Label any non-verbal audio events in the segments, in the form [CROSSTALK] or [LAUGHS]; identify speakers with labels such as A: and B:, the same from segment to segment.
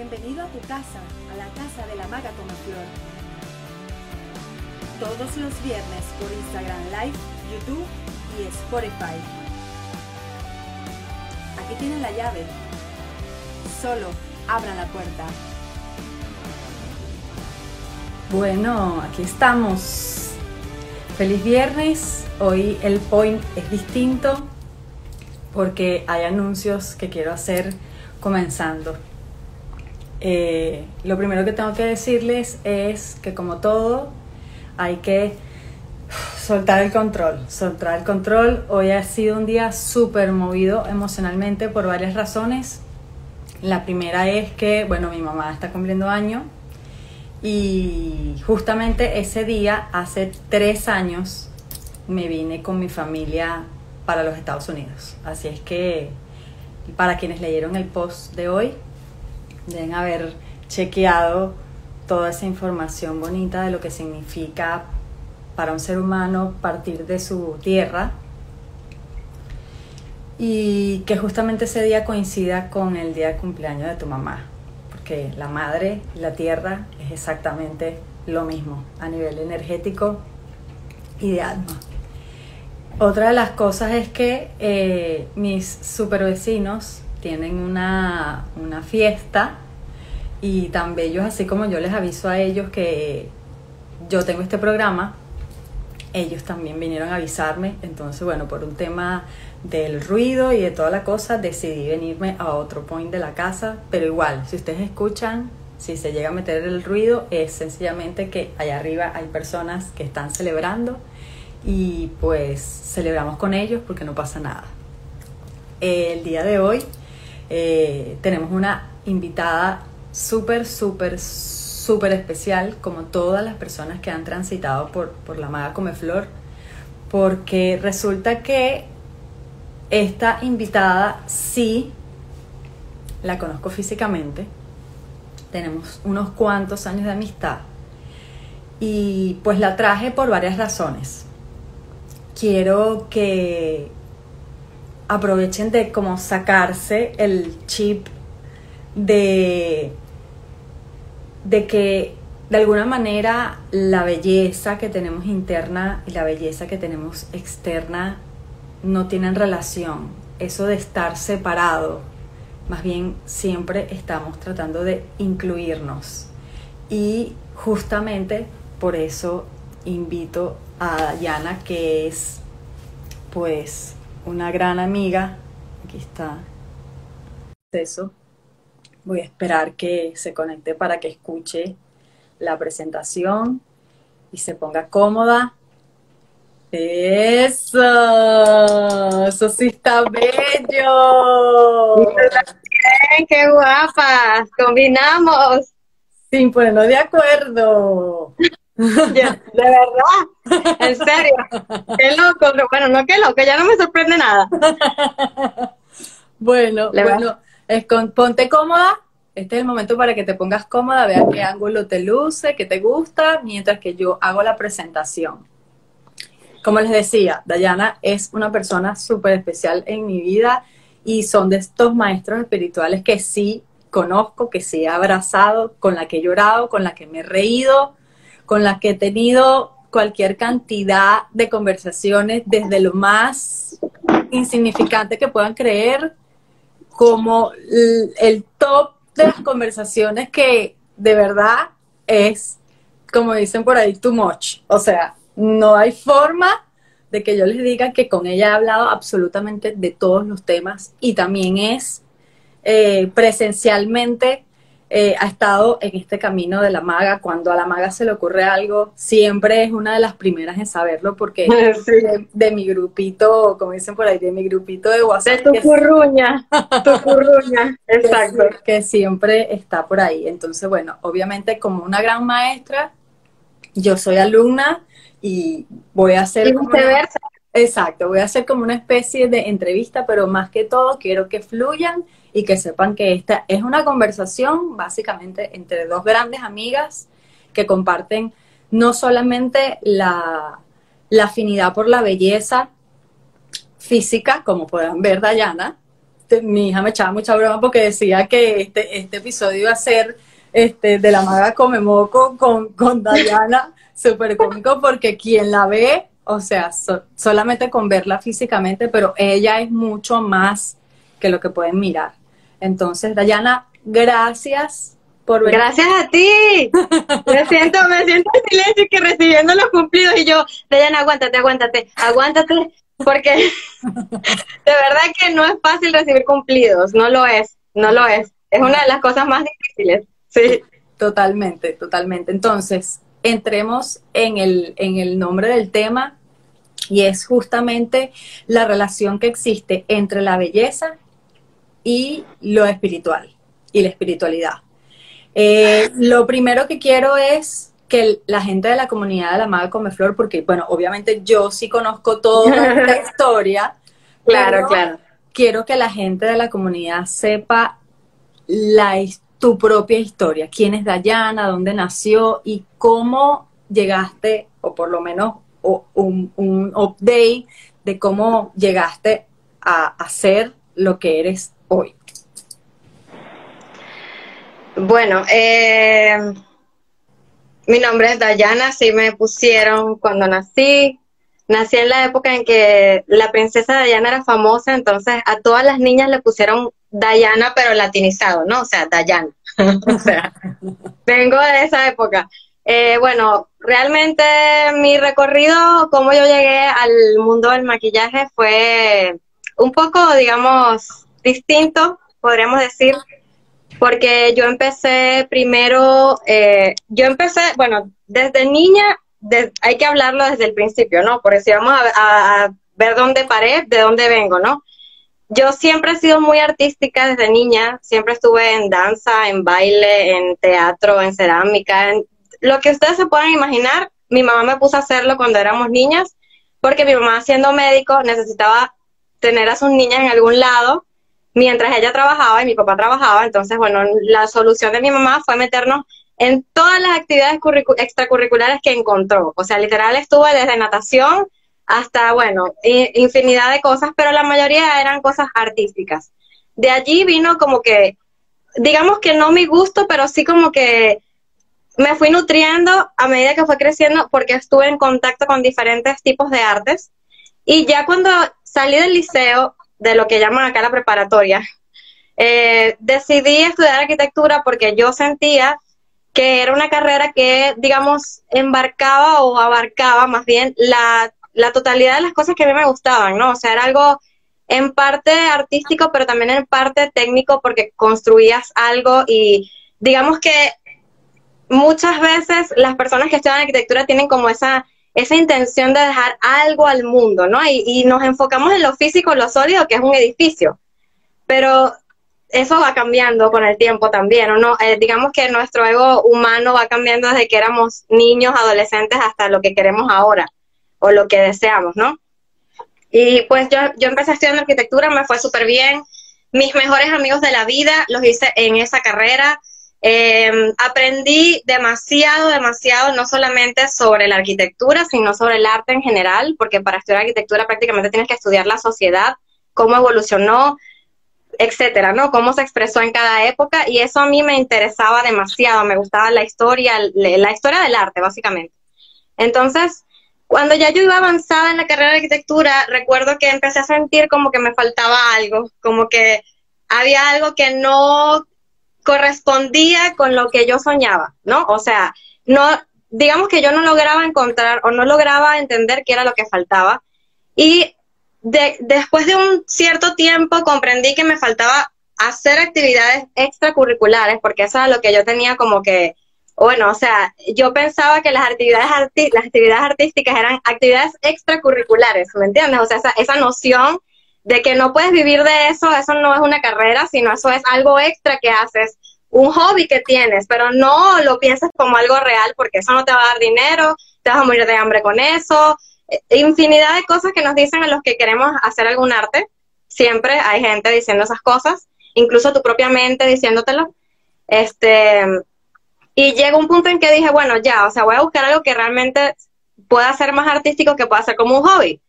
A: Bienvenido a tu casa, a la casa de la maga Flor. Todos los viernes por Instagram Live, YouTube y Spotify. Aquí tienen la llave. Solo abran la puerta. Bueno, aquí estamos. Feliz viernes. Hoy el point es distinto porque hay anuncios que quiero hacer comenzando. Eh, lo primero que tengo que decirles es que como todo hay que soltar el control, soltar el control. Hoy ha sido un día súper movido emocionalmente por varias razones. La primera es que, bueno, mi mamá está cumpliendo año y justamente ese día, hace tres años, me vine con mi familia para los Estados Unidos. Así es que para quienes leyeron el post de hoy, deben haber chequeado toda esa información bonita de lo que significa para un ser humano partir de su tierra y que justamente ese día coincida con el día de cumpleaños de tu mamá, porque la madre y la tierra es exactamente lo mismo a nivel energético y de alma. Otra de las cosas es que eh, mis super vecinos tienen una, una fiesta y tan bellos así como yo les aviso a ellos que yo tengo este programa, ellos también vinieron a avisarme, entonces bueno, por un tema del ruido y de toda la cosa, decidí venirme a otro point de la casa, pero igual, si ustedes escuchan, si se llega a meter el ruido, es sencillamente que allá arriba hay personas que están celebrando y pues celebramos con ellos porque no pasa nada. El día de hoy eh, tenemos una invitada súper, súper, súper especial, como todas las personas que han transitado por, por la Maga Comeflor, porque resulta que esta invitada sí la conozco físicamente, tenemos unos cuantos años de amistad y pues la traje por varias razones. Quiero que aprovechen de como sacarse el chip de, de que de alguna manera la belleza que tenemos interna y la belleza que tenemos externa no tienen relación. Eso de estar separado, más bien siempre estamos tratando de incluirnos. Y justamente por eso invito a Dayana, que es pues una gran amiga. Aquí está. Eso. Voy a esperar que se conecte para que escuche la presentación y se ponga cómoda. Eso, eso sí está bello.
B: qué guapas, combinamos.
A: Sin ponernos de acuerdo. [LAUGHS]
B: de verdad, en serio. Qué loco, bueno, no qué loco, ya no me sorprende nada.
A: bueno, bueno, es con, ponte cómoda. Este es el momento para que te pongas cómoda, vea qué ángulo te luce, qué te gusta, mientras que yo hago la presentación. Como les decía, Dayana es una persona súper especial en mi vida y son de estos maestros espirituales que sí conozco, que sí he abrazado, con la que he llorado, con la que me he reído, con la que he tenido cualquier cantidad de conversaciones, desde lo más insignificante que puedan creer, como el top de las conversaciones que de verdad es, como dicen por ahí, too much. O sea, no hay forma de que yo les diga que con ella he hablado absolutamente de todos los temas y también es eh, presencialmente eh, ha estado en este camino de la maga. Cuando a la maga se le ocurre algo, siempre es una de las primeras en saberlo porque [LAUGHS] de, mi grupito, como dicen por ahí, de mi grupito de WhatsApp.
B: De tu curruña, tu [LAUGHS] curruña, exacto.
A: Que, siempre está por ahí. Entonces, bueno, obviamente como una gran maestra, yo soy alumna y voy a hacer...
B: como
A: exacto, voy a hacer como una especie de entrevista, pero más que todo quiero que fluyan y que sepan que esta es una conversación básicamente entre dos grandes amigas que comparten no solamente la, afinidad por la belleza física, como puedan ver Dayana, mi hija me echaba mucha broma porque decía que este, este episodio iba a ser este, de la maga come moco con, con Dayana, [LAUGHS] súper cómico porque quien la ve, o sea, solamente con verla físicamente, pero ella es mucho más que lo que pueden mirar. Entonces, Dayana, gracias por
B: venir. Gracias a ti. me siento, me siento en silencio que recibiendo los cumplidos y yo, Dayana, aguántate, aguántate, aguántate, porque [LAUGHS] de verdad que no es fácil recibir cumplidos, no lo es, no lo es. Es una de las cosas más difíciles. Sí.
A: Totalmente, totalmente. Entonces, entremos en el, en el nombre del tema y es justamente la relación que existe entre la belleza y lo espiritual y la espiritualidad. Eh, lo primero que quiero es que la gente de la comunidad de la Maga Comeflor, porque, bueno, obviamente yo sí conozco toda [LAUGHS] esta historia.
B: claro, claro.
A: Quiero que la gente de la comunidad sepa la tu propia historia. ¿Quién es Dayana? ¿Dónde nació? ¿Y cómo llegaste, o por lo menos un, update de cómo llegaste a, ser lo que eres hoy?
B: Bueno, eh, mi nombre es Dayana, sí me pusieron cuando nací. Nací en la época en que la princesa Dayana era famosa, entonces a todas las niñas le pusieron Dayana, pero latinizado, ¿no? O sea, Dayana. [LAUGHS] o sea, vengo de esa época. Eh, bueno, realmente mi recorrido, cómo yo llegué al mundo del maquillaje fue un poco, digamos, distinto, podríamos decir, porque yo empecé primero, eh, yo empecé, bueno, desde niña, hay que hablarlo desde el principio, ¿no? Porque si vamos a, a ver dónde paré, de dónde vengo, ¿no? Yo siempre he sido muy artística desde niña, siempre estuve en danza, en baile, en teatro, en cerámica, en lo que ustedes se puedan imaginar. Mi mamá me puso a hacerlo cuando éramos niñas, porque mi mamá siendo médico necesitaba tener a sus niñas en algún lado mientras ella trabajaba y mi papá trabajaba. Entonces, bueno, la solución de mi mamá fue meternos en todas las actividades extracurriculares que encontró. O sea, literal estuve desde natación hasta, bueno, infinidad de cosas, pero la mayoría eran cosas artísticas. De allí vino como que, digamos que no mi gusto, pero sí como que me fui nutriendo a medida que fue creciendo porque estuve en contacto con diferentes tipos de artes. Y ya cuando salí del liceo, de lo que llaman acá la preparatoria, eh, decidí estudiar arquitectura porque yo sentía que era una carrera que, digamos, embarcaba o abarcaba más bien la la totalidad de las cosas que a mí me gustaban, ¿no? O sea, era algo en parte artístico, pero también en parte técnico porque construías algo y digamos que muchas veces las personas que estudian arquitectura tienen como esa, esa intención de dejar algo al mundo, ¿no? Y, nos enfocamos en lo físico, lo sólido, que es un edificio. Pero eso va cambiando con el tiempo también, ¿no? Eh, digamos que nuestro ego humano va cambiando desde que éramos niños, adolescentes, hasta lo que queremos ahora o lo que deseamos, ¿no? Y pues yo, yo empecé estudiando arquitectura, me fue súper bien. Mis mejores amigos de la vida los hice en esa carrera. Em, aprendí demasiado, demasiado, no solamente sobre la arquitectura, sino sobre el arte en general, porque para estudiar arquitectura prácticamente tienes que estudiar la sociedad, cómo evolucionó, etcétera, ¿no? Cómo se expresó en cada época, y eso a mí me interesaba demasiado, me gustaba la historia, la historia del arte, básicamente. Entonces, cuando ya yo iba avanzada en la carrera de arquitectura, recuerdo que empecé a sentir como que me faltaba algo, como que había algo que no correspondía con lo que yo soñaba, ¿no? O sea, no, digamos que yo no lograba encontrar o no lograba entender qué era lo que faltaba. Y después de un cierto tiempo comprendí que me faltaba hacer actividades extracurriculares, porque eso era lo que yo tenía como que bueno, o sea, yo pensaba que las actividades, las actividades artísticas eran actividades extracurriculares, ¿me entiendes? O sea, esa, esa noción de que no puedes vivir de eso, eso no es una carrera, sino eso es algo extra que haces, un hobby que tienes, pero no lo pienses como algo real porque eso no te va a dar dinero, te vas a morir de hambre con eso, eh, infinidad de cosas que nos dicen a los que queremos hacer algún arte, siempre hay gente diciendo esas cosas, incluso tu propia mente diciéndotelo. Este, y llegó un punto en que dije, bueno, ya, o sea, voy a buscar algo que realmente pueda ser más artístico, que pueda ser como un hobby.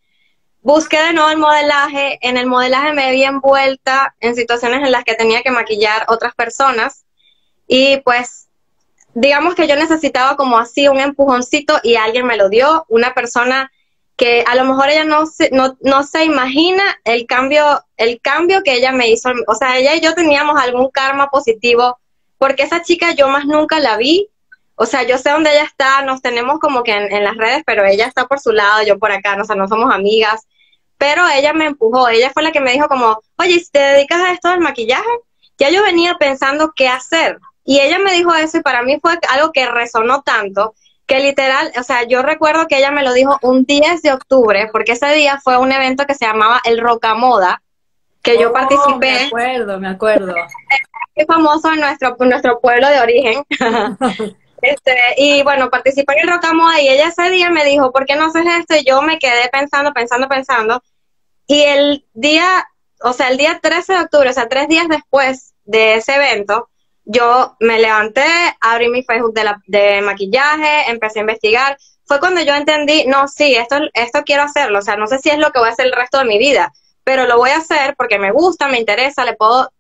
B: Busqué de nuevo el modelaje. En el modelaje me vi envuelta en situaciones en las que tenía que maquillar otras personas. Y pues, digamos que yo necesitaba como así un empujoncito y alguien me lo dio, una persona que a lo mejor ella no se, no, no se imagina el cambio, el cambio que ella me hizo. O sea, ella y yo teníamos algún karma positivo, porque esa chica yo más nunca la vi. O sea, yo sé dónde ella está, nos tenemos como que en, en las redes, pero ella está por su lado, yo por acá, o sea, no somos amigas pero ella me empujó, ella fue la que me dijo como, oye, si te dedicas a esto del maquillaje, ya yo venía pensando qué hacer. Y ella me dijo eso y para mí fue algo que resonó tanto que literal, o sea, yo recuerdo que ella me lo dijo un 10 de octubre, porque ese día fue un evento que se llamaba el Rocamoda, que yo oh, participé.
A: Me acuerdo, me acuerdo. [LAUGHS]
B: Es famoso en nuestro, nuestro pueblo de origen. [LAUGHS] Este, y bueno, participé en el Rocamoda y ella ese día me dijo, ¿por qué no haces esto? Y yo me quedé pensando, pensando, pensando. Y el día, o sea, el día 13 de octubre, o sea, tres días después de ese evento, yo me levanté, abrí mi Facebook de, la, de maquillaje, empecé a investigar. Fue cuando yo entendí, no, sí, esto, esto quiero hacerlo. O sea, no sé si es lo que voy a hacer el resto de mi vida, pero lo voy a hacer porque me gusta, me interesa, le puedo,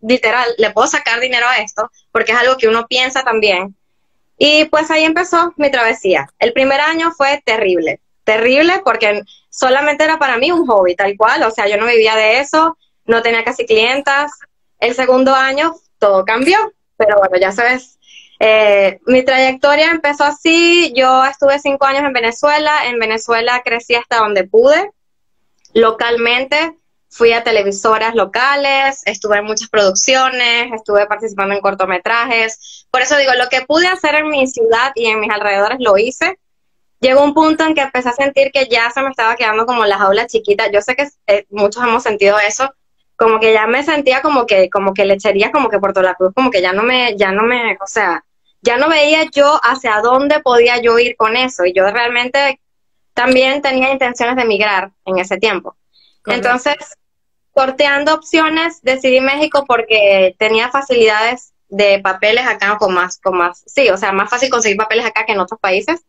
B: literal, le puedo sacar dinero a esto, porque es algo que uno piensa también. Y pues ahí empezó mi travesía. El primer año fue terrible, terrible porque solamente era para mí un hobby, tal cual, o sea, yo no vivía de eso, no tenía casi clientas. El segundo año todo cambió, pero bueno, ya sabes, eh, mi trayectoria empezó así, yo estuve cinco años en Venezuela, en Venezuela crecí hasta donde pude, localmente, fui a televisoras locales, estuve en muchas producciones, estuve participando en cortometrajes, por eso digo, lo que pude hacer en mi ciudad y en mis alrededores lo hice, llegó un punto en que empecé a sentir que ya se me estaba quedando como las aulas chiquitas. Yo sé que eh, muchos hemos sentido eso, como que ya me sentía como que, como que lechería, como que Puerto La Cruz, como que ya no me, ya no me, o sea, ya no veía yo hacia dónde podía yo ir con eso. Y yo realmente también tenía intenciones de emigrar en ese tiempo. Entonces, sorteando opciones, decidí México porque tenía facilidades de papeles acá con más, con más, sí, o sea, más fácil conseguir papeles acá que en otros países.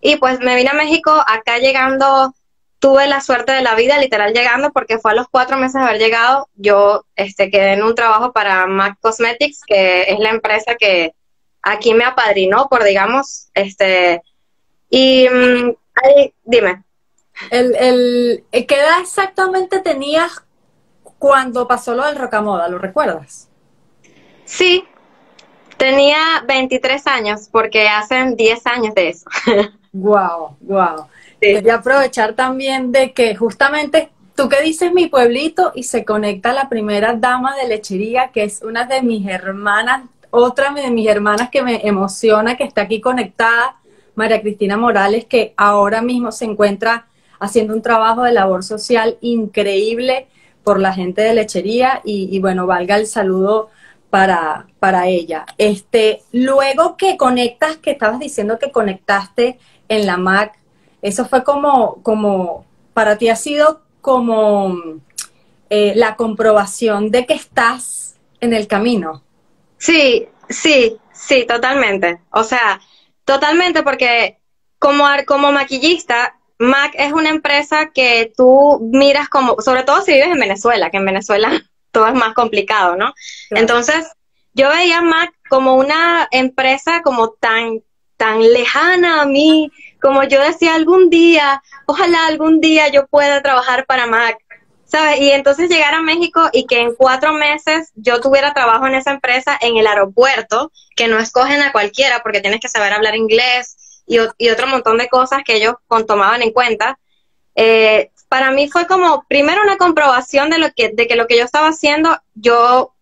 B: Y pues me vine a México, acá llegando, tuve la suerte de la vida, literal llegando, porque fue a los cuatro meses de haber llegado, yo este, quedé en un trabajo para MAC Cosmetics, que es la empresa que aquí me apadrinó, por digamos, este, y mm, ahí, dime.
A: El, el, ¿Qué edad exactamente tenías cuando pasó lo del Rocamoda? ¿Lo recuerdas?
B: Sí, tenía 23 años, porque hacen 10 años de eso.
A: Wow, wow. Quería aprovechar también de que justamente tú que dices mi pueblito y se conecta la primera dama de lechería, que es una de mis hermanas, otra de mis hermanas que me emociona, que está aquí conectada, María Cristina Morales, que ahora mismo se encuentra haciendo un trabajo de labor social increíble por la gente de lechería y, y bueno, valga el saludo para, para ella. Este, luego que conectas, que estabas diciendo que conectaste en la Mac, eso fue como, como, para ti ha sido como eh, la comprobación de que estás en el camino.
B: Sí, sí, sí, totalmente. O sea, totalmente porque como, como maquillista, Mac es una empresa que tú miras como, sobre todo si vives en Venezuela, que en Venezuela todo es más complicado, ¿no? Entonces, yo veía Mac como una empresa como tan tan lejana a mí, como yo decía algún día, ojalá algún día yo pueda trabajar para Mac, ¿sabes? Y entonces llegar a México y que en cuatro meses yo tuviera trabajo en esa empresa en el aeropuerto, que no escogen a cualquiera porque tienes que saber hablar inglés y, otro montón de cosas que ellos tomaban en cuenta. Eh, para mí fue como, primero una comprobación de, lo que, de que lo que yo estaba haciendo, yo,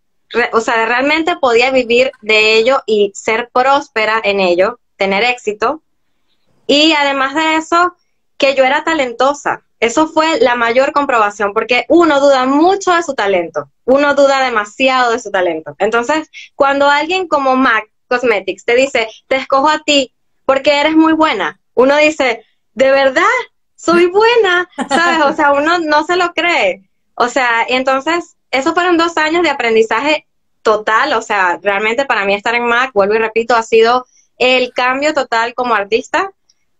B: o sea, realmente podía vivir de ello y ser próspera en ello tener éxito. Y además de eso, que yo era talentosa. Eso fue la mayor comprobación, porque uno duda mucho de su talento, uno duda demasiado de su talento. Entonces, cuando alguien como Mac Cosmetics te dice, te escojo a ti porque eres muy buena, uno dice, de verdad, soy [LAUGHS] buena, ¿sabes? O sea, uno no se lo cree. O sea, entonces, esos fueron dos años de aprendizaje total, o sea, realmente para mí estar en Mac, vuelvo y repito, ha sido el cambio total como artista,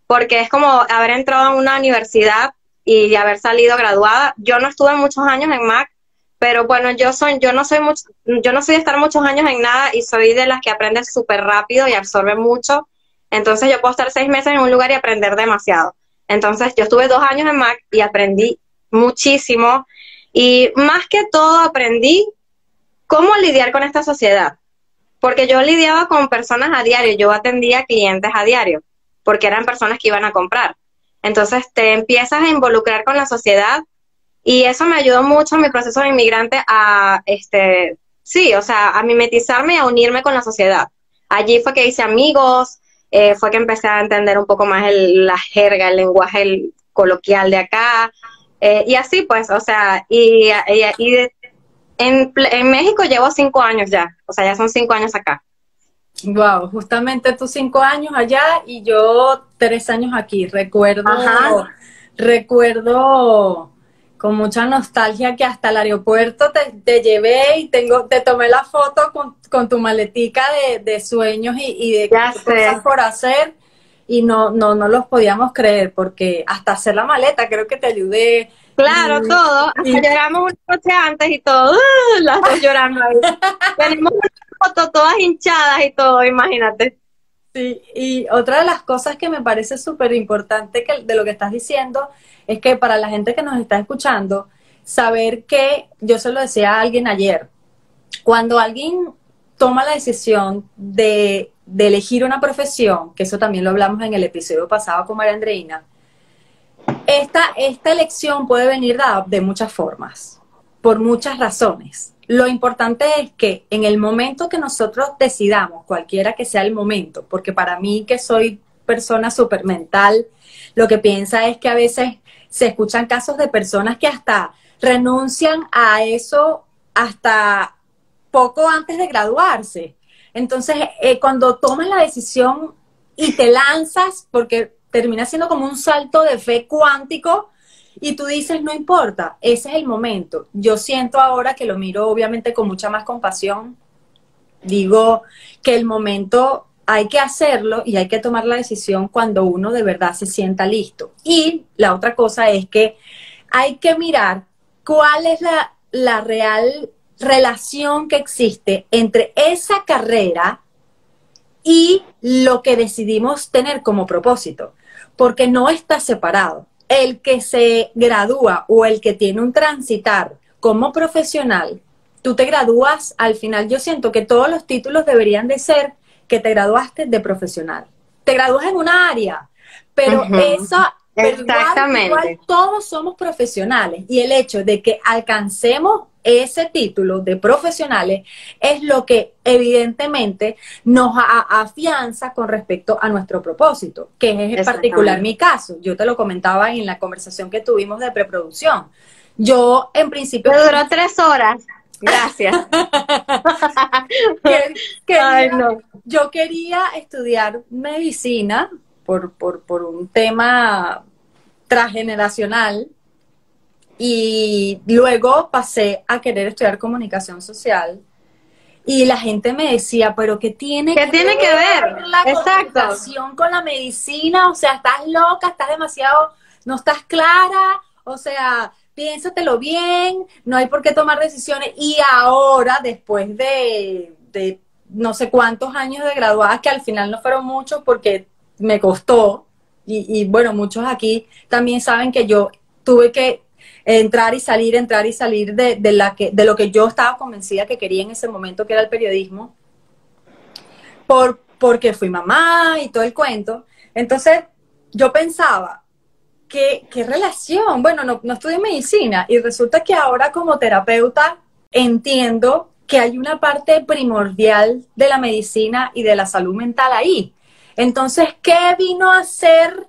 B: porque es como haber entrado a una universidad y haber salido graduada. Yo no estuve muchos años en Mac, pero bueno, yo soy, yo no soy mucho, yo no soy de estar muchos años en nada y soy de las que aprende súper rápido y absorbe mucho. Entonces yo puedo estar seis meses en un lugar y aprender demasiado. Entonces yo estuve dos años en Mac y aprendí muchísimo y más que todo aprendí cómo lidiar con esta sociedad. Porque yo lidiaba con personas a diario, yo atendía clientes a diario, porque eran personas que iban a comprar. Entonces te empiezas a involucrar con la sociedad y eso me ayudó mucho en mi proceso de inmigrante a, este, sí, o sea, a mimetizarme y a unirme con la sociedad. Allí fue que hice amigos, eh, fue que empecé a entender un poco más el, la jerga, el lenguaje coloquial de acá, eh, y así pues, o sea, y, y, en, en México llevo cinco años ya, o sea, ya son cinco años acá.
A: Wow, justamente tus cinco años allá y yo tres años aquí. Recuerdo, recuerdo con mucha nostalgia que hasta el aeropuerto te, llevé y tengo, te tomé la foto con, tu maletica de, sueños y, de cosas por hacer y no, no, no los podíamos creer porque hasta hacer la maleta creo que te ayudé.
B: Claro, todo. Hasta lloramos una noche antes y todo. las dos llorando ahí. [LAUGHS] Tenemos todas hinchadas y todo, imagínate.
A: Sí, y otra de las cosas que me parece súper importante de lo que estás diciendo es que para la gente que nos está escuchando, saber que, yo se lo decía a alguien ayer, cuando alguien toma la decisión de, de elegir una profesión, que eso también lo hablamos en el episodio pasado con María Andreina, esta, esta elección puede venir de muchas formas, por muchas razones. Lo importante es que en el momento que nosotros decidamos, cualquiera que sea el momento, porque para mí que soy persona súper mental, lo que piensa es que a veces se escuchan casos de personas que hasta renuncian a eso hasta poco antes de graduarse. Entonces, eh, cuando tomas la decisión y te lanzas, porque termina siendo como un salto de fe cuántico, y tú dices, no importa, ese es el momento. Yo siento ahora que lo miro obviamente con mucha más compasión. Digo que el momento hay que hacerlo y hay que tomar la decisión cuando uno de verdad se sienta listo. Y la otra cosa es que hay que mirar cuál es la, la real relación que existe entre esa carrera y lo que decidimos tener como propósito, porque no está separado el que se gradúa o el que tiene un transitar como profesional, tú te gradúas, al final yo siento que todos los títulos deberían de ser que te graduaste de profesional. Te gradúas en una área, pero eso Exactamente. todos somos profesionales y el hecho de que alcancemos ese título de profesionales es lo que evidentemente nos afianza con respecto a nuestro propósito, que es en particular mi caso. Yo te lo comentaba en la conversación que tuvimos de preproducción. Yo en principio...
B: Me duró tres horas. Gracias. [LAUGHS]
A: Yo quería estudiar medicina por, por, por un tema transgeneracional y luego pasé a querer estudiar comunicación social y la gente me decía, pero ¿qué tiene,
B: que, tiene ver que ver
A: la comunicación con la medicina? O sea, estás loca, estás demasiado, no estás clara, o sea, piénsatelo bien, no hay por qué tomar decisiones. Y ahora, después de, de no sé cuántos años de graduada, que al final no fueron muchos porque me costó, y, y bueno, muchos aquí también saben que yo tuve que entrar y salir, entrar y salir de, la que, de lo que yo estaba convencida que quería en ese momento, que era el periodismo, por, porque fui mamá y todo el cuento. Entonces, yo pensaba, ¿qué, qué relación? Bueno, no, no estudié medicina y resulta que ahora como terapeuta entiendo que hay una parte primordial de la medicina y de la salud mental ahí. Entonces, ¿qué vino a ser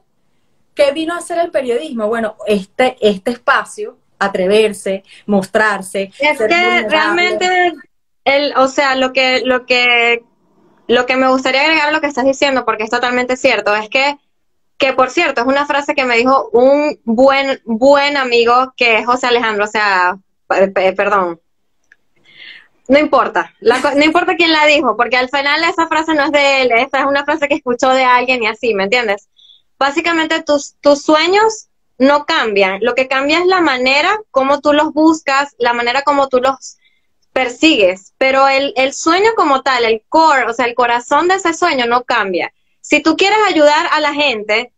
A: ¿Qué vino a hacer el periodismo? Bueno, este, este espacio, atreverse, mostrarse.
B: Es que realmente, el, o sea, lo que, lo que, lo que me gustaría agregar a lo que estás diciendo, porque es totalmente cierto, es que, que por cierto, es una frase que me dijo un buen, buen amigo que es José Alejandro, o sea, perdón, no importa, no importa quién la dijo, porque al final esa frase no es de él, esa es una frase que escuchó de alguien y así, ¿me entiendes? Básicamente tus, tus sueños no cambian. Lo que cambia es la manera como tú los buscas, la manera como tú los persigues. Pero el, el sueño como tal, el core, o sea, el corazón de ese sueño no cambia. Si tú quieres ayudar a la gente,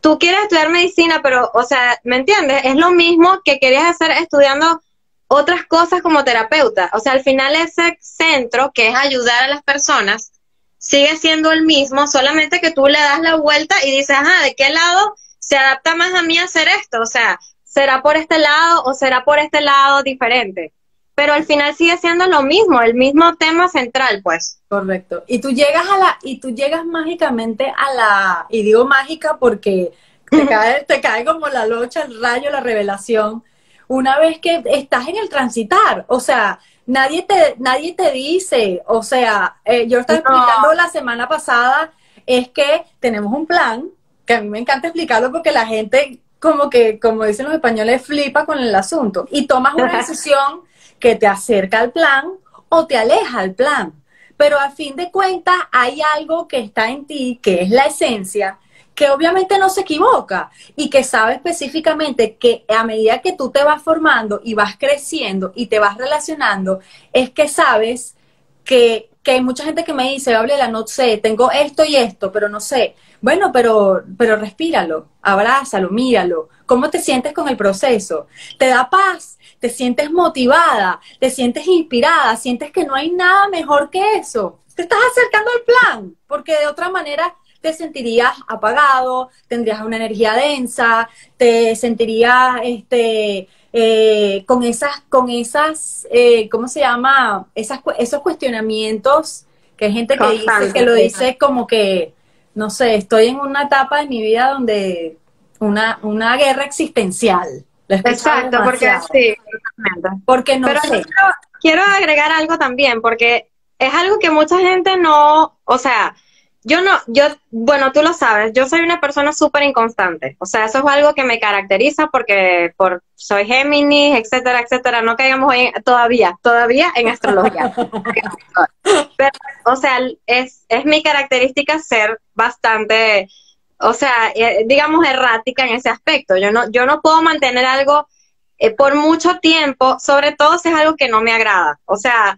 B: tú quieres estudiar medicina, pero, o sea, ¿me entiendes? Es lo mismo que querías hacer estudiando otras cosas como terapeuta. O sea, al final ese centro, que es ayudar a las personas, sigue siendo el mismo, solamente que tú le das la vuelta y dices, ajá, ¿de qué lado se adapta más a mí hacer esto? O sea, ¿será por este lado o será por este lado diferente? Pero al final sigue siendo lo mismo, el mismo tema central, pues.
A: Correcto. Y tú llegas a la, y tú llegas mágicamente a la, y digo mágica porque te cae, te cae como la locha, el rayo, la revelación una vez que estás en el transitar, o sea, nadie te, nadie te dice, o sea, eh, yo estaba explicando la semana pasada, es que tenemos un plan, que a mí me encanta explicarlo porque la gente como que, como dicen los españoles, flipa con el asunto y tomas una [LAUGHS] decisión que te acerca al plan o te aleja al plan. Pero a fin de cuentas hay algo que está en ti, que es la esencia, que obviamente no se equivoca y que sabe específicamente que a medida que tú te vas formando y vas creciendo y te vas relacionando, es que sabes que, hay mucha gente que me dice, Gabriela, no sé, tengo esto y esto, pero no sé. Bueno, pero, pero respíralo, abrázalo, míralo. ¿Cómo te sientes con el proceso? ¿Te da paz? ¿Te sientes motivada? ¿Te sientes inspirada? ¿Sientes que no hay nada mejor que eso? Te estás acercando al plan, porque de otra manera te sentirías apagado, tendrías una energía densa, te sentirías este, eh, con esas, con esas, eh, ¿cómo se llama? Esas, esos cuestionamientos que hay gente que dice, que lo dice como que, no sé, estoy en una etapa de mi vida donde una, una guerra existencial.
B: Exacto, porque sí,
A: porque no Pero
B: sé. quiero agregar algo también, porque es algo que mucha gente no, o sea, yo no, yo, bueno, tú lo sabes, yo soy una persona súper inconstante. O sea, eso es algo que me caracteriza porque por, soy Géminis, etcétera, etcétera. No caigamos hoy todavía, todavía en astrología. [LAUGHS] Pero, o sea, es, es mi característica ser bastante, o sea, eh, digamos errática en ese aspecto. Yo no, yo no puedo mantener algo eh, por mucho tiempo, sobre todo si es algo que no me agrada. O sea,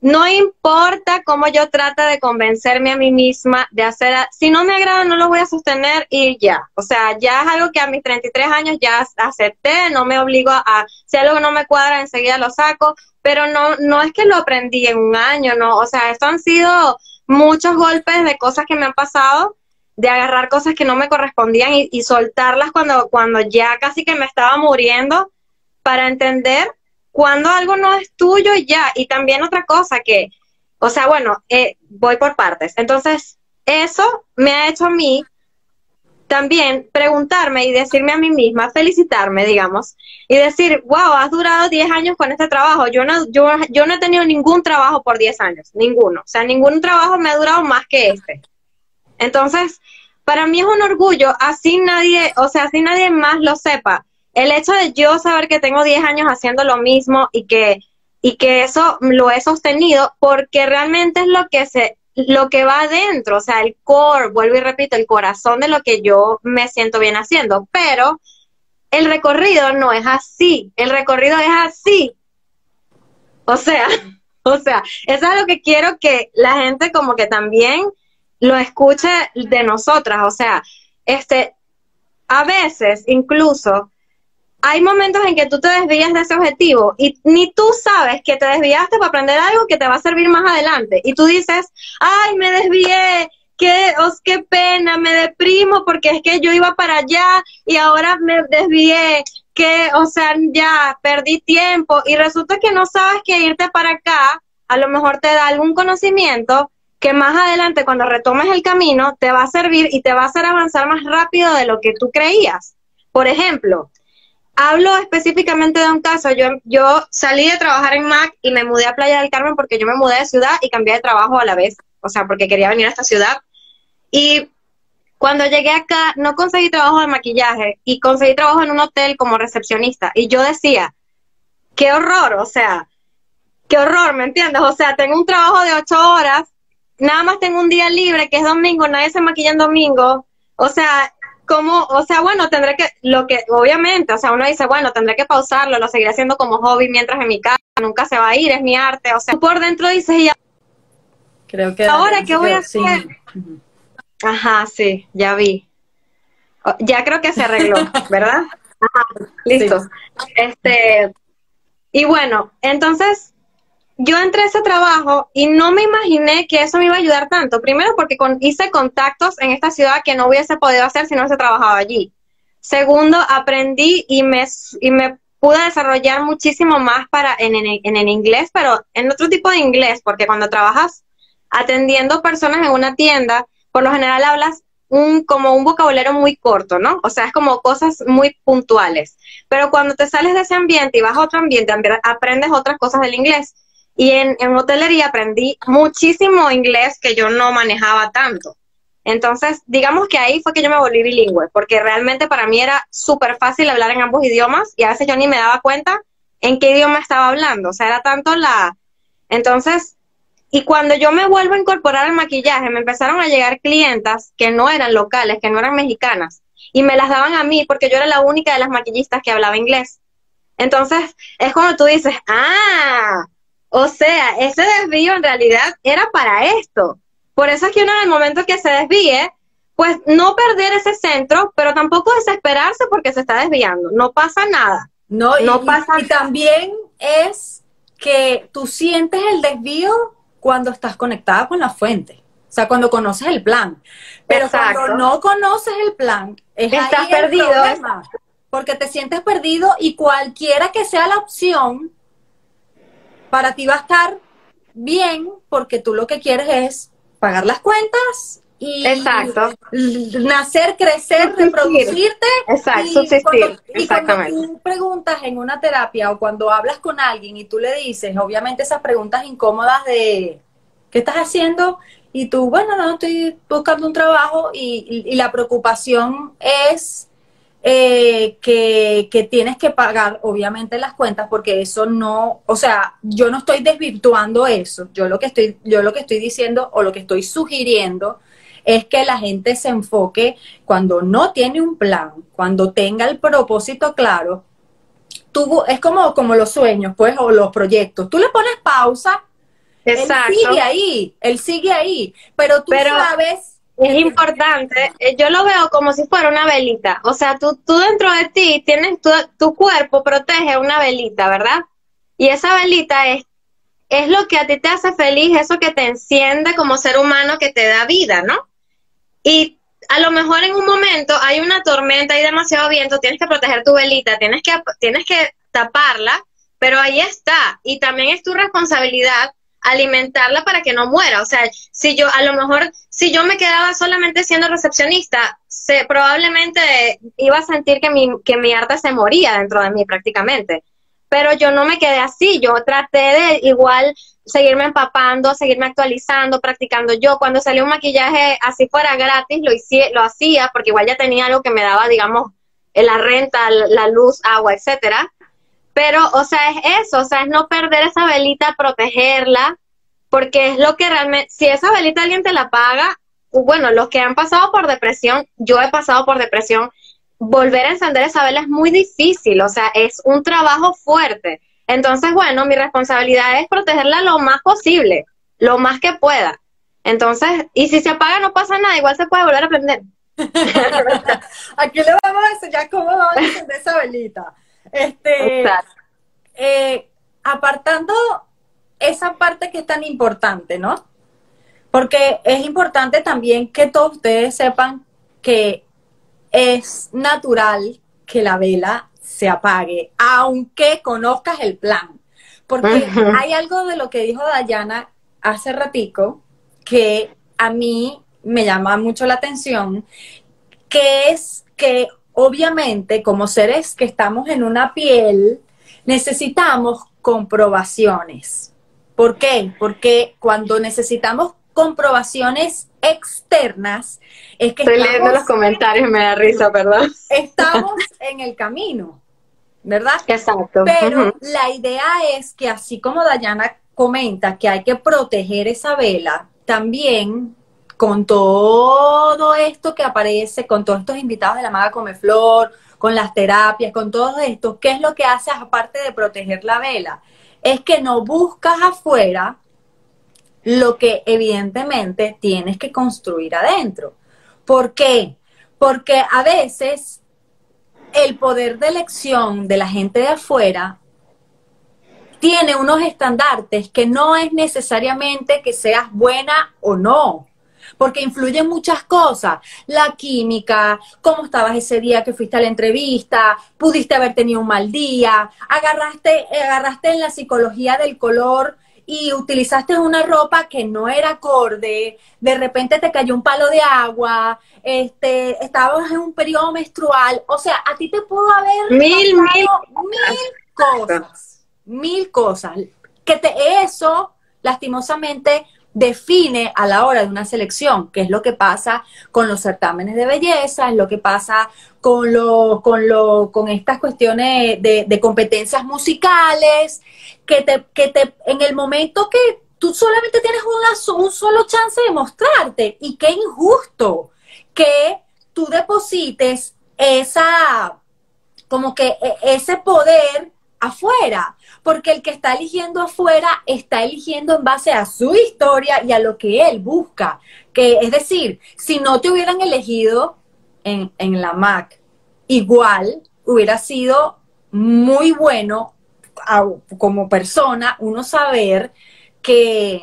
B: no importa cómo yo trate de convencerme a mí misma de hacer, si no me agrada no lo voy a sostener y ya. O sea, ya es algo que a mis 33 años ya acepté, no me obligo a, si algo no me cuadra enseguida lo saco, pero no, no es que lo aprendí en un año, no, o sea, esto han sido muchos golpes de cosas que me han pasado, de agarrar cosas que no me correspondían y, y soltarlas cuando, cuando ya casi que me estaba muriendo para entender cuando algo no es tuyo ya. Y también otra cosa que, o sea, bueno, eh, voy por partes. Entonces, eso me ha hecho a mí también preguntarme y decirme a mí misma, felicitarme, digamos, y decir, wow, has durado 10 años con este trabajo. Yo no, yo, yo no he tenido ningún trabajo por 10 años, ninguno. O sea, ningún trabajo me ha durado más que este. Entonces, para mí es un orgullo, así nadie, o sea, así nadie más lo sepa, el hecho de yo saber que tengo 10 años haciendo lo mismo y que, y que eso lo he sostenido porque realmente es lo que se lo que va adentro, o sea, el core, vuelvo y repito, el corazón de lo que yo me siento bien haciendo, pero el recorrido no es así, el recorrido es así. O sea, [LAUGHS] o sea, eso es lo que quiero que la gente como que también lo escuche de nosotras, o sea, este a veces incluso hay momentos en que tú te desvías de ese objetivo y ni tú sabes que te desviaste para aprender algo que te va a servir más adelante. Y tú dices, ay, me desvié, qué, os, qué pena, me deprimo porque es que yo iba para allá y ahora me desvié, que, o sea, ya perdí tiempo y resulta que no sabes que irte para acá a lo mejor te da algún conocimiento que más adelante cuando retomes el camino te va a servir y te va a hacer avanzar más rápido de lo que tú creías. Por ejemplo, hablo específicamente de un caso. Yo, yo salí de trabajar en Mac y me mudé a Playa del Carmen porque yo me mudé de ciudad y cambié de trabajo a la vez. O sea, porque quería venir a esta ciudad. Y cuando llegué acá, no conseguí trabajo de maquillaje y conseguí trabajo en un hotel como recepcionista. Y yo decía, qué horror, o sea, qué horror, ¿me entiendes? O sea, tengo un trabajo de ocho horas, nada más tengo un día libre, que es domingo, nadie se maquilla en domingo. O sea, cómo, o sea, bueno, tendré que, lo que, obviamente, o sea, uno dice, bueno, tendré que pausarlo, lo seguiré haciendo como hobby mientras en mi casa, nunca se va a ir, es mi arte, o sea, por dentro dices, ya.
A: Creo que.
B: Ahora, ¿qué voy a hacer? Ajá, sí, ya vi. Ya creo que se arregló, [LAUGHS] ¿verdad? Ajá, listo. Este, y bueno, entonces yo entré a ese trabajo y no me imaginé que eso me iba a ayudar tanto. Primero porque hice contactos en esta ciudad que no hubiese podido hacer si no hubiese trabajado allí. Segundo, aprendí y me, y me pude desarrollar muchísimo más para en, en, el inglés, pero en otro tipo de inglés, porque cuando trabajas atendiendo personas en una tienda, por lo general hablas un, como un vocabulario muy corto, ¿no? O sea, es como cosas muy puntuales. Pero cuando te sales de ese ambiente y vas a otro ambiente, aprendes otras cosas del inglés. Y en, en hotelería aprendí muchísimo inglés que yo no manejaba tanto. Entonces, digamos que ahí fue que yo me volví bilingüe, porque realmente para mí era súper fácil hablar en ambos idiomas y a veces yo ni me daba cuenta en qué idioma estaba hablando. O sea, era tanto la... Entonces, y cuando yo me vuelvo a incorporar al maquillaje, me empezaron a llegar clientas que no eran locales, que no eran mexicanas, y me las daban a mí porque yo era la única de las maquillistas que hablaba inglés. Entonces, es cuando tú dices, ah, o sea, ese desvío en realidad era para esto. Por eso es que uno en el momento que se desvíe, pues no perder ese centro, pero tampoco desesperarse porque se está desviando. No pasa nada.
A: No, no pasa y también es que tú sientes el desvío cuando estás conectada con la fuente. O sea, cuando conoces el plan. Pero cuando no conoces el plan,
B: estás perdido.
A: porque te sientes perdido y cualquiera que sea la opción, para ti va a estar bien porque tú lo que quieres es pagar las cuentas y
B: Exacto.
A: nacer, crecer, reproducirte.
B: Exacto,
A: y cuando, y cuando tú preguntas en una terapia o cuando hablas con alguien y tú le dices, obviamente esas preguntas incómodas de ¿qué estás haciendo? Y tú, bueno, no, estoy buscando un trabajo y, y la preocupación es eh, que, tienes que pagar, obviamente, las cuentas, porque eso no, o sea, yo no estoy desvirtuando eso. Yo lo que estoy, yo lo que estoy diciendo o lo que estoy sugiriendo es que la gente se enfoque cuando no tiene un plan, cuando tenga el propósito claro. Tú, es como, como los sueños, pues, o los proyectos. Tú le pones pausa, Exacto. él sigue ahí, él sigue ahí, pero tú sabes
B: es importante, eh, yo lo veo como si fuera una velita, o sea, tú, tú dentro de ti tienes, tu, tu cuerpo protege una velita, ¿verdad? Y esa velita es, es lo que a ti te hace feliz, eso que te enciende como ser humano, que te da vida, ¿no? Y a lo mejor en un momento hay una tormenta, hay demasiado viento, tienes que proteger tu velita, tienes que, tienes que taparla, pero ahí está. Y también es tu responsabilidad alimentarla para que no muera. O sea, si yo, a lo mejor, si yo me quedaba solamente siendo recepcionista, se, probablemente iba a sentir que mi, que mi arte se moría dentro de mí prácticamente. Pero yo no me quedé así, yo traté de igual seguirme empapando, seguirme actualizando, practicando. Yo cuando salió un maquillaje así fuera gratis, lo, hice, lo hacía porque igual ya tenía algo que me daba, digamos, la renta, la luz, agua, etcétera pero, o sea, es eso, o sea, es no perder esa velita, protegerla, porque es lo que realmente, si esa velita alguien te la paga, bueno, los que han pasado por depresión, yo he pasado por depresión, volver a encender esa vela es muy difícil, o sea, es un trabajo fuerte. Entonces, bueno, mi responsabilidad es protegerla lo más posible, lo más que pueda. Entonces, y si se apaga no pasa nada, igual se puede volver a prender. [LAUGHS]
A: Aquí le vamos a enseñar cómo vamos a encender esa velita. Este, eh, apartando esa parte que es tan importante, ¿no? Porque es importante también que todos ustedes sepan que es natural que la vela se apague, aunque conozcas el plan. Porque hay algo de lo que dijo Dayana hace ratico que a mí me llama mucho la atención, que es que obviamente como seres que estamos en una piel, necesitamos comprobaciones. ¿Por qué? Porque cuando necesitamos comprobaciones externas, es que...
B: Estoy leyendo los comentarios y me da risa, perdón.
A: Estamos en el camino, ¿verdad?
B: Exacto.
A: Pero la idea es que así como Dayana comenta que hay que proteger esa vela, también con todo esto que aparece, con todos estos invitados de la Maga Comeflor, con las terapias, con todo esto, ¿qué es lo que haces aparte de proteger la vela? Es que no buscas afuera lo que evidentemente tienes que construir adentro. ¿Por qué? Porque a veces el poder de elección de la gente de afuera tiene unos estandartes que no es necesariamente que seas buena o no, porque influyen muchas cosas, la química, cómo estabas ese día que fuiste a la entrevista, pudiste haber tenido un mal día, agarraste, agarraste en la psicología del color y utilizaste una ropa que no era acorde, de repente te cayó un palo de agua, este, estabas en un periodo menstrual, o sea, a ti te pudo haber
B: mil, mil,
A: mil cosas, mil cosas, que te, eso lastimosamente define a la hora de una selección, que es lo que pasa con los certámenes de belleza, es lo que pasa con, lo, con, lo, con estas cuestiones de, competencias musicales, que te, que te, en el momento que tú solamente tienes una, un solo chance de mostrarte, y qué injusto que tú deposites esa, como que e, ese poder afuera, porque el que está eligiendo afuera está eligiendo en base a su historia y a lo que él busca. Que es decir, si no te hubieran elegido en, la Mac, igual hubiera sido muy bueno como persona uno saber que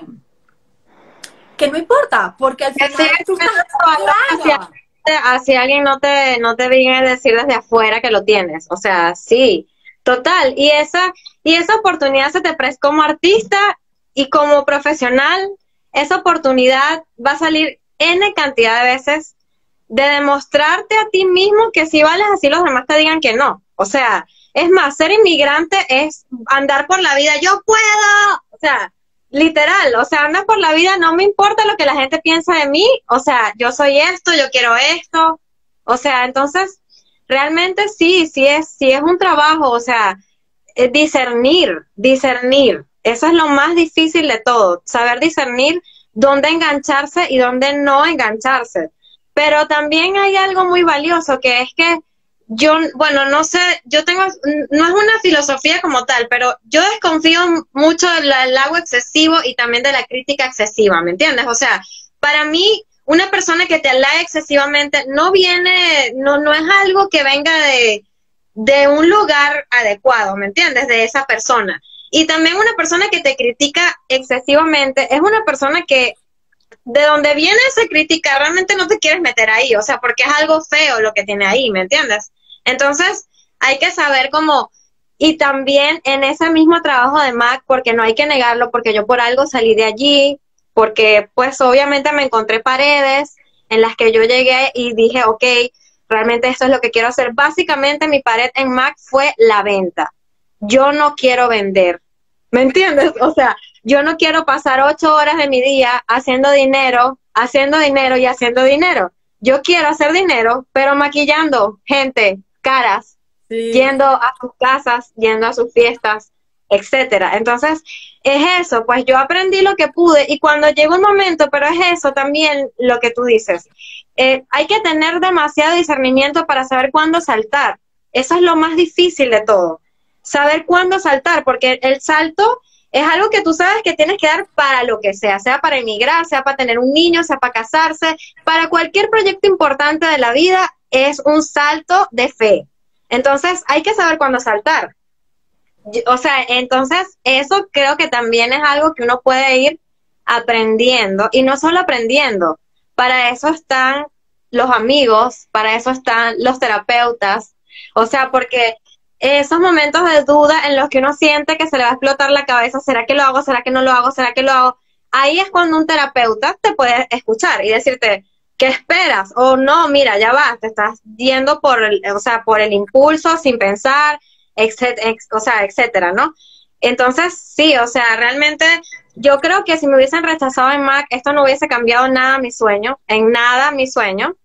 A: que no importa, porque al final tú
B: estás así alguien no te no te viene a decir desde afuera que lo tienes, o sea, sí, Total, y esa, y esa oportunidad se te presta como artista y como profesional, esa oportunidad va a salir N cantidad de veces de demostrarte a ti mismo que si vales así los demás te digan que no. O sea, es más, ser inmigrante es andar por la vida, yo puedo, o sea, literal, o sea, andar por la vida, no me importa lo que la gente piensa de mí, o sea, yo soy esto, yo quiero esto, o sea, entonces realmente sí, sí es, sí es un trabajo, o sea, discernir, discernir, eso es lo más difícil de todo, saber discernir dónde engancharse y dónde no engancharse. Pero también hay algo muy valioso que es que yo, bueno, no sé, yo tengo, no es una filosofía como tal, pero yo desconfío mucho del agua excesivo y también de la crítica excesiva, ¿me entiendes? O sea, para mí una persona que te halaga excesivamente no viene, no, no es algo que venga de, de un lugar adecuado, ¿me entiendes? De esa persona. Y también una persona que te critica excesivamente es una persona que de donde viene esa crítica realmente no te quieres meter ahí, o sea, porque es algo feo lo que tiene ahí, ¿me entiendes? Entonces, hay que saber cómo, y también en ese mismo trabajo de Mac, porque no hay que negarlo, porque yo por algo salí de allí, porque pues obviamente me encontré paredes en las que yo llegué y dije, ok, realmente esto es lo que quiero hacer. Básicamente mi pared en Mac fue la venta. Yo no quiero vender, ¿me entiendes? O sea, yo no quiero pasar ocho horas de mi día haciendo dinero, haciendo dinero y haciendo dinero. Yo quiero hacer dinero, pero maquillando gente, caras, yendo a sus casas, yendo a sus fiestas, etcétera. Entonces, es eso, pues yo aprendí lo que pude y cuando llegó un momento, pero es eso también lo que tú dices, eh, hay que tener demasiado discernimiento para saber cuándo saltar. Eso es lo más difícil de todo, saber cuándo saltar, porque el salto es algo que tú sabes que tienes que dar para lo que sea, sea para emigrar, sea para tener un niño, sea para casarse, para cualquier proyecto importante de la vida, es un salto de fe. Entonces hay que saber cuándo saltar o sea, entonces eso creo que también es algo que uno puede ir aprendiendo y no solo aprendiendo, para eso están los amigos, para eso están los terapeutas, o sea, porque esos momentos de duda en los que uno siente que se le va a explotar la cabeza, ¿será que lo hago? ¿Será que no lo hago? ¿Será que lo hago? Ahí es cuando un terapeuta te puede escuchar y decirte, ¿qué esperas? O no, mira, ya va, te estás yendo por el, o sea, por el impulso sin pensar, o sea, etcétera, ¿no? Entonces, sí, o sea, realmente yo creo que si me hubiesen rechazado en Mac, esto no hubiese cambiado nada mi sueño, en nada mi sueño,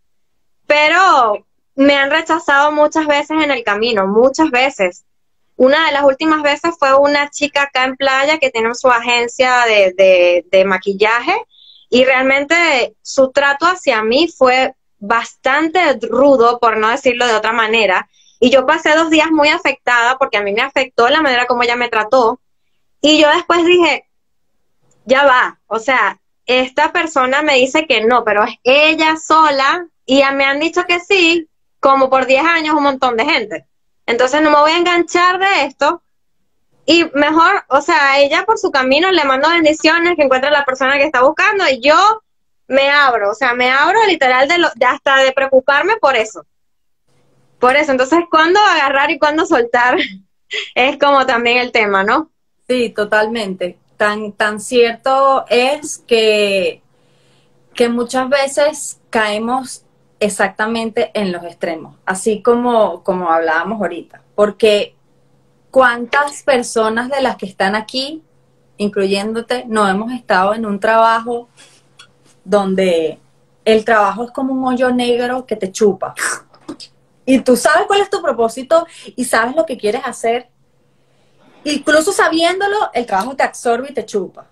B: pero me han rechazado muchas veces en el camino, muchas veces. Una de las últimas veces fue una chica acá en playa que tiene su agencia de, de, de maquillaje y realmente su trato hacia mí fue bastante rudo, por no decirlo de otra manera. Y yo pasé dos días muy afectada porque a mí me afectó la manera como ella me trató. Y yo después dije, ya va, o sea, esta persona me dice que no, pero es ella sola y me han dicho que sí, como por 10 años un montón de gente. Entonces no me voy a enganchar de esto y mejor, o sea, ella por su camino le mando bendiciones, que encuentre la persona que está buscando y yo me abro, o sea, me abro literal de, lo, de hasta de preocuparme por eso. Por eso, entonces, ¿cuándo agarrar y cuándo soltar? [LAUGHS] es como también el tema, ¿no?
A: Sí, totalmente. Tan, tan cierto es que, que muchas veces caemos exactamente en los extremos, así como, como hablábamos ahorita, porque ¿cuántas personas de las que están aquí, incluyéndote, no hemos estado en un trabajo donde el trabajo es como un hoyo negro que te chupa? Y tú sabes cuál es tu propósito y sabes lo que quieres hacer. Incluso sabiéndolo, el trabajo te absorbe y te chupa.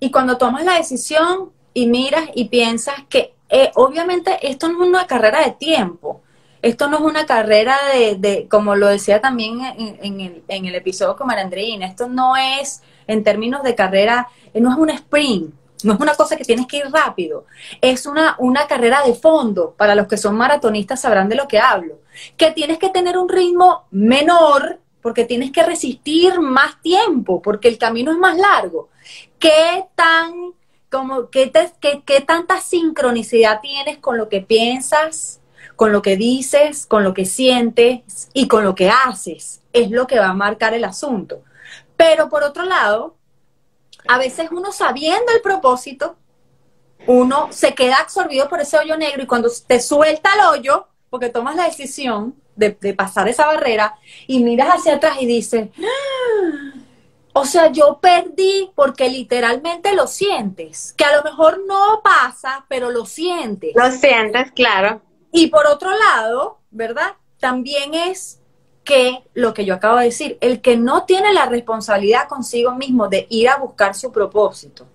A: Y cuando tomas la decisión y miras y piensas que eh, obviamente esto no es una carrera de tiempo, esto no es una carrera de, como lo decía también en, el, en el, episodio con Marandreina, esto no es en términos de carrera, eh, no es un sprint, no es una cosa que tienes que ir rápido, es una, una carrera de fondo. Para los que son maratonistas sabrán de lo que hablo. Que tienes que tener un ritmo menor porque tienes que resistir más tiempo, porque el camino es más largo. ¿Qué tan, como, qué, qué, qué tanta sincronicidad tienes con lo que piensas, con lo que dices, con lo que sientes y con lo que haces? Es lo que va a marcar el asunto. Pero por otro lado, a veces uno sabiendo el propósito, uno se queda absorbido por ese hoyo negro y cuando te suelta el hoyo, porque tomas la decisión de, pasar esa barrera y miras hacia atrás y dices, ¡Ah! o sea, yo perdí porque literalmente lo sientes, que a lo mejor no pasa, pero lo sientes.
B: Lo sientes, claro.
A: Y por otro lado, ¿verdad? También es que lo que yo acabo de decir, el que no tiene la responsabilidad consigo mismo de ir a buscar su propósito,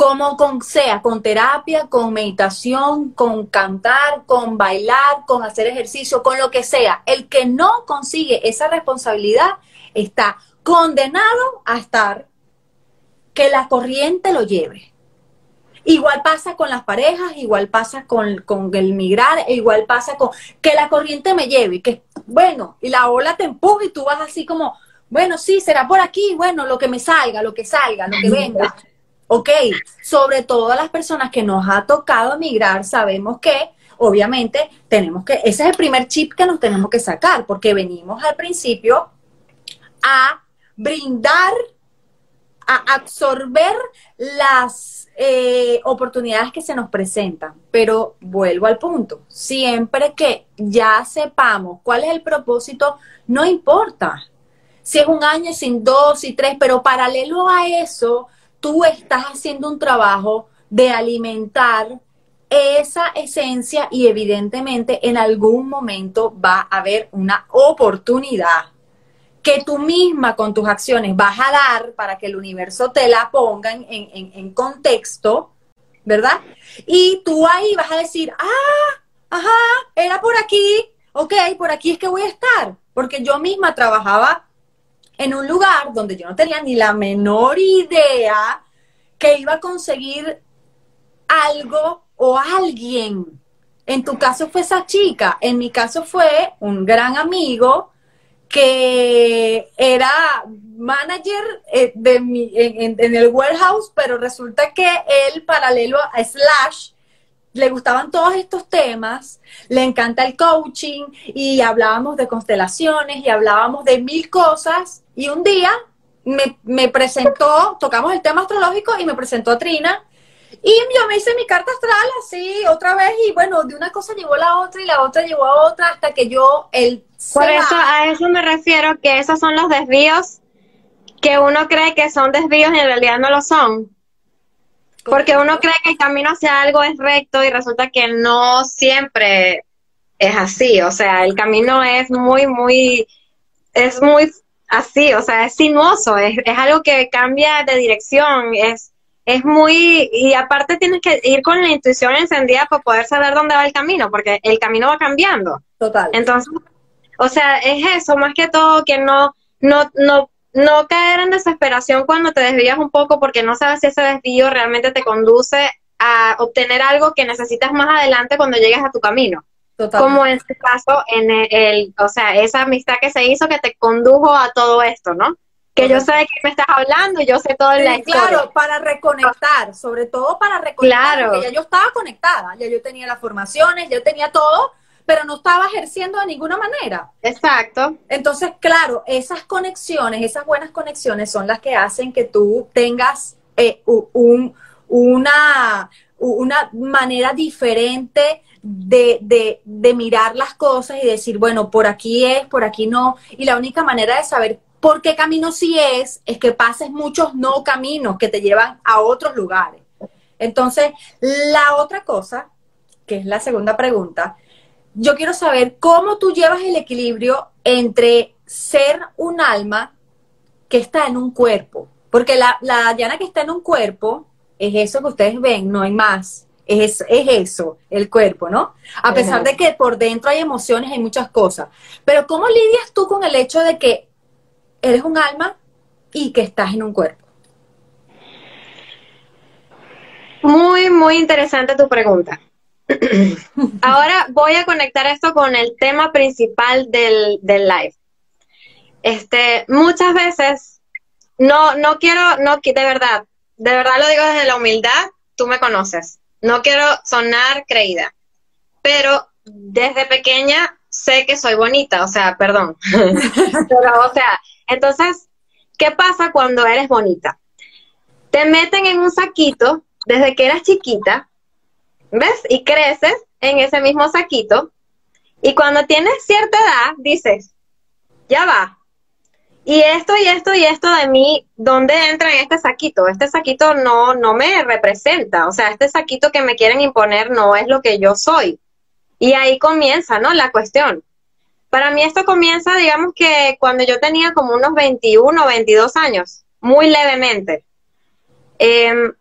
A: como con, sea con terapia, con meditación, con cantar, con bailar, con hacer ejercicio, con lo que sea, el que no consigue esa responsabilidad está condenado a estar que la corriente lo lleve. Igual pasa con las parejas, igual pasa con, el migrar, igual pasa con que la corriente me lleve, que bueno, y la ola te empuja y tú vas así como, bueno, sí, será por aquí, bueno, lo que me salga, lo que salga, lo que venga. Ok, sobre todo a las personas que nos ha tocado migrar, sabemos que obviamente tenemos que, ese es el primer chip que nos tenemos que sacar, porque venimos al principio a brindar, a absorber las eh, oportunidades que se nos presentan, pero vuelvo al punto, siempre que ya sepamos cuál es el propósito, no importa. Si es un año, sin dos y tres, pero paralelo a eso, tú estás haciendo un trabajo de alimentar esa esencia y evidentemente en algún momento va a haber una oportunidad que tú misma con tus acciones vas a dar para que el universo te la ponga en, contexto, ¿verdad? Y tú ahí vas a decir, ah, ajá, era por aquí, ok, por aquí es que voy a estar, porque yo misma trabajaba en un lugar donde yo no tenía ni la menor idea que iba a conseguir algo o alguien. En tu caso fue esa chica, en mi caso fue un gran amigo que era manager eh, de mi, en, el warehouse, pero resulta que él, paralelo a Slash, le gustaban todos estos temas, le encanta el coaching y hablábamos de constelaciones y hablábamos de mil cosas y un día me, me presentó, tocamos el tema astrológico y me presentó a Trina y yo me hice mi carta astral así otra vez y bueno, de una cosa llegó la otra y la otra llegó a otra hasta que yo el...
B: Por eso, a eso me refiero, que esos son los desvíos que uno cree que son desvíos y en realidad no lo son. Porque uno cree que el camino hacia algo es recto y resulta que no siempre es así. O sea, el camino es muy, muy, es muy así, o sea, es sinuoso, es, es algo que cambia de dirección, es es muy, y aparte tienes que ir con la intuición encendida para poder saber dónde va el camino, porque el camino va cambiando.
A: Total.
B: Entonces, o sea, es eso, más que todo que no, no, no, no caer en desesperación cuando te desvías un poco porque no sabes si ese desvío realmente te conduce a obtener algo que necesitas más adelante cuando llegues a tu camino. Como en este caso, en el, o sea, esa amistad que se hizo que te condujo a todo esto, ¿no? Que yo sé de qué me estás hablando, yo sé todo el la
A: Claro, para reconectar, sobre todo para reconectar, claro. porque ya yo estaba conectada, ya yo tenía las formaciones, yo tenía todo, pero no estaba ejerciendo de ninguna manera.
B: Exacto.
A: Entonces, claro, esas conexiones, esas buenas conexiones son las que hacen que tú tengas eh, un, una, una manera diferente de, de, de, mirar las cosas y decir, bueno, por aquí es, por aquí no. Y la única manera de saber por qué camino sí es, es que pases muchos no caminos que te llevan a otros lugares. Entonces, la otra cosa, que es la segunda pregunta, yo quiero saber cómo tú llevas el equilibrio entre ser un alma que está en un cuerpo. Porque la, la Diana que está en un cuerpo es eso que ustedes ven, no hay más. Es, es eso, el cuerpo, ¿no? A pesar de que por dentro hay emociones, hay muchas cosas. Pero ¿cómo lidias tú con el hecho de que eres un alma y que estás en un cuerpo?
B: Muy, muy interesante tu pregunta. [CLEARS THROAT] Ahora voy a conectar esto con el tema principal del, del live. Este, muchas veces, no, no quiero, no, de verdad, de verdad lo digo desde la humildad, tú me conoces. No quiero sonar creída, pero desde pequeña sé que soy bonita, o sea, perdón. [LAUGHS] pero, o sea, entonces, ¿qué pasa cuando eres bonita? Te meten en un saquito desde que eras chiquita ¿Ves? Y creces en ese mismo saquito. Y cuando tienes cierta edad, dices, ya va. Y esto y esto y esto de mí, ¿dónde entra en este saquito? Este saquito no, no me representa. O sea, este saquito que me quieren imponer no es lo que yo soy. Y ahí comienza, ¿no? La cuestión. Para mí esto comienza, digamos que cuando yo tenía como unos 21 o 22 años, muy levemente. Eh,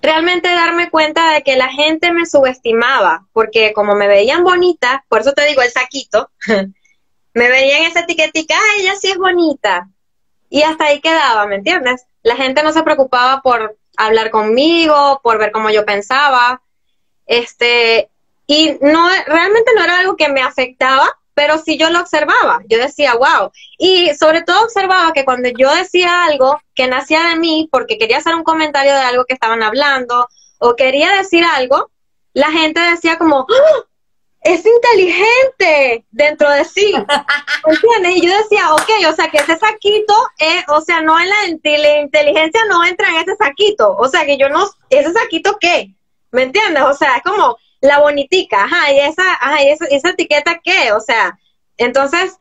B: realmente darme cuenta de que la gente me subestimaba, porque como me veían bonita, por eso te digo el saquito, [LAUGHS] me veían esa etiquetica, ah, ella sí es bonita. Y hasta ahí quedaba, ¿me entiendes? La gente no se preocupaba por hablar conmigo, por ver cómo yo pensaba. Este, y no, realmente no era algo que me afectaba, pero sí yo lo observaba, yo decía, wow, y sobre todo observaba que cuando yo decía algo que nacía de mí porque quería hacer un comentario de algo que estaban hablando o quería decir algo, la gente decía como, ¡Ah! Es inteligente dentro de sí, [LAUGHS] ¿entiendes? Y yo decía, ok, o sea que ese saquito, es, o sea, no en la, la inteligencia no entra en ese saquito, o sea que yo no, ese saquito qué, ¿me entiendes? O sea, es como, la bonitica, ajá, y esa, ajá, y esa, esa etiqueta qué, o sea, entonces,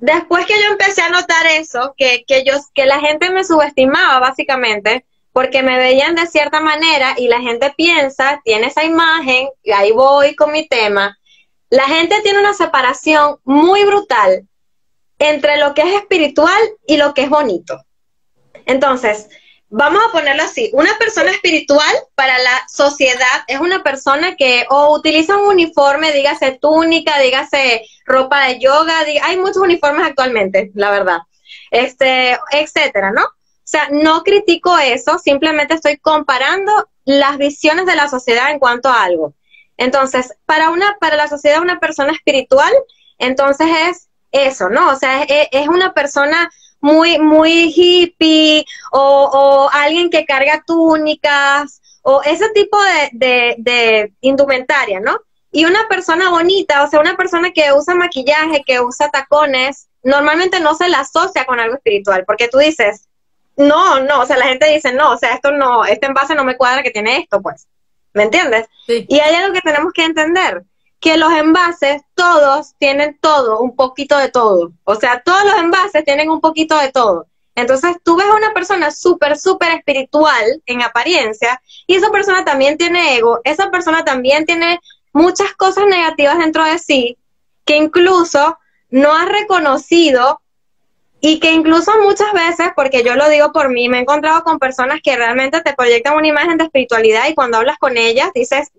B: después que yo empecé a notar eso, que, que yo, que la gente me subestimaba básicamente, porque me veían de cierta manera y la gente piensa, tiene esa imagen, y ahí voy con mi tema, la gente tiene una separación muy brutal entre lo que es espiritual y lo que es bonito. Entonces, vamos a ponerlo así, una persona espiritual para la sociedad es una persona que o utiliza un uniforme, dígase túnica, dígase ropa de yoga, hay muchos uniformes actualmente, la verdad, este, etcétera, ¿no? O sea, no critico eso, simplemente estoy comparando las visiones de la sociedad en cuanto a algo. Entonces, para una, para la sociedad una persona espiritual, entonces es eso, ¿no? O sea, es, es una persona muy, muy hippie o, alguien que carga túnicas o ese tipo de, de, indumentaria, ¿no? Y una persona bonita, o sea, una persona que usa maquillaje, que usa tacones, normalmente no se la asocia con algo espiritual, porque tú dices, no, no, o sea, la gente dice, no, o sea, esto no, este envase no me cuadra que tiene esto, pues, ¿me entiendes? Y hay algo que tenemos que entender, que los envases, todos tienen todo, un poquito de todo. O sea, todos los envases tienen un poquito de todo. Entonces tú ves a una persona súper, súper espiritual en apariencia y esa persona también tiene ego, esa persona también tiene muchas cosas negativas dentro de sí que incluso no ha reconocido y que incluso muchas veces, porque yo lo digo por mí, me he encontrado con personas que realmente te proyectan una imagen de espiritualidad y cuando hablas con ellas dices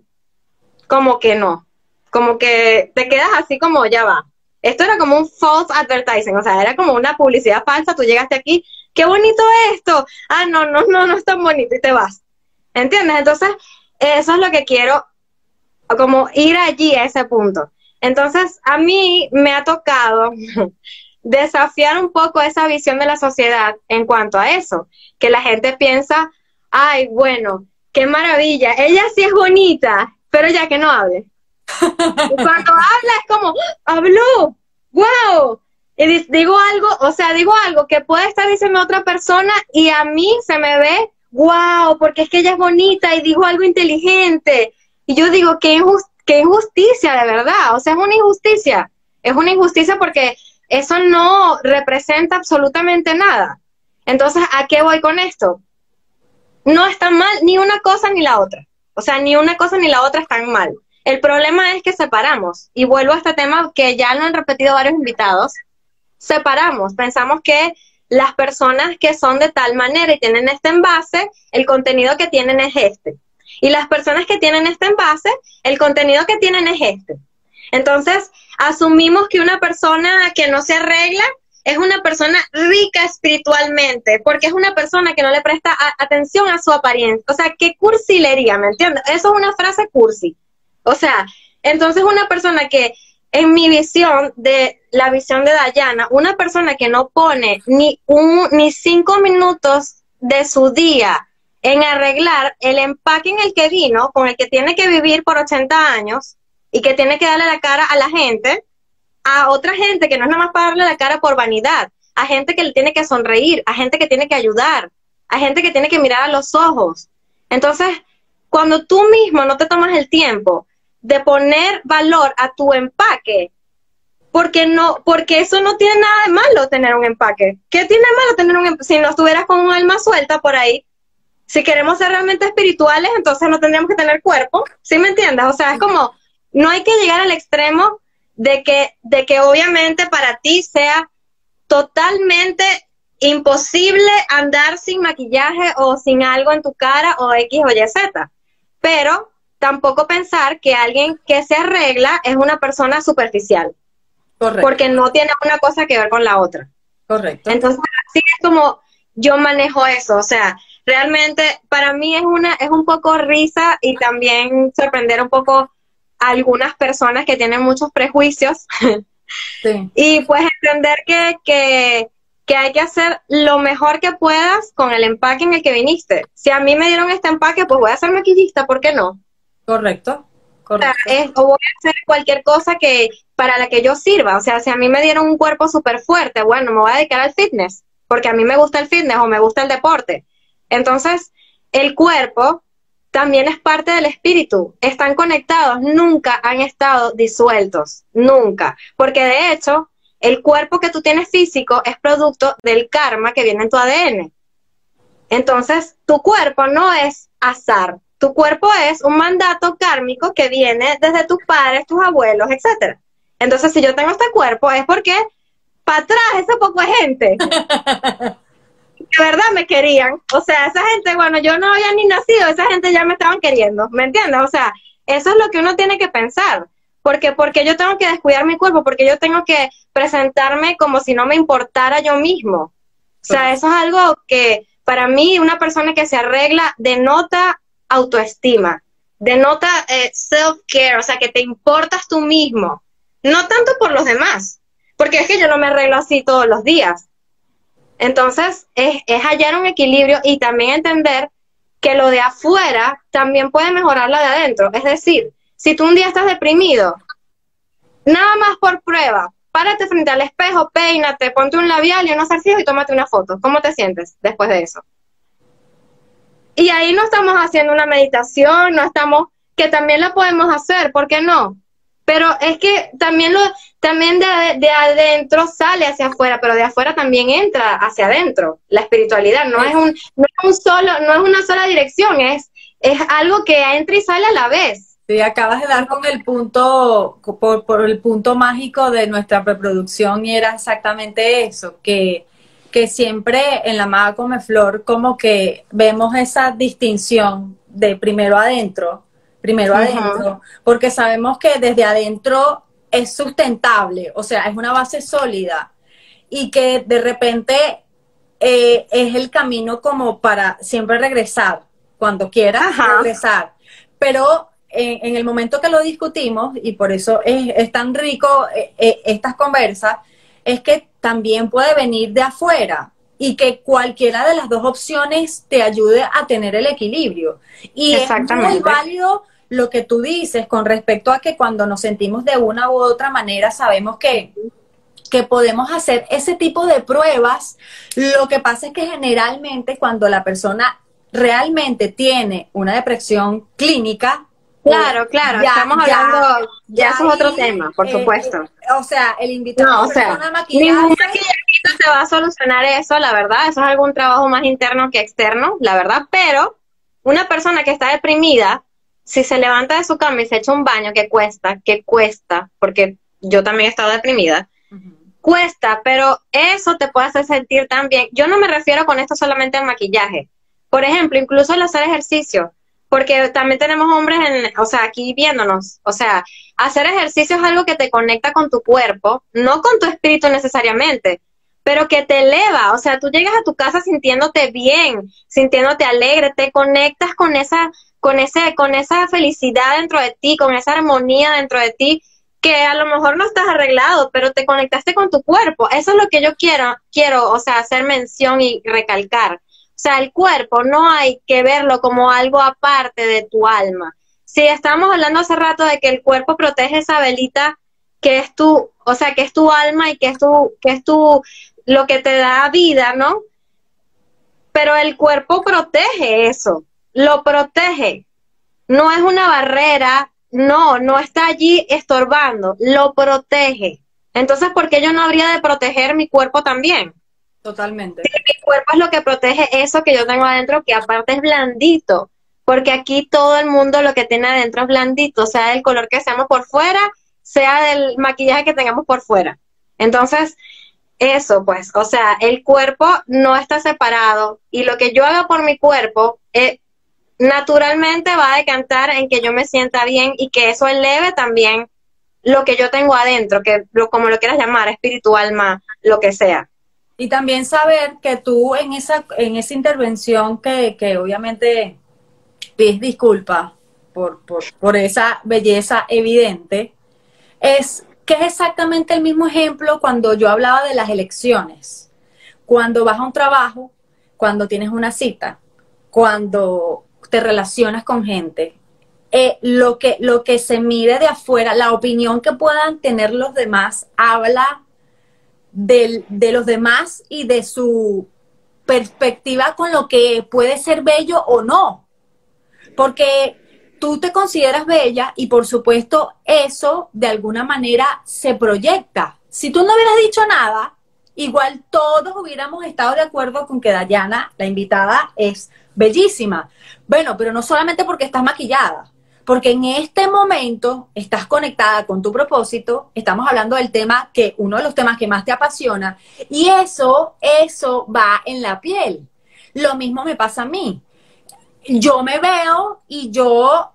B: como que no, como que te quedas así como ya va. Esto era como un false advertising, o sea, era como una publicidad falsa, tú llegaste aquí, qué bonito esto, ah, no, no, no, no es tan bonito y te vas. ¿Entiendes? Entonces, eso es lo que quiero, como ir allí a ese punto. Entonces, a mí me ha tocado [LAUGHS] desafiar un poco esa visión de la sociedad en cuanto a eso, que la gente piensa, ay, bueno, qué maravilla, ella sí es bonita, pero ya que no hable. cuando habla es como, habló, wow, y digo algo, o sea, digo algo que puede estar diciendo otra persona y a mí se me ve, wow, porque es que ella es bonita y dijo algo inteligente. Y yo digo, qué, qué injusticia, de verdad, o sea, es una injusticia, es una injusticia porque eso no representa absolutamente nada. Entonces, ¿a qué voy con esto? No está mal ni una cosa ni la otra. O sea, ni una cosa ni la otra están mal. El problema es que separamos. Y vuelvo a este tema que ya lo han repetido varios invitados. Separamos. Pensamos que las personas que son de tal manera y tienen este envase, el contenido que tienen es este. Y las personas que tienen este envase, el contenido que tienen es este. Entonces, asumimos que una persona que no se arregla es una persona rica espiritualmente, porque es una persona que no le presta atención a su apariencia. O sea, qué cursilería, ¿me entiendes? Eso es una frase cursi. O sea, entonces una persona que, en mi visión de la visión de Dayana, una persona que no pone ni un, ni cinco minutos de su día en arreglar el empaque en el que vino, con el que tiene que vivir por 80 años, y que tiene que darle la cara a la gente, a otra gente que no es nada más para darle la cara por vanidad, a gente que le tiene que sonreír, a gente que tiene que ayudar, a gente que tiene que mirar a los ojos. Entonces, cuando tú mismo no te tomas el tiempo de poner valor a tu empaque, porque no, porque eso no tiene nada de malo tener un empaque. ¿Qué tiene de malo tener un empaque? Si no estuvieras con un alma suelta por ahí, si queremos ser realmente espirituales, entonces no tendríamos que tener cuerpo. ¿Sí me entiendes? O sea, es como no hay que llegar al extremo de que, de que obviamente para ti sea totalmente imposible andar sin maquillaje o sin algo en tu cara o X o Y Z. Pero tampoco pensar que alguien que se arregla es una persona superficial. Correcto. Porque no tiene una cosa que ver con la otra.
A: Correcto.
B: Entonces, así es como yo manejo eso. O sea, realmente para mí es una, es un poco risa y también sorprender un poco algunas personas que tienen muchos prejuicios. [LAUGHS] y pues entender que, que, que, hay que hacer lo mejor que puedas con el empaque en el que viniste. Si a mí me dieron este empaque, pues voy a ser maquillista, ¿por qué no?
A: Correcto.
B: Correcto. O, voy a hacer cualquier cosa que para la que yo sirva. O sea, si a mí me dieron un cuerpo súper fuerte, bueno, me voy a dedicar al fitness, porque a mí me gusta el fitness o me gusta el deporte. Entonces, el cuerpo también es parte del espíritu. Están conectados, nunca han estado disueltos, nunca. Porque de hecho, el cuerpo que tú tienes físico es producto del karma que viene en tu ADN. Entonces, tu cuerpo no es azar. Tu cuerpo es un mandato kármico que viene desde tus padres, tus abuelos, etc. Entonces, si yo tengo este cuerpo es porque para atrás ese poco de gente [LAUGHS] de verdad me querían. O sea, esa gente, bueno, yo no había ni nacido, esa gente ya me estaban queriendo, ¿me entiendes? O sea, eso es lo que uno tiene que pensar. Porque, porque yo tengo que descuidar mi cuerpo, porque yo tengo que presentarme como si no me importara yo mismo. O sea, eso es algo que para mí una persona que se arregla denota autoestima, denota eh, self-care, o sea, que te importas tú mismo, no tanto por los demás, porque es que yo no me arreglo así todos los días, entonces, es, hallar un equilibrio y también entender que lo de afuera también puede mejorar lo de adentro. Es decir, si tú un día estás deprimido, nada más por prueba, párate frente al espejo, peínate, ponte un labial y unos zarcillos y tómate una foto. ¿Cómo te sientes después de eso? Y ahí no estamos haciendo una meditación, no estamos, que también la podemos hacer, ¿por qué no? Pero es que también lo, también de, adentro sale hacia afuera, pero de afuera también entra hacia adentro. La espiritualidad no es un, no es un solo, no es una sola dirección, es, es algo que entra y sale a la vez.
A: Sí, acabas de dar con el punto, por, por el punto mágico de nuestra reproducción y era exactamente eso, que que siempre en la maga come flor como que vemos esa distinción de primero adentro, primero adentro, porque sabemos que desde adentro es sustentable, o sea, es una base sólida y que de repente eh, es el camino como para siempre regresar, cuando quieras regresar. Pero en, el momento que lo discutimos, y por eso es, tan rico eh, eh, estas conversas, es que también puede venir de afuera y que cualquiera de las dos opciones te ayude a tener el equilibrio. Y es muy válido lo que tú dices con respecto a que cuando nos sentimos de una u otra manera sabemos que que podemos hacer ese tipo de pruebas. Lo que pasa es que generalmente cuando la persona realmente tiene una depresión clínica,
B: Claro, claro, estamos hablando, ya, eso es otro tema, por eh, supuesto.
A: o sea, el invitado no,
B: o sea, ningún maquillajito te va a solucionar eso, la verdad, eso es algún trabajo más interno que externo, la verdad, pero una persona que está deprimida, si se levanta de su cama y se echa un baño, que cuesta, que cuesta, porque yo también he estado deprimida, cuesta, pero eso te puede hacer sentir tan bien. Yo no me refiero con esto solamente al maquillaje. Por ejemplo, incluso el hacer ejercicio, porque también tenemos hombres, en, o sea, aquí viéndonos. O sea, hacer ejercicio es algo que te conecta con tu cuerpo, no con tu espíritu necesariamente, pero que te eleva. O sea, tú llegas a tu casa sintiéndote bien, sintiéndote alegre, te conectas con esa, con ese, con esa felicidad dentro de ti, con esa armonía dentro de ti que a lo mejor no estás arreglado, pero te conectaste con tu cuerpo. Eso es lo que yo quiero, quiero, o sea, hacer mención y recalcar. O sea, el cuerpo no hay que verlo como algo aparte de tu alma. Si estamos hablando hace rato de que el cuerpo protege esa velita que es tu, o sea, que es tu alma y que es tu, que es tu, lo que te da vida, ¿no? Pero el cuerpo protege eso, lo protege. No es una barrera no, no está allí estorbando, lo protege. Entonces, ¿por qué yo no habría de proteger mi cuerpo también?
A: Totalmente.
B: mi cuerpo es lo que protege eso que yo tengo adentro, que aparte es blandito, porque aquí todo el mundo lo que tiene adentro es blandito, sea del color que seamos por fuera, sea del maquillaje que tengamos por fuera. Entonces, eso pues, o sea, el cuerpo no está separado y lo que yo haga por mi cuerpo es, naturalmente va a decantar en que yo me sienta bien y que eso eleve también lo que yo tengo adentro, que lo, como lo quieras llamar, espiritual, alma, lo que sea.
A: Y también saber que tú en esa, en esa intervención que, que obviamente pides disculpas por, por, por esa belleza evidente, es que es exactamente el mismo ejemplo cuando yo hablaba de las elecciones. Cuando vas a un trabajo, cuando tienes una cita, cuando te relacionas con gente, eh, lo, que, lo que se mide de afuera, la opinión que puedan tener los demás, habla de los demás y de su perspectiva con lo que puede ser bello o no. Porque tú te consideras bella y por supuesto eso de alguna manera se proyecta. Si tú no hubieras dicho nada, igual todos hubiéramos estado de acuerdo con que Dayana, la invitada, es bellísima. Bueno, pero no solamente porque estás maquillada, porque en este momento estás conectada con tu propósito, estamos hablando del tema que uno de los temas que más te apasiona y eso eso va en la piel. Lo mismo me pasa a mí. Yo me veo y yo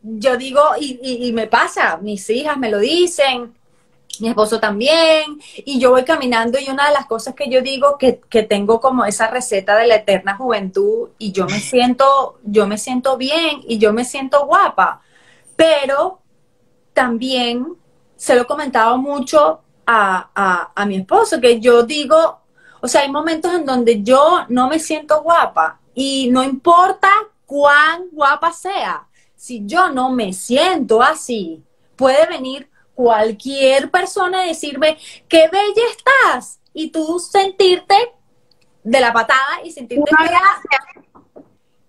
A: yo digo y, y me pasa, mis hijas me lo dicen, mi esposo también, y yo voy caminando y una de las cosas que yo digo que, que, tengo como esa receta de la eterna juventud y yo me siento, yo me siento bien y yo me siento guapa, pero también se lo he comentado mucho a, a, a mi esposo, que yo digo, o sea, hay momentos en donde yo no me siento guapa y no importa cuán guapa sea, si yo no me siento así, puede venir cualquier persona decirme, qué bella estás, y tú sentirte de la patada y sentirte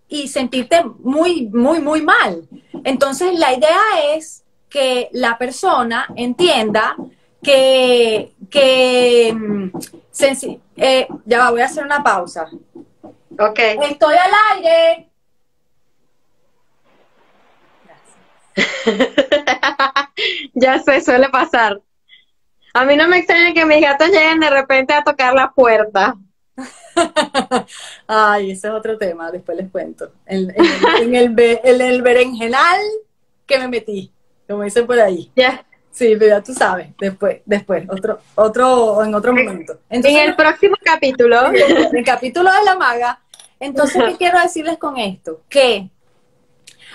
A: y sentirte muy, muy, muy mal. Entonces la idea es que la persona entienda que, que mm, eh, ya voy a hacer una pausa.
B: Ok.
A: Estoy al aire. [LAUGHS]
B: ya se suele pasar. A mí no me extraña que mis gatos lleguen de repente a tocar la puerta. [LAUGHS]
A: Ay, ese es otro tema, después les cuento. En, en, el, el, berenjenal que me metí, como dicen por ahí.
B: Ya.
A: Sí, pero ya tú sabes, después, después, otro, otro, en otro momento.
B: en el próximo capítulo.
A: En el capítulo de la maga. Entonces, ¿qué [LAUGHS] quiero decirles con esto? Que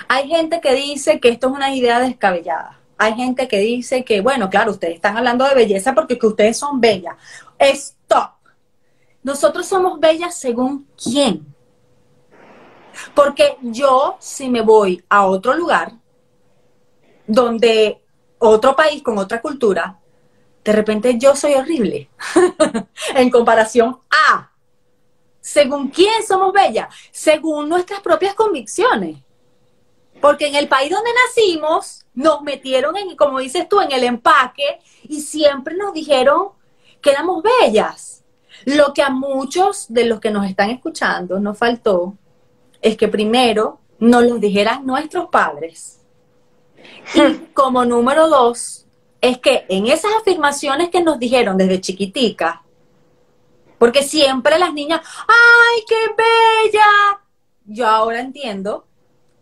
A: hay gente que dice que esto es una idea descabellada. Hay gente que dice que, bueno, claro, ustedes están hablando de belleza porque que ustedes son bellas. Stop. Nosotros somos bellas según quién. Porque yo, si me voy a otro lugar, donde otro país con otra cultura, de repente yo soy horrible [LAUGHS] en comparación a, según quién somos bellas, según nuestras propias convicciones. Porque en el país donde nacimos, nos metieron en, como dices tú, en el empaque y siempre nos dijeron que éramos bellas. Lo que a muchos de los que nos están escuchando nos faltó es que primero nos lo dijeran nuestros padres. Y hmm. como número dos, es que en esas afirmaciones que nos dijeron desde chiquitica, porque siempre las niñas, ¡ay, qué bella! Yo ahora entiendo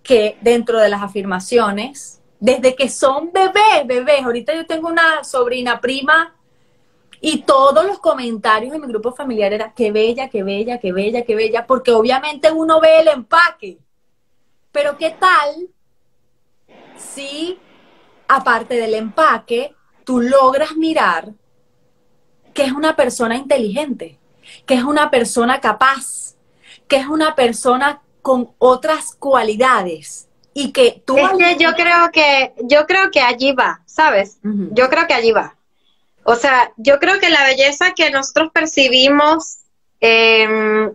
A: que dentro de las afirmaciones, desde que son bebés, bebés, ahorita yo tengo una sobrina prima y todos los comentarios en mi grupo familiar era qué bella, qué bella, qué bella, qué bella, porque obviamente uno ve el empaque. Pero ¿qué tal si aparte del empaque, tú logras mirar que es una persona inteligente, que es una persona capaz, que es una persona con otras cualidades y que tú
B: es que yo creo que yo creo que allí va sabes yo creo que allí va. O sea yo creo que la belleza que nosotros percibimos em,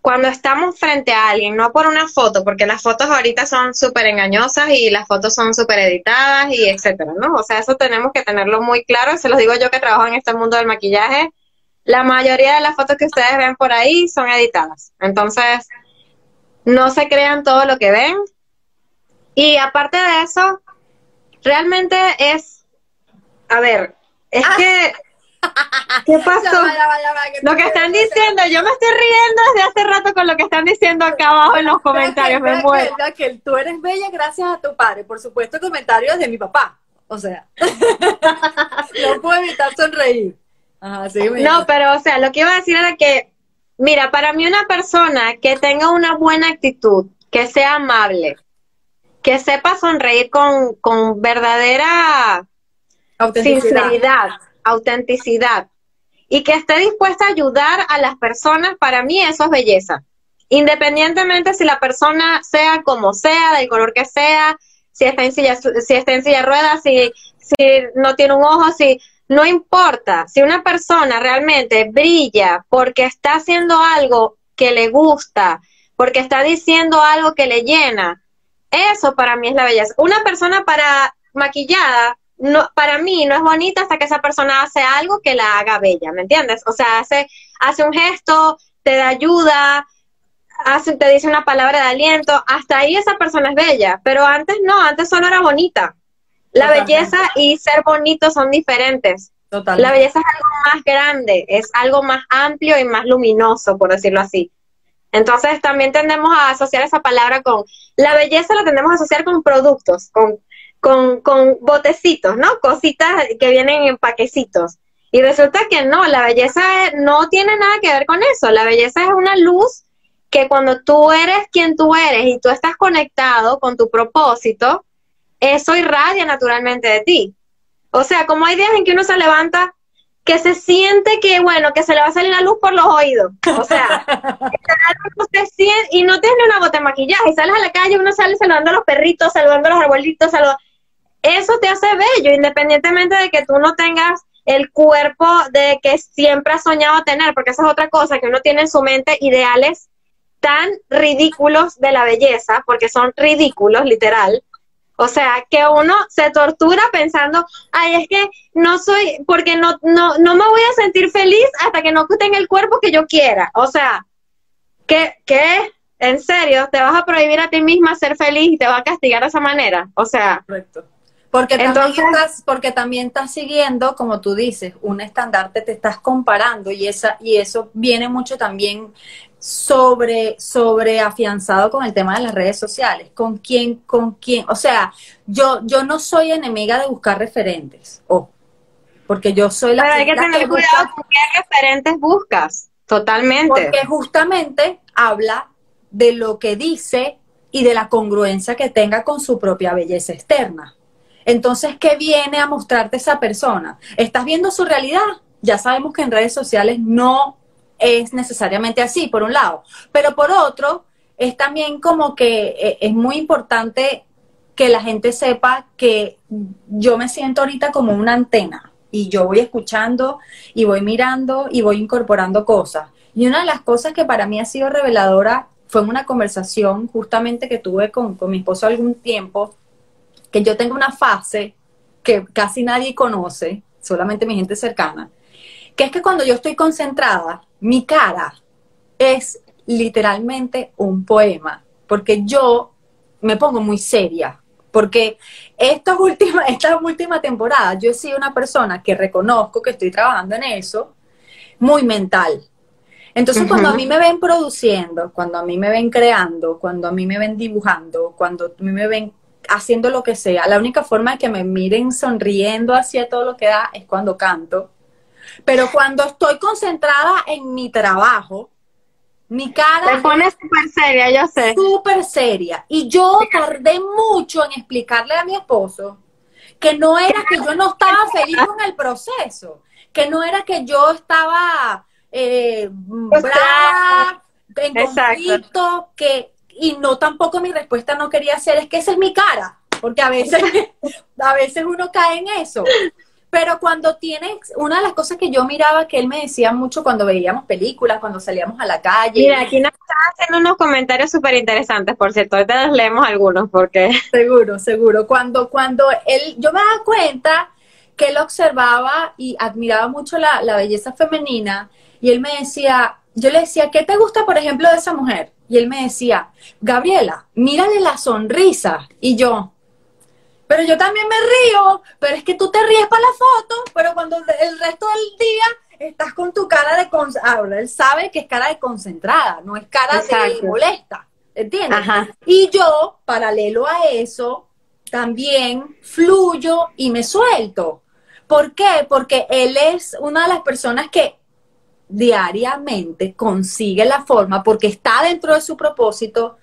B: cuando estamos frente a alguien no por una foto porque las fotos ahorita son súper engañosas y las fotos son súper editadas y etcétera no o sea eso tenemos que tenerlo muy claro. Se los digo yo que trabajo en este mundo del maquillaje. La mayoría de las fotos que ustedes ven por ahí son editadas. Entonces no se crean todo lo que ven. Y aparte de eso, realmente es, a ver, es ah. que, [LAUGHS] ¿qué pasó? lo que están diciendo, yo me estoy riendo desde hace rato con lo que están diciendo acá abajo en los comentarios, me muero.
A: Que tú eres bella gracias a tu padre, por supuesto comentarios de mi papá, o sea, [LAUGHS] no puedo evitar sonreír.
B: no, pero o sea, lo que iba a decir era que Mira, para mí una persona que tenga una buena actitud, que sea amable, que sepa sonreír con, con verdadera sinceridad, autenticidad, y que esté dispuesta a ayudar a las personas, para mí eso es belleza. Independientemente si la persona sea como sea, del color que sea, si está en silla, si está en silla de ruedas, si, si no tiene un ojo, si no importa, si una persona realmente brilla porque está haciendo algo que le gusta, porque está diciendo algo que le llena, eso para mí es la belleza. Una persona para maquillada, no, para mí no es bonita hasta que esa persona hace algo que la haga bella, ¿me entiendes? O sea, hace, un gesto, te da ayuda, hace, te dice una palabra de aliento, hasta ahí esa persona es bella, pero antes no, antes solo era bonita. La belleza y ser bonito son diferentes. La belleza es algo más grande, es algo más amplio y más luminoso, por decirlo así. Entonces también tendemos a asociar esa palabra con, la belleza la tendemos a asociar con productos, con, con, con botecitos, ¿no? Cositas que vienen en paquecitos. Y resulta que no, la belleza no tiene nada que ver con eso. La belleza es una luz que cuando tú eres quien tú eres y tú estás conectado con tu propósito, eso irradia naturalmente de ti. O sea, como hay días en que uno se levanta que se siente que, bueno, que se le va a salir la luz por los oídos. O sea, [LAUGHS] y no tienes ni una gota de maquillaje, y sales a la calle, uno sale saludando a los perritos, saludando a los arbolitos, saludando... Eso te hace bello, independientemente de que tú no tengas el cuerpo de que siempre has soñado tener, porque esa es otra cosa, que uno tiene en su mente ideales tan ridículos de la belleza, porque son ridículos, literal, o sea, que uno se tortura pensando, ay, es que no soy, porque no, no, no me voy a sentir feliz hasta que no tenga el cuerpo que yo quiera. O sea, ¿qué? ¿Qué? ¿En serio? ¿Te vas a prohibir a ti misma ser feliz y te va a castigar de esa manera? O sea.
A: Correcto. Porque también, estás, porque también estás siguiendo, como tú dices, un estandarte, te estás comparando y, esa, y eso viene mucho también sobre, sobre afianzado con el tema de las redes sociales. ¿Con quién, con quién? O sea, yo, yo no soy enemiga de buscar referentes, o porque yo soy la
B: Pero hay que tener cuidado con qué referentes buscas, totalmente.
A: Porque justamente habla de lo que dice y de la congruencia que tenga con su propia belleza externa. Entonces, ¿qué viene a mostrarte esa persona? ¿Estás viendo su realidad? Ya sabemos que en redes sociales no es necesariamente así, por un lado. Pero por otro, es también como que eh, es muy importante que la gente sepa que yo me siento ahorita como una antena y yo voy escuchando y voy mirando y voy incorporando cosas. Y una de las cosas que para mí ha sido reveladora fue una conversación justamente que tuve con, con mi esposo algún tiempo, que yo tengo una fase que casi nadie conoce, solamente mi gente cercana, que es que cuando yo estoy concentrada, mi cara es literalmente un poema, porque yo me pongo muy seria, porque esta última, [LAUGHS] esta última temporada yo he sido una persona que reconozco que estoy trabajando en eso, muy mental. Entonces, cuando a mí me ven produciendo, cuando a mí me ven creando, cuando a mí me ven dibujando, cuando a mí me ven haciendo lo que sea. La única forma de que me miren sonriendo hacia todo lo que da es cuando canto. Pero cuando estoy concentrada en mi trabajo, mi cara...
B: Te pones súper seria, yo sé.
A: Súper seria. Y yo tardé mucho en explicarle a mi esposo que no era que yo no estaba feliz con el proceso, que no era que yo estaba eh, brava, en conflicto, que y no tampoco mi respuesta no quería ser, es que esa es mi cara, porque a veces, [LAUGHS] a veces uno cae en eso. Pero cuando tienes, una de las cosas que yo miraba que él me decía mucho cuando veíamos películas, cuando salíamos a la calle.
B: Mira, aquí nos están haciendo unos comentarios súper interesantes, por cierto, ahorita los leemos algunos porque... [LAUGHS]
A: Seguro, seguro. Cuando, cuando él, yo me daba cuenta que él observaba y admiraba mucho la, la belleza femenina y él me decía, yo le decía, ¿qué te gusta, por ejemplo, de esa mujer? Y él me decía, Gabriela, mírale la sonrisa. Y yo, pero yo también me río, pero es que tú te ríes para la foto, pero cuando el resto del día estás con tu cara de... Ahora, él sabe que es cara de concentrada, no es cara de molesta, ¿entiendes? Y yo, paralelo a eso, también fluyo y me suelto. ¿Por qué? Porque él es una de las personas que diariamente consigue la forma, porque está dentro de su propósito,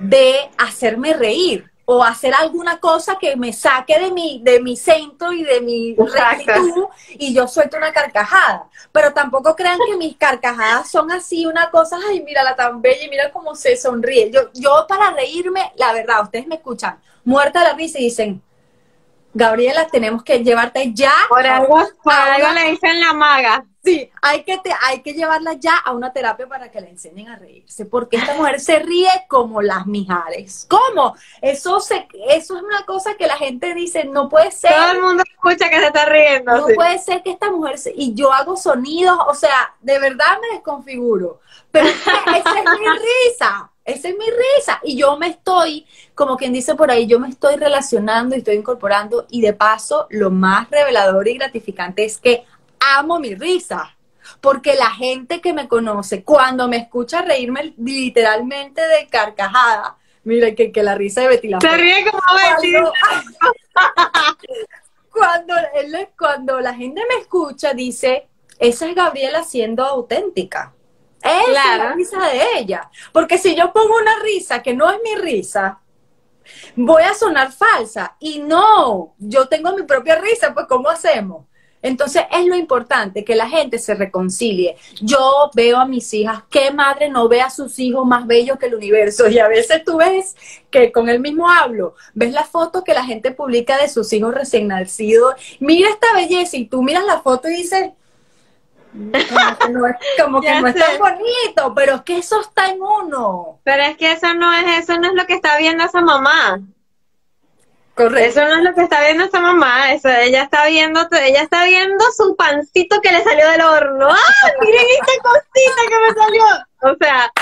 A: de hacerme reír o hacer alguna cosa que me saque de mi, de mi centro y de mi rectitud y yo suelto una carcajada. Pero tampoco crean que mis carcajadas son así, una cosa, ay, mira la tan bella y mira cómo se sonríe. Yo, yo para reírme, la verdad, ustedes me escuchan, muerta la risa y dicen, Gabriela, tenemos que llevarte ya.
B: Por algo, por algo le dicen la maga.
A: Sí, hay que, te, hay que llevarla ya a una terapia para que le enseñen a reírse, porque esta mujer se ríe como las mijares. ¿Cómo? Eso, se, eso es una cosa que la gente dice, no puede ser.
B: Todo el mundo escucha que se está riendo.
A: No puede ser que esta mujer, se, y yo hago sonidos, o sea, de verdad me desconfiguro, pero esa es mi risa. Esa es mi risa. Y yo me estoy, como quien dice por ahí, yo me estoy relacionando y estoy incorporando. Y de paso, lo más revelador y gratificante es que amo mi risa. Porque la gente que me conoce, cuando me escucha reírme literalmente de carcajada, mire que, que la risa de Betty la
B: Se ríe como Betty. [LAUGHS]
A: Cuando, cuando, la gente me escucha, dice, esa es Gabriela siendo auténtica. Esa es la risa de ella. Porque si yo pongo una risa que no es mi risa, voy a sonar falsa. Y no, yo tengo mi propia risa, pues ¿cómo hacemos? Entonces es lo importante que la gente se reconcilie. Yo veo a mis hijas, ¿qué madre no ve a sus hijos más bellos que el universo? Y a veces tú ves que con el mismo hablo, ves la foto que la gente publica de sus hijos recién nacidos, mira esta belleza y tú miras la foto y dices, como que no es, como que no es tan bonito, pero es que eso está en uno.
B: Pero es que eso no es, eso no es lo que está viendo esa mamá. Eso no es lo que está viendo esta mamá, eso ella está viendo, ella está viendo su pancito que le salió del horno. ¡Ah! Miren esta cosita que me salió. O sea,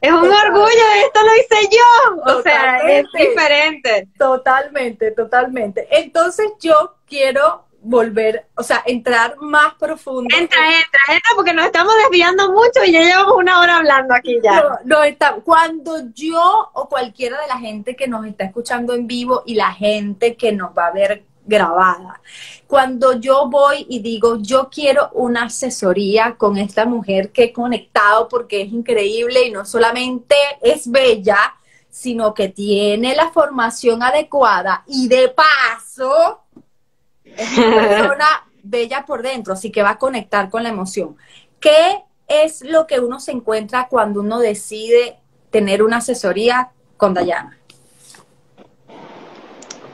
B: es un orgullo, esto lo hice yo. O sea, es diferente.
A: Totalmente, totalmente. Entonces yo quiero volver, o sea, entrar más profundo.
B: Entra, entra, entra, porque nos estamos desviando mucho y ya llevamos una hora hablando aquí ya.
A: No, no está. Cuando yo o cualquiera de la gente que nos está escuchando en vivo y la gente que nos va a ver grabada. Cuando yo voy y digo, yo quiero una asesoría con esta mujer que he conectado porque es increíble y no solamente es bella, sino que tiene la formación adecuada y de paso es una persona bella por dentro, así que va a conectar con la emoción. ¿Qué es lo que uno se encuentra cuando uno decide tener una asesoría con Dayana?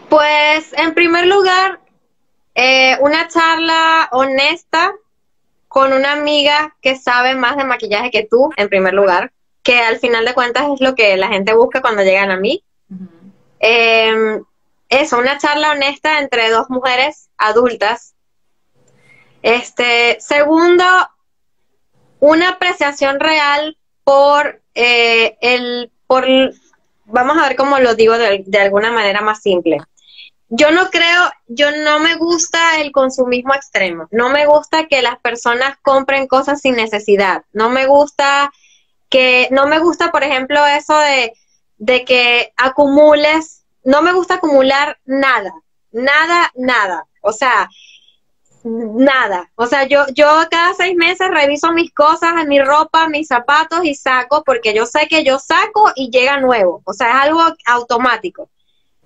B: Pues en primer lugar, eh, una charla honesta con una amiga que sabe más de maquillaje que tú, en primer lugar, que al final de cuentas es lo que la gente busca cuando llegan a mí. Eso, una charla honesta entre dos mujeres adultas. Este, segundo, una apreciación real por eh, el, por, vamos a ver cómo lo digo de alguna manera más simple yo no creo, yo no me gusta el consumismo extremo. No me gusta que las personas compren cosas sin necesidad. No me gusta que, no me gusta, por ejemplo, eso de, de que acumules, no me gusta acumular nada, nada, nada. O sea, nada. O sea, yo, yo cada seis meses reviso mis cosas, mi ropa, mis zapatos y saco, porque yo sé que yo saco y llega nuevo. O sea, es algo automático.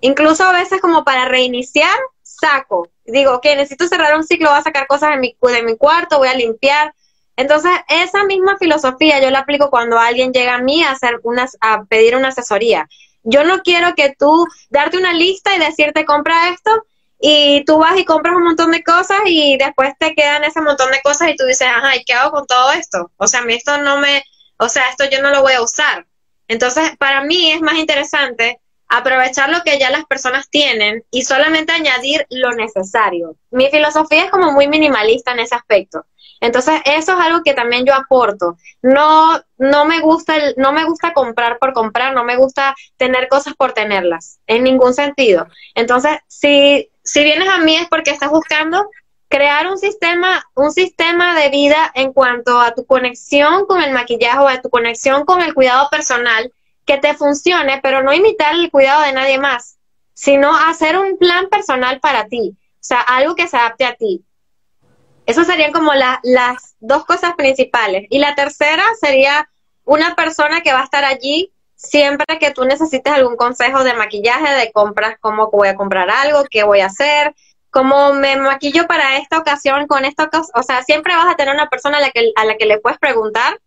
B: Incluso a veces como para reiniciar, saco. Digo, que necesito cerrar un ciclo, voy a sacar cosas de mi, de mi cuarto, voy a limpiar. Entonces, esa misma filosofía yo la aplico cuando alguien llega a mí a, hacer unas, a pedir una asesoría. Yo no quiero que tú darte una lista y decirte compra esto y tú vas y compras un montón de cosas y después te quedan ese montón de cosas y tú dices, ajá, ¿y qué hago con todo esto? O sea, a mí esto no me, o sea, esto yo no lo voy a usar. Entonces, para mí es más interesante aprovechar lo que ya las personas tienen y solamente añadir lo necesario. Mi filosofía es como muy minimalista en ese aspecto. Entonces, eso es algo que también yo aporto. No, no me gusta el, no me gusta comprar por comprar, no me gusta tener cosas por tenerlas, en ningún sentido. Entonces, si, si vienes a mí es porque estás buscando crear un sistema, un sistema de vida en cuanto a tu conexión con el maquillaje o a tu conexión con el cuidado personal que te funcione, pero no imitar el cuidado de nadie más, sino hacer un plan personal para ti, o sea, algo que se adapte a ti. Esas serían como las dos cosas principales. Y la tercera sería una persona que va a estar allí siempre que tú necesites algún consejo de maquillaje, de compras, cómo voy a comprar algo, qué voy a hacer, cómo me maquillo para esta ocasión con esta cosa. O sea, siempre vas a tener una persona a la que, a la que le puedes preguntar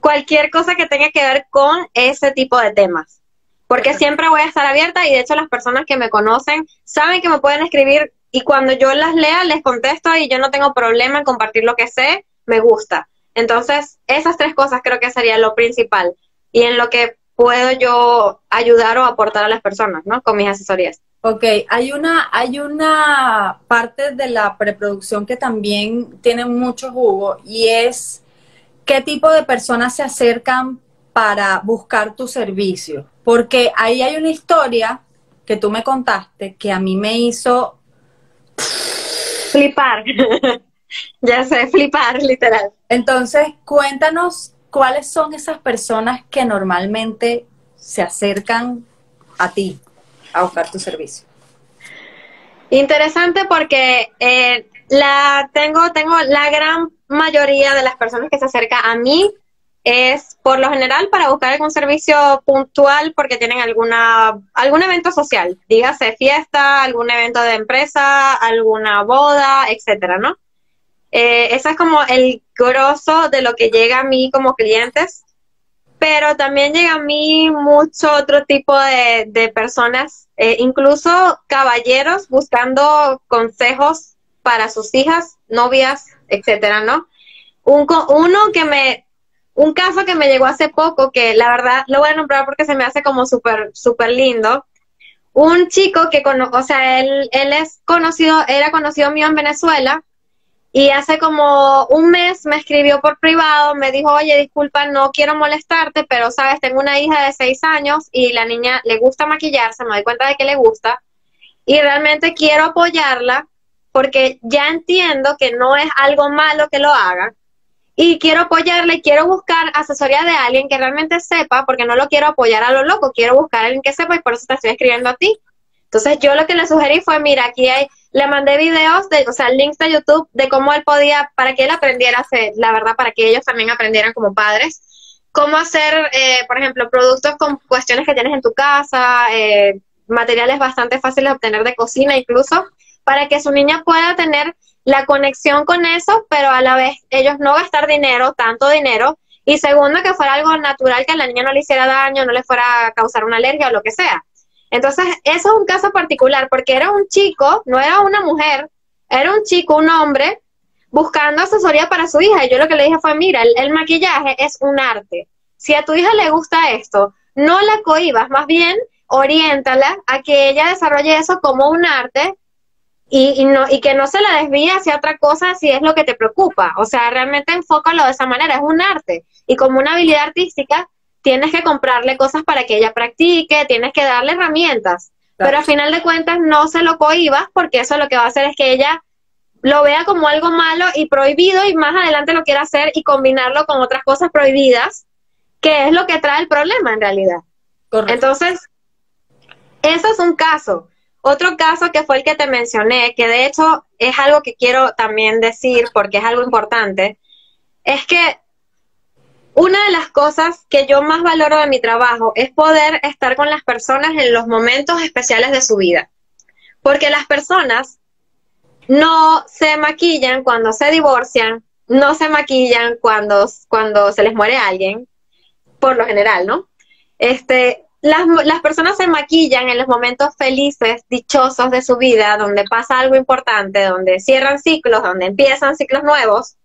B: cualquier cosa que tenga que ver con ese tipo de temas. Porque siempre voy a estar abierta y de hecho las personas que me conocen saben que me pueden escribir y cuando yo las lea les contesto y yo no tengo problema en compartir lo que sé, me gusta. Entonces, esas tres cosas creo que sería lo principal y en lo que puedo yo ayudar o aportar a las personas, ¿no? Con mis asesorías.
A: Ok, hay una, hay una parte de la preproducción que también tiene mucho jugo y es qué tipo de personas se acercan para buscar tu servicio. Porque ahí hay una historia que tú me contaste que a mí me hizo
B: flipar. [LAUGHS] ya sé, flipar, literal.
A: Entonces, cuéntanos cuáles son esas personas que normalmente se acercan a ti a buscar tu servicio.
B: Interesante porque eh, la tengo, tengo la gran mayoría de las personas que se acerca a mí es por lo general para buscar algún servicio puntual porque tienen alguna algún evento social, dígase fiesta, algún evento de empresa, alguna boda, etcétera, ¿no? Eh, eso es como el grosso de lo que llega a mí como clientes, pero también llega a mí mucho otro tipo de, de personas, eh, incluso caballeros buscando consejos para sus hijas, novias, etcétera, ¿no? Un, uno que me, un caso que me llegó hace poco, que la verdad lo voy a nombrar porque se me hace como súper, súper lindo. Un chico que, o sea, él, él es conocido, era conocido mío en Venezuela Y hace como un mes me escribió por privado, me dijo, oye, disculpa, no quiero molestarte, pero sabes, tengo una hija de seis años y la niña le gusta maquillarse, me doy cuenta de que le gusta y realmente quiero apoyarla porque ya entiendo que no es algo malo que lo haga y quiero apoyarla y quiero buscar asesoría de alguien que realmente sepa, porque no lo quiero apoyar a lo loco, quiero buscar a alguien que sepa y por eso te estoy escribiendo a ti. Entonces yo lo que le sugerí fue, mira, aquí hay le mandé videos, de, o sea, links de YouTube de cómo él podía, para que él aprendiera a hacer, la verdad, para que ellos también aprendieran como padres, cómo hacer, eh, por ejemplo, productos con cuestiones que tienes en tu casa, eh, materiales bastante fáciles de obtener de cocina incluso, para que su niña pueda tener la conexión con eso, pero a la vez ellos no gastar dinero, tanto dinero, y segundo, que fuera algo natural, que a la niña no le hiciera daño, no le fuera a causar una alergia o lo que sea. Entonces, eso es un caso particular, porque era un chico, no era una mujer, era un chico, un hombre, buscando asesoría para su hija. Y yo lo que le dije fue, mira, el, maquillaje es un arte. Si a tu hija le gusta esto, no la cohibas, más bien oriéntala a que ella desarrolle eso como un arte y, no, y que no se la desvíe hacia otra cosa si es lo que te preocupa. O sea, realmente enfócalo de esa manera, es un arte. Y como una habilidad artística, tienes que comprarle cosas para que ella practique, tienes que darle herramientas, pero al final de cuentas no se lo cohibas porque eso lo que va a hacer es que ella lo vea como algo malo y prohibido y más adelante lo quiera hacer y combinarlo con otras cosas prohibidas, que es lo que trae el problema en realidad. Entonces, eso es un caso. Otro caso que fue el que te mencioné, que de hecho es algo que quiero también decir porque es algo importante, es que una de las cosas que yo más valoro de mi trabajo es poder estar con las personas en los momentos especiales de su vida. Porque las personas no se maquillan cuando se divorcian, no se maquillan cuando, cuando se les muere alguien, por lo general, ¿no? Este, las, las personas se maquillan en los momentos felices, dichosos de su vida, donde pasa algo importante, donde cierran ciclos, donde empiezan ciclos nuevos.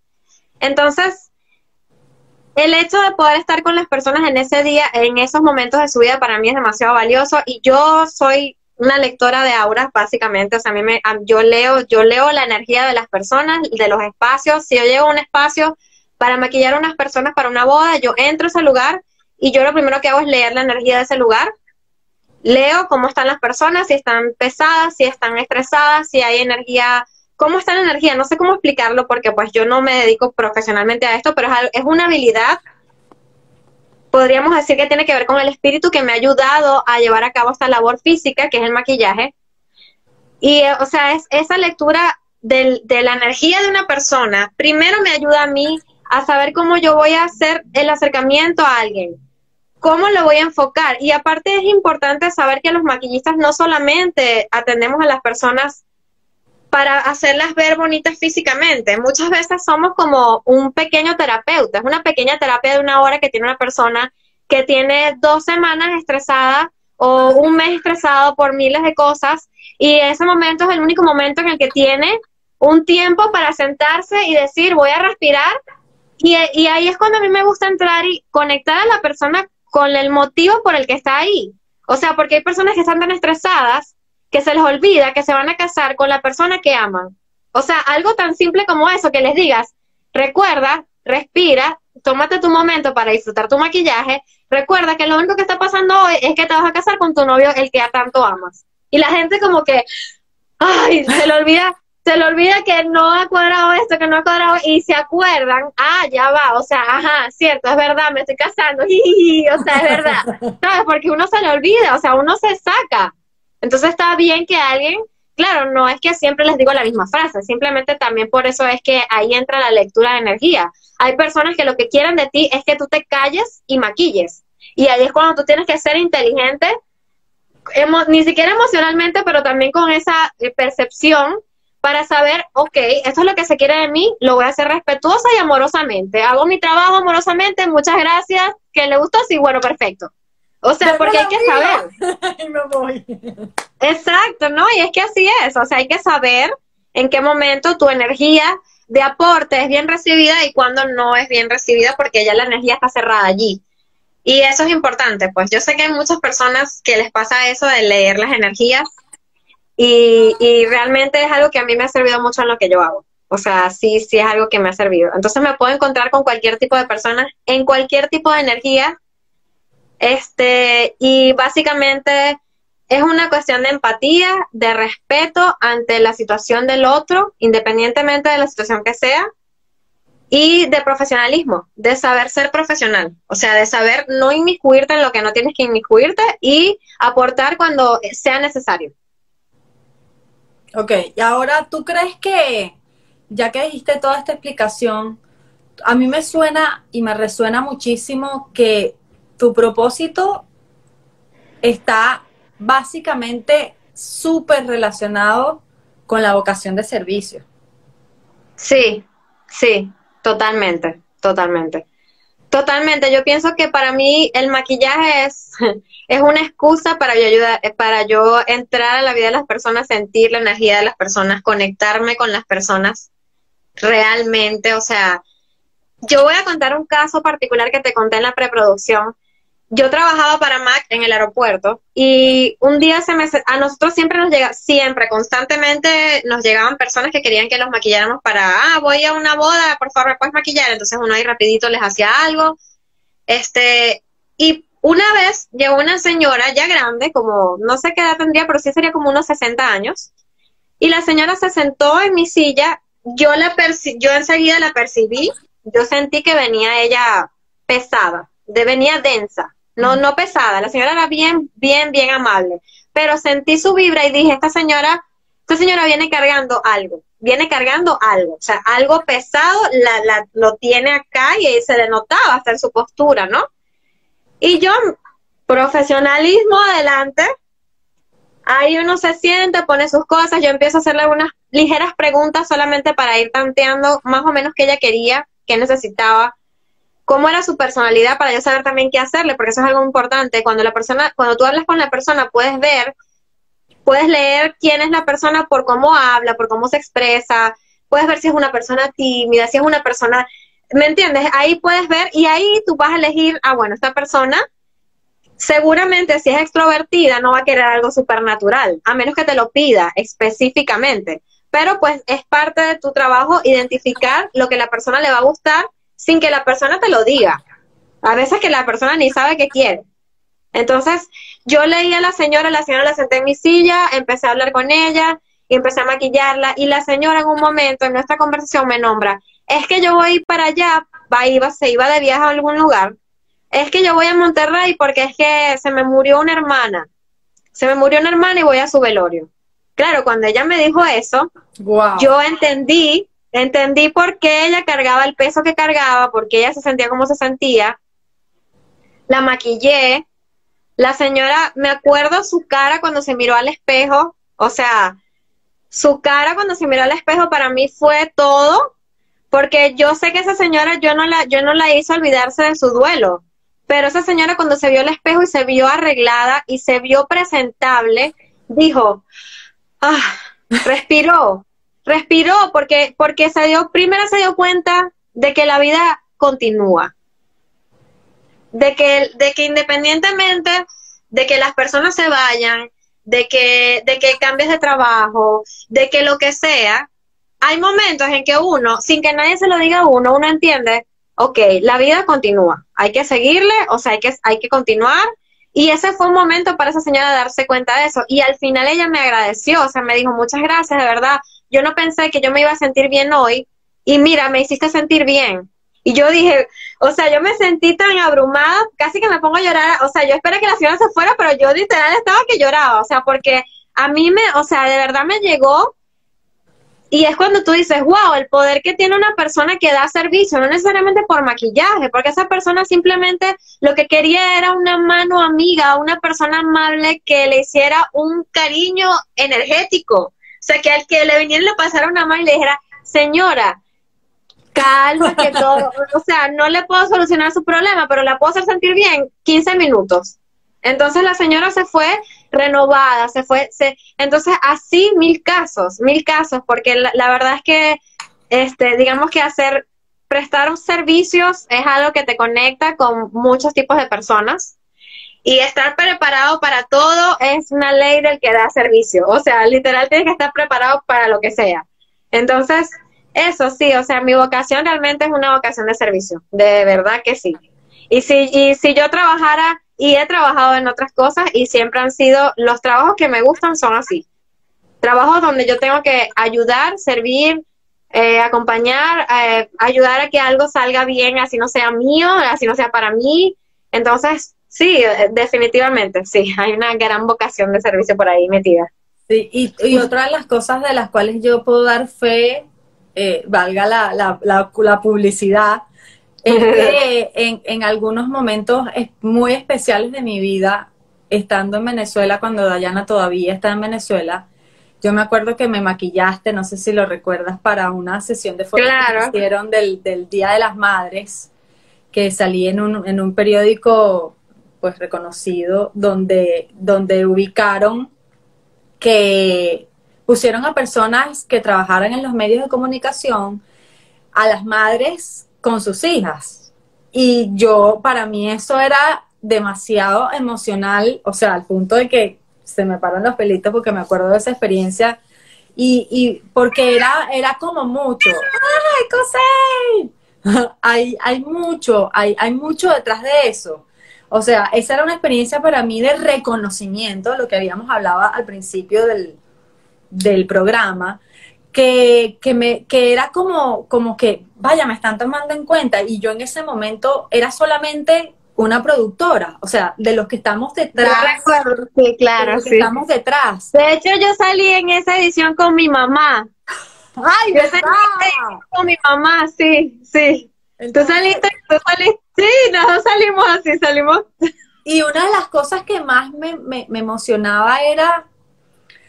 B: Entonces, el hecho de poder estar con las personas en ese día, en esos momentos de su vida, para mí es demasiado valioso y yo soy una lectora de auras, básicamente, o sea, a mí me, yo leo, yo leo la energía de las personas, de los espacios, si yo llego a un espacio para maquillar a unas personas para una boda, yo entro a ese lugar y yo lo primero que hago es leer la energía de ese lugar, leo cómo están las personas, si están pesadas, si están estresadas, si hay energía ¿Cómo está la energía? No sé cómo explicarlo porque pues yo no me dedico profesionalmente a esto, pero es, una habilidad, podríamos decir que tiene que ver con el espíritu que me ha ayudado a llevar a cabo esta labor física, que es el maquillaje. Y, eh, o sea, es esa lectura de la energía de una persona, primero me ayuda a mí a saber cómo yo voy a hacer el acercamiento a alguien, cómo lo voy a enfocar. Y aparte es importante saber que los maquillistas no solamente atendemos a las personas para hacerlas ver bonitas físicamente. Muchas veces somos como un pequeño terapeuta, es una pequeña terapia de una hora que tiene una persona que tiene dos semanas estresada o un mes estresado por miles de cosas y ese momento es el único momento en el que tiene un tiempo para sentarse y decir voy a respirar y, y ahí es cuando a mí me gusta entrar y conectar a la persona con el motivo por el que está ahí. O sea, porque hay personas que están tan estresadas que se les olvida que se van a casar con la persona que aman. O sea, algo tan simple como eso, que les digas, recuerda, respira, tómate tu momento para disfrutar tu maquillaje, recuerda que lo único que está pasando hoy es que te vas a casar con tu novio, el que tanto amas. Y la gente como que, ay, se le olvida, se le olvida que no ha cuadrado esto, que no ha cuadrado, y se acuerdan, ah, ya va, o sea, ajá, cierto, es verdad, me estoy casando, [LAUGHS] o sea, es verdad, ¿sabes? Porque uno se le olvida, o sea, uno se saca. Entonces está bien que alguien, claro, no es que siempre les digo la misma frase, simplemente también por eso es que ahí entra la lectura de energía. Hay personas que lo que quieren de ti es que tú te calles y maquilles. Y ahí es cuando tú tienes que ser inteligente, ni siquiera emocionalmente, pero también con esa eh, percepción para saber, ok, esto es lo que se quiere de mí, lo voy a hacer respetuosa y amorosamente. Hago mi trabajo amorosamente, muchas gracias, que le gustó, sí, bueno, perfecto. O sea, porque hay que saber. [LAUGHS] voy. Exacto, ¿no? Y es que así es. O sea, hay que saber en qué momento tu energía de aporte es bien recibida y cuando no es bien recibida porque ya la energía está cerrada allí. Y eso es importante, pues yo sé que hay muchas personas que les pasa eso de leer las energías y, y realmente es algo que a mí me ha servido mucho en lo que yo hago. O sea, sí, sí es algo que me ha servido. Entonces me puedo encontrar con cualquier tipo de personas, en cualquier tipo de energía. Este, y básicamente es una cuestión de empatía, de respeto ante la situación del otro, independientemente de la situación que sea, y de profesionalismo, de saber ser profesional, o sea, de saber no inmiscuirte en lo que no tienes que inmiscuirte y aportar cuando sea necesario.
A: Ok, y ahora tú crees que, ya que dijiste toda esta explicación, a mí me suena y me resuena muchísimo que tu propósito está básicamente súper relacionado con la vocación de servicio.
B: Sí, sí, totalmente, totalmente. Totalmente, yo pienso que para mí el maquillaje es, es una excusa para yo ayudar, para yo entrar a la vida de las personas, sentir la energía de las personas, conectarme con las personas realmente, o sea, yo voy a contar un caso particular que te conté en la preproducción. Yo trabajaba para Mac en el aeropuerto y un día se me a nosotros siempre nos llega siempre constantemente nos llegaban personas que querían que los maquilláramos para ah voy a una boda por favor puedes maquillar entonces uno ahí rapidito les hacía algo. Este y una vez llegó una señora ya grande como no sé qué edad tendría pero sí sería como unos 60 años y la señora se sentó en mi silla yo la yo enseguida la percibí yo sentí que venía ella pesada de venía densa no, no pesada, la señora era bien, bien, bien amable, pero sentí su vibra y dije, esta señora, esta señora viene cargando algo, viene cargando algo, o sea, algo pesado la, la, lo tiene acá y se le notaba hasta en su postura, ¿no? Y yo, profesionalismo adelante, ahí uno se siente, pone sus cosas, yo empiezo a hacerle unas ligeras preguntas solamente para ir tanteando más o menos qué ella quería, qué necesitaba, cómo era su personalidad para yo saber también qué hacerle, porque eso es algo importante. Cuando la persona, cuando tú hablas con la persona, puedes ver, puedes leer quién es la persona por cómo habla, por cómo se expresa, puedes ver si es una persona tímida, si es una persona, ¿me entiendes? Ahí puedes ver y ahí tú vas a elegir, ah, bueno, esta persona seguramente si es extrovertida no va a querer algo supernatural, a menos que te lo pida específicamente. Pero pues es parte de tu trabajo identificar lo que la persona le va a gustar sin que la persona te lo diga. A veces que la persona ni sabe qué quiere. Entonces, yo leí a la señora, la señora la senté en mi silla, empecé a hablar con ella y empecé a maquillarla y la señora en un momento en nuestra conversación me nombra, es que yo voy para allá, va, iba, se iba de viaje a algún lugar, es que yo voy a Monterrey porque es que se me murió una hermana, se me murió una hermana y voy a su velorio. Claro, cuando ella me dijo eso, yo entendí Entendí por qué ella cargaba el peso que cargaba, por qué ella se sentía como se sentía. La maquillé. La señora, me acuerdo su cara cuando se miró al espejo, o sea, su cara cuando se miró al espejo para mí fue todo, porque yo sé que esa señora yo no la yo no la hice olvidarse de su duelo, pero esa señora cuando se vio al espejo y se vio arreglada y se vio presentable, dijo, ah, respiró, respiró porque, porque se dio, primero se dio cuenta de que la vida continúa. De que, de que independientemente de que las personas se vayan, de que, de que cambies de trabajo, de que lo que sea, hay momentos en que uno, sin que nadie se lo diga a uno, uno entiende, ok, la vida continúa, hay que seguirle, o sea, hay que, hay que continuar. Y ese fue un momento para esa señora darse cuenta de eso. Y al final ella me agradeció, o sea, me dijo, muchas gracias, de verdad, yo no pensé que yo me iba a sentir bien hoy y mira, me hiciste sentir bien. Y yo dije, o sea, yo me sentí tan abrumada, casi que me pongo a llorar, o sea, yo esperé que la señora se fuera, pero yo literal estaba que lloraba, o sea, porque a mí me, o sea, de verdad me llegó y es cuando tú dices, wow, el poder que tiene una persona que da servicio, no necesariamente por maquillaje, porque esa persona simplemente lo que quería era una mano amiga, una persona amable que le hiciera un cariño energético. O sea, que al que le viniera y le pasara una mano y le dijera, señora, calma, que [LAUGHS] todo, o sea, no le puedo solucionar su problema, pero la puedo hacer sentir bien 15 minutos. Entonces la señora se fue renovada, se fue, se, entonces así mil casos, mil casos, porque la, verdad es que, este, digamos que hacer, prestar servicios es algo que te conecta con muchos tipos de personas y estar preparado para todo es una ley del que da servicio. O sea, literal tienes que estar preparado para lo que sea. Entonces, eso sí, o sea, mi vocación realmente es una vocación de servicio, de verdad que sí. Y si, y si yo trabajara, y he trabajado en otras cosas, y siempre han sido, los trabajos que me gustan son así. Trabajos donde yo tengo que ayudar, servir, eh, acompañar, eh, ayudar a que algo salga bien, así no sea mío, así no sea para mí. Entonces, sí, definitivamente, sí, [LAUGHS] hay una gran vocación de servicio por ahí metida.
A: Sí, y, otra de las cosas de las cuales yo puedo dar fe eh, valga la, la, la, publicidad, es [LAUGHS] que en, en, algunos momentos muy especiales de mi vida, estando en Venezuela, cuando Dayana todavía está en Venezuela, yo me acuerdo que me maquillaste, no sé si lo recuerdas, para una sesión de fotos que hicieron del, del, Día de las Madres, que salí en un, en un periódico pues reconocido, donde, donde ubicaron que pusieron a personas que trabajaran en los medios de comunicación, a las madres con sus hijas. Y yo, para mí eso era demasiado emocional, o sea, al punto de que se me paran los pelitos porque me acuerdo de esa experiencia y, y porque era, era como mucho. ¡Ay, Cosé! [LAUGHS] hay, hay mucho, hay, hay mucho detrás de eso. O sea, esa era una experiencia para mí de reconocimiento, lo que habíamos hablado al principio del, del programa, que, que, me, que era como, como que, vaya, me están tomando en cuenta. Y yo en ese momento era solamente una productora, o sea, de los que estamos detrás.
B: sí, claro,
A: sí. estamos detrás.
B: De hecho, yo salí en esa edición con mi mamá.
A: ¡Ay,
B: yo salí con mi mamá, sí, sí. tú saliste, tú saliste, sí, nosotros salimos así, salimos.
A: Y una de las cosas que más me, me, me emocionaba era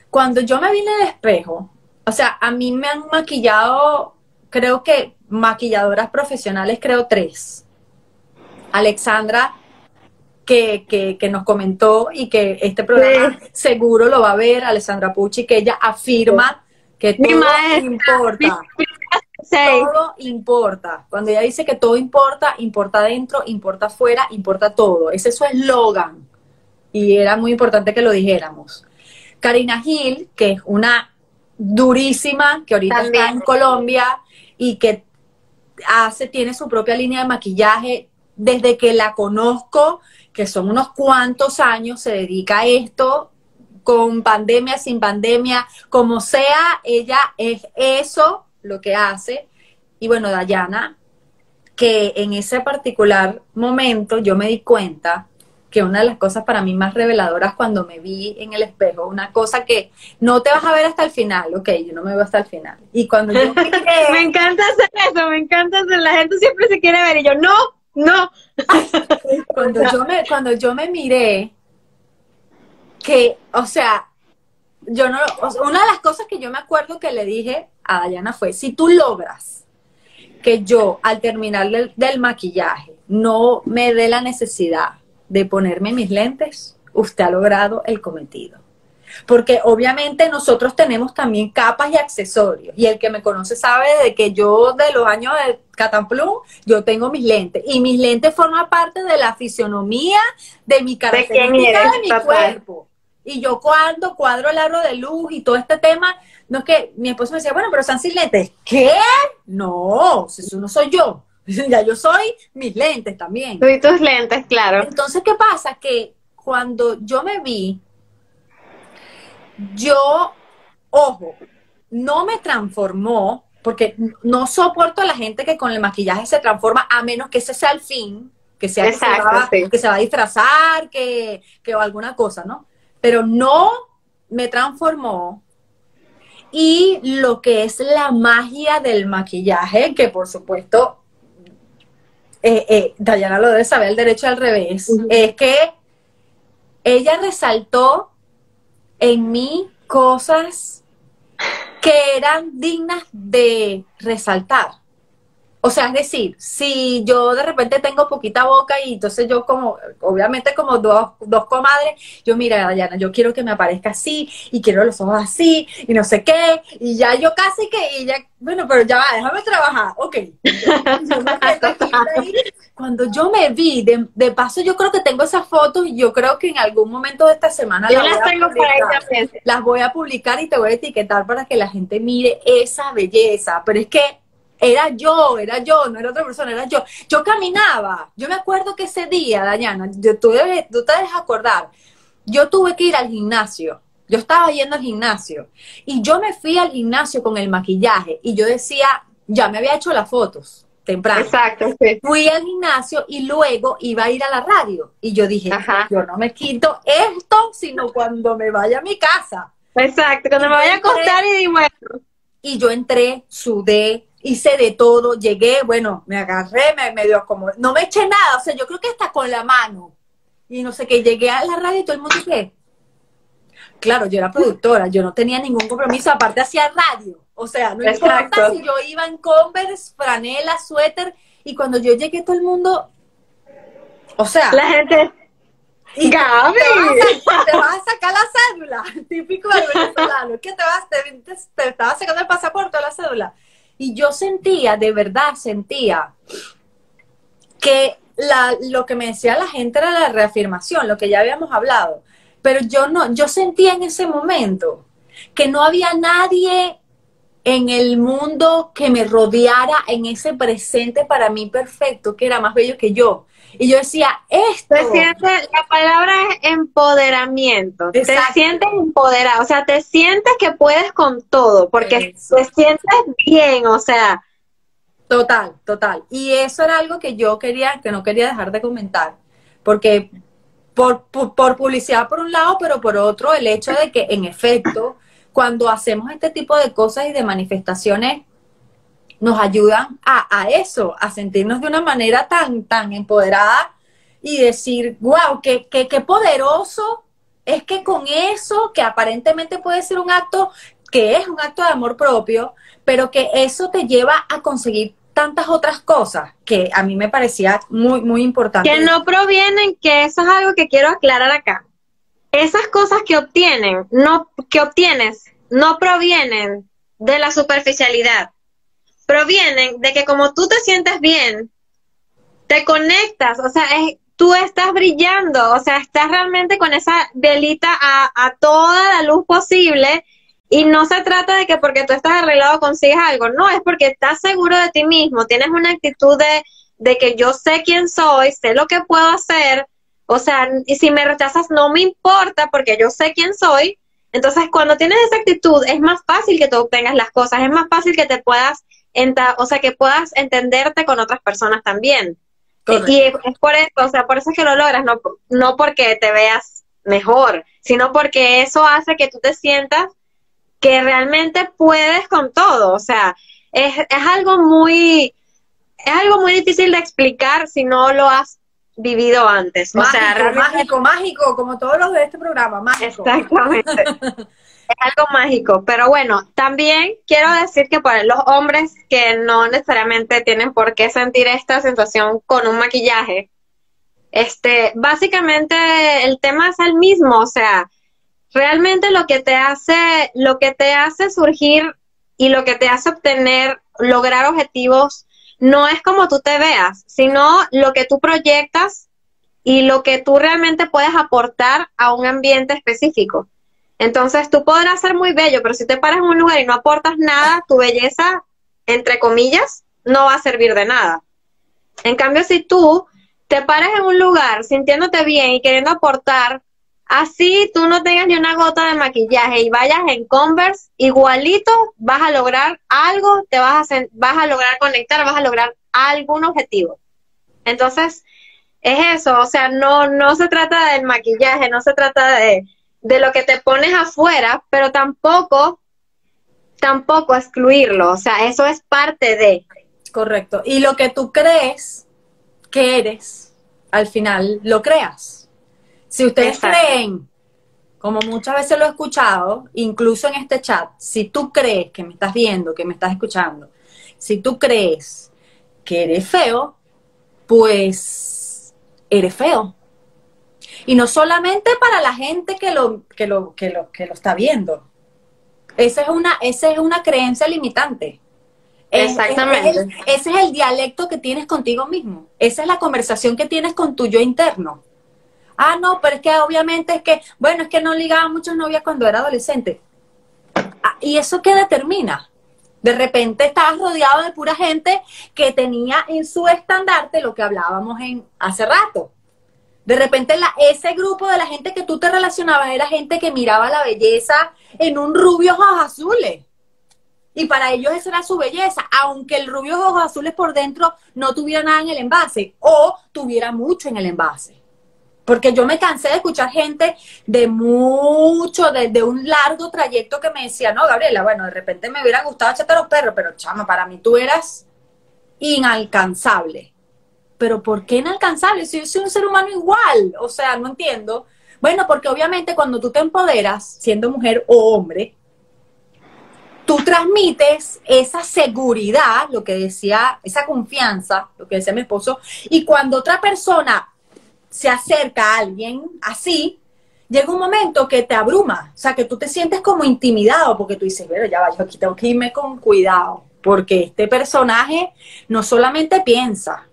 A: cuando yo me vi en el espejo, o sea, a mí me han maquillado, creo que maquilladoras profesionales, creo tres. Alexandra, que, que, nos comentó y que este programa seguro lo va a ver, Alexandra Pucci, que ella afirma que todo importa. Todo importa. Cuando ella dice que todo importa, importa adentro, importa afuera, importa todo. Ese es su eslogan. Y era muy importante que lo dijéramos. Karina Gil, que es una durísima, que ahorita está en Colombia y que hace, tiene su propia línea de maquillaje. Desde que la conozco, que son unos cuantos años, se dedica a esto, con pandemia, sin pandemia, como sea, ella es eso lo que hace. Y bueno, Dayana, que en ese particular momento yo me di cuenta que una de las cosas para mí más reveladoras cuando me vi en el espejo, una cosa que no te vas a ver hasta el final, ok, yo no me veo hasta el final. Y cuando yo
B: me [LAUGHS] encanta hacer eso, me encanta hacer, la gente siempre se quiere ver y yo, no, no. [LAUGHS]
A: cuando, yo me, cuando yo me miré, que, o sea, yo no, una de las cosas que yo me acuerdo que le dije a Dayana fue, si tú logras que yo al terminar del maquillaje no me dé la necesidad de ponerme mis lentes, usted ha logrado el cometido. Porque obviamente nosotros tenemos también capas y accesorios. Y el que me conoce sabe de que yo de los años de Catamplum, yo tengo mis lentes. Y mis lentes forman parte de la fisionomía, de mi característica, de, mi cuerpo. Y yo cuando cuadro el aro de luz y todo este tema, no es que mi esposo me decía, bueno, pero están sin lentes. ¿Qué? No, eso no soy yo. [LAUGHS] ya yo soy mis lentes también.
B: Soy tus lentes, claro.
A: Entonces, ¿qué pasa? Que cuando yo me vi, yo, ojo, no me transformó, porque no soporto a la gente que con el maquillaje se transforma, a menos que ese sea el fin, que sea que, se va, que, se va, a disfrazar, que, que alguna cosa, ¿no? Pero no me transformó. Y lo que es la magia del maquillaje, que por supuesto eh, eh, Dayana lo debe saber el derecho al revés, es que ella resaltó en mí cosas que eran dignas de resaltar. O sea, es decir, si yo de repente tengo poquita boca y entonces yo como, obviamente como dos, dos comadres, yo mira, Dayana, yo quiero que me aparezca así y quiero los ojos así y no sé qué, y ya yo casi que, y ya, bueno, pero ya va, déjame trabajar, ok. [LAUGHS] Cuando yo me vi, de, de, paso yo creo que tengo esas fotos y yo creo que en algún momento de esta semana
B: yo las, tengo ahí
A: también. Las voy a publicar y te voy a etiquetar para que la gente mire esa belleza, pero es que era yo, era yo, no era otra persona, era yo. Yo caminaba, yo me acuerdo que ese día, Dayana, yo, tú, debes, tú te debes acordar, yo tuve que ir al gimnasio, yo estaba yendo al gimnasio y yo me fui al gimnasio con el maquillaje y yo decía, ya me había hecho las fotos temprano.
B: Exacto,
A: Fui al gimnasio y luego iba a ir a la radio y yo dije, yo no me quito esto, sino cuando me vaya a mi casa.
B: Exacto, cuando me vaya a acostar y bueno.
A: Y yo entré, sudé, hice de todo, llegué, bueno, me agarré, me, me dio como, no me eché nada, o sea, yo creo que hasta con la mano. Y no sé qué, llegué a la radio y todo el mundo dice, claro, yo era productora, yo no tenía ningún compromiso, aparte hacía radio. O sea, no importa si yo iba en Converse, franela, suéter, y cuando yo llegué todo el mundo, o sea...
B: La gente...
A: Y Gaby. Te, vas a, sacar la cédula, [LAUGHS] típico del venezolano, que te vas, te, te, te estabas sacando el pasaporte o la cédula. Y yo sentía, de verdad sentía, que la, lo que me decía la gente era la reafirmación, lo que ya habíamos hablado. Pero yo no, yo sentía en ese momento que no había nadie en el mundo que me rodeara en ese presente para mí perfecto, que era más bello que yo. Y yo decía, esto.
B: la palabra es empoderamiento. Te sientes empoderado, o sea, te sientes que puedes con todo, porque te sientes bien, o sea.
A: Total, total. Y eso era algo que yo quería, que no quería dejar de comentar, porque por, por publicidad por un lado, pero por otro, el hecho de que en efecto, cuando hacemos este tipo de cosas y de manifestaciones, nos ayudan a, eso, a sentirnos de una manera tan, tan empoderada y decir, wow, qué, qué poderoso es que con eso, que aparentemente puede ser un acto, que es un acto de amor propio, pero que eso te lleva a conseguir tantas otras cosas que a mí me parecía muy, muy importante.
B: Que no provienen, que eso es algo que quiero aclarar acá. Esas cosas que obtienen, no, que obtienes, no provienen de la superficialidad provienen de que como tú te sientes bien, te conectas, o sea, tú estás brillando, o sea, estás realmente con esa velita a, a, toda la luz posible y no se trata de que porque tú estás arreglado consigues algo, no, es porque estás seguro de ti mismo, tienes una actitud de, de que yo sé quién soy, sé lo que puedo hacer, o sea, y si me rechazas no me importa porque yo sé quién soy, entonces cuando tienes esa actitud es más fácil que tú obtengas las cosas, es más fácil que te puedas o sea, que puedas entenderte con otras personas también. Y es por eso, o sea, por eso es que lo logras, no, no porque te veas mejor, sino porque eso hace que tú te sientas que realmente puedes con todo, o sea, es, es algo muy, es algo muy difícil de explicar si no lo has vivido antes.
A: Mágico, o sea, mágico, mágico, como todos los de este programa, mágico.
B: Exactamente. [LAUGHS] es algo mágico, pero bueno, también quiero decir que para los hombres que no necesariamente tienen por qué sentir esta sensación con un maquillaje, este, básicamente el tema es el mismo, o sea, realmente lo que te hace, lo que te hace surgir y lo que te hace obtener, lograr objetivos, no es como tú te veas, sino lo que tú proyectas y lo que tú realmente puedes aportar a un ambiente específico. Entonces tú podrás ser muy bello, pero si te paras en un lugar y no aportas nada, tu belleza, entre comillas, no va a servir de nada. En cambio, si tú te paras en un lugar sintiéndote bien y queriendo aportar, así tú no tengas ni una gota de maquillaje y vayas en Converse, igualito vas a lograr algo, te vas a, vas a lograr conectar, vas a lograr algún objetivo. Entonces, es eso, o sea, no, no se trata del maquillaje, no se trata de, de lo que te pones afuera, pero tampoco, tampoco excluirlo. O sea, eso es parte de.
A: Correcto. Y lo que tú crees que eres, al final lo creas. Si ustedes creen, como muchas veces lo he escuchado, incluso en este chat, si tú crees que me estás viendo, que me estás escuchando, si tú crees que eres feo, pues eres feo. Y no solamente para la gente que lo, que lo, que lo, que lo está viendo. Esa es una, esa es una creencia limitante.
B: Exactamente.
A: ese es el dialecto que tienes contigo mismo. Esa es la conversación que tienes con tu yo interno. Ah, no, pero es que obviamente es que, bueno, es que no ligaba muchas novias cuando era adolescente. Ah, ¿Y eso qué determina? De repente estabas rodeado de pura gente que tenía en su estandarte lo que hablábamos en hace rato. De repente la, ese grupo de la gente que tú te relacionabas era gente que miraba la belleza en un rubio ojos azules. Y para ellos esa era su belleza, aunque el rubio ojos azules por dentro no tuviera nada en el envase o tuviera mucho en el envase. Porque yo me cansé de escuchar gente de mucho, de, un largo trayecto que me decía, no, Gabriela, bueno, de repente me hubiera gustado echarte los perros, pero chama, para mí tú eras inalcanzable. Pero ¿por qué inalcanzable? Si yo soy un ser humano igual, o sea, no entiendo. Bueno, porque obviamente cuando tú te empoderas, siendo mujer o hombre, tú transmites esa seguridad, lo que decía, esa confianza, lo que decía mi esposo, y cuando otra persona se acerca a alguien así, llega un momento que te abruma, o sea, que tú te sientes como intimidado, porque tú dices, pero ya va, yo aquí tengo que irme con cuidado, porque este personaje no solamente piensa,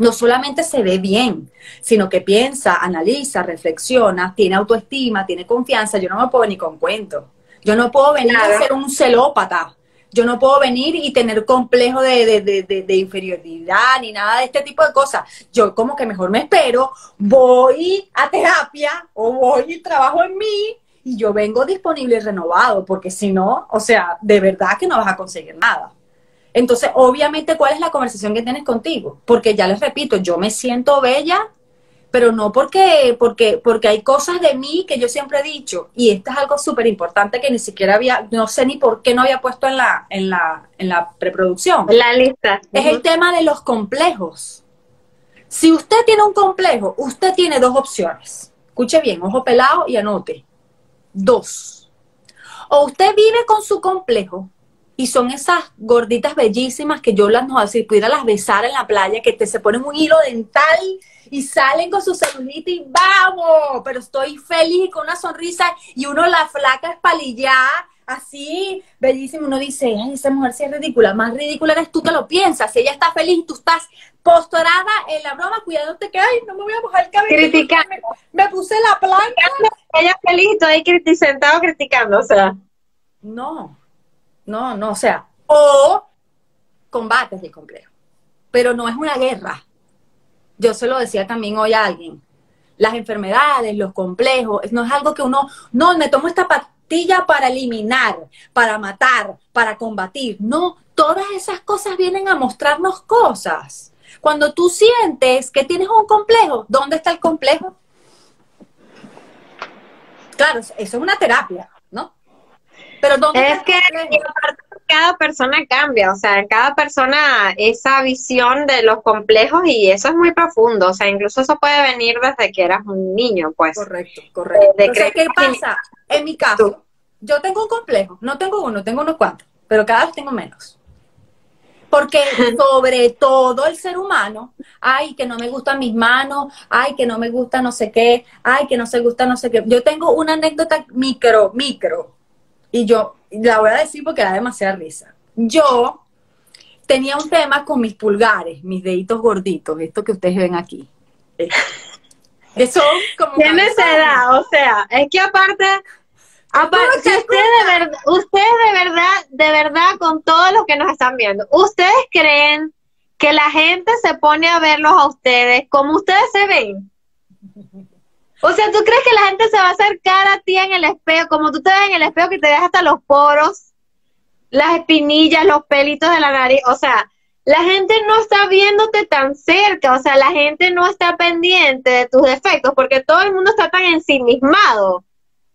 A: no solamente se ve bien, sino que piensa, analiza, reflexiona, tiene autoestima, tiene confianza, yo no me puedo ni con cuento. Yo no puedo venir a ser un celópata, yo no puedo venir y tener complejo de, inferioridad ni nada de este tipo de cosas. Yo como que mejor me espero, voy a terapia o voy y trabajo en mí y yo vengo disponible y renovado, porque si no, o sea, de verdad que no vas a conseguir nada. Entonces, obviamente, ¿cuál es la conversación que tienes contigo? Porque ya les repito, yo me siento bella pero no porque, porque, porque hay cosas de mí que yo siempre he dicho, y esto es algo súper importante que ni siquiera había, no sé ni por qué no había puesto en la, en la, en la preproducción.
B: La lista.
A: Es el tema de los complejos. Si usted tiene un complejo, usted tiene dos opciones. Escuche bien, ojo pelado y anote. Dos. O usted vive con su complejo y son esas gorditas bellísimas que yo las no si pudiera las besar en la playa, que te se ponen un hilo dental y salen con su celulitis, vamos, pero estoy feliz y con una sonrisa y uno la flaca espalillada, así, bellísimo, uno dice, ay, esa mujer sí es ridícula, más ridícula eres tú que lo piensas, si ella está feliz y tú estás posturada en la broma, cuidándote que, ay, no me voy a mojar el cabello.
B: Criticando.
A: Me, puse la planta.
B: Ella feliz y tú ahí sentado criticando, o sea.
A: No, no, no, o sea, o combates el complejo, pero no es una guerra, yo se lo decía también hoy a alguien, las enfermedades, los complejos, no es algo que uno, no, me tomo esta pastilla para eliminar, para matar, para combatir. No, todas esas cosas vienen a mostrarnos cosas. Cuando tú sientes que tienes un complejo, ¿dónde está el complejo? Claro, eso es una terapia.
B: Pero ¿dónde es que cada persona cambia, o sea, cada persona esa visión de los complejos y eso es muy profundo, o sea, incluso eso puede venir desde que eras un niño, pues.
A: Correcto, correcto. ¿qué pasa? En mi caso, yo tengo un complejo, no tengo uno, tengo unos cuantos, pero cada vez tengo menos. Porque [LAUGHS] sobre todo el ser humano, ay, que no me gustan mis manos, ay, que no me gusta no sé qué, ay, que no se gusta no sé qué. Yo tengo una anécdota micro, micro, y yo la voy a decir porque da demasiada risa. Yo tenía un tema con mis pulgares, mis deditos gorditos, esto que ustedes ven aquí.
B: Eso como... Tiene esa edad, o sea, es que aparte... Aparte, ustedes de, verdad, ustedes de verdad, de verdad, con todos los que nos están viendo, ¿ustedes creen que la gente se pone a verlos a ustedes como ustedes se ven? O sea, ¿tú crees que la gente se va a acercar a ti en el espejo, como tú te ves en el espejo que te deja hasta los poros, las espinillas, los pelitos de la nariz? O sea, la gente no está viéndote tan cerca, o sea, la gente no está pendiente de tus defectos, porque todo el mundo está tan ensimismado,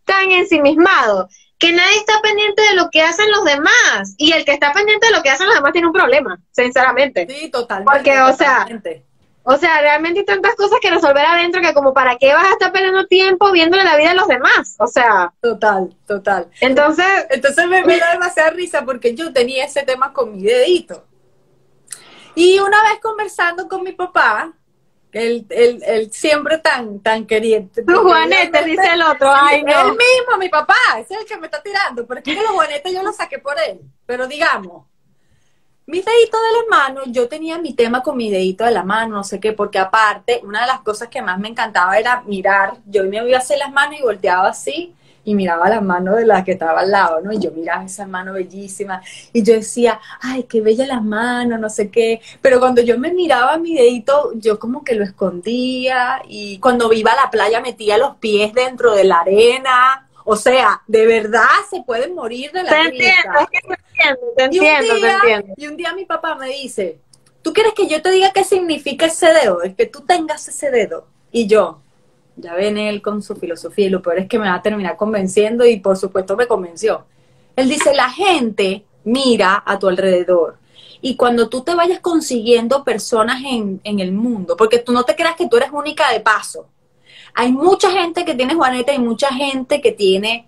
B: tan ensimismado, que nadie está pendiente de lo que hacen los demás. Y el que está pendiente de lo que hacen los demás tiene un problema, sinceramente.
A: Sí, totalmente.
B: Porque, o sea, o sea, realmente hay tantas cosas que resolver adentro que como para qué vas a estar perdiendo tiempo viéndole la vida a los demás. O sea.
A: Total, total.
B: Entonces.
A: Entonces me, da demasiada risa porque yo tenía ese tema con mi dedito. Y una vez conversando con mi papá, él, él, siempre tan, tan queriente.
B: Tu Juanete, dice el otro, ay no.
A: Él mismo, mi papá, es el que me está tirando, porque es que los Juanetes yo los saqué por él. Pero digamos, mis deditos de las manos, yo tenía mi tema con mi dedito de la mano, no sé qué, porque aparte, una de las cosas que más me encantaba era mirar, yo me iba a hacer las manos y volteaba así, y miraba las manos de la que estaba al lado, ¿no? Y yo miraba esa mano bellísima, y yo decía, ay, qué bella las manos, no sé qué, pero cuando yo me miraba mi dedito, yo como que lo escondía, y cuando iba a la playa metía los pies dentro de la arena, o sea, de verdad se pueden morir de la
B: te Entiendo, es que entiendo, te entiendo, te entiendo.
A: Y un día mi papá me dice, ¿tú quieres que yo te diga qué significa ese dedo? Es que tú tengas ese dedo. Y yo, ya ven él con su filosofía y lo peor es que me va a terminar convenciendo y por supuesto me convenció. Él dice, la gente mira a tu alrededor. Y cuando tú te vayas consiguiendo personas en, en el mundo, porque tú no te creas que tú eres única de paso, hay mucha gente que tiene Juaneta y mucha gente que tiene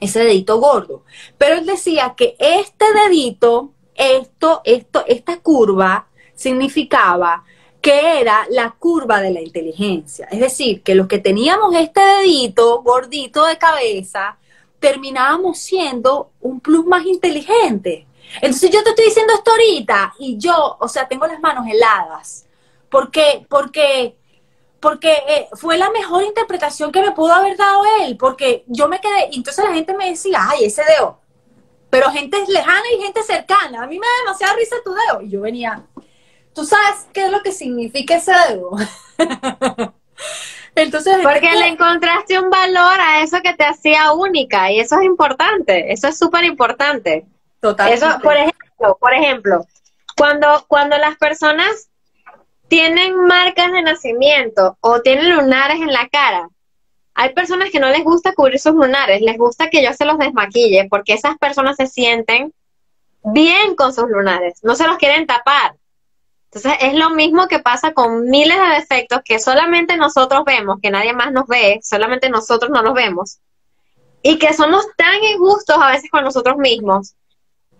A: ese dedito gordo. Pero él decía que este dedito, esto, esto, esta curva significaba que era la curva de la inteligencia. Es decir, que los que teníamos este dedito gordito de cabeza, terminábamos siendo un plus más inteligente. Entonces yo te estoy diciendo esto ahorita y yo, o sea, tengo las manos heladas. ¿Por qué? Porque porque eh, fue la mejor interpretación que me pudo haber dado él, porque yo me quedé, y entonces la gente me decía, ay, ese dedo, pero gente lejana y gente cercana, a mí me da demasiada risa tu dedo, y yo venía, ¿tú sabes qué es lo que significa ese dedo? [LAUGHS]
B: entonces, porque le encontraste un valor a eso que te hacía única, y eso es importante, eso es súper importante. Totalmente. Eso, por ejemplo, por ejemplo, cuando, cuando las personas tienen marcas de nacimiento o tienen lunares en la cara, hay personas que no les gusta cubrir sus lunares, les gusta que yo se los desmaquille porque esas personas se sienten bien con sus lunares, no se los quieren tapar. Entonces es lo mismo que pasa con miles de defectos que solamente nosotros vemos, que nadie más nos ve, solamente nosotros no los vemos, y que somos tan injustos a veces con nosotros mismos.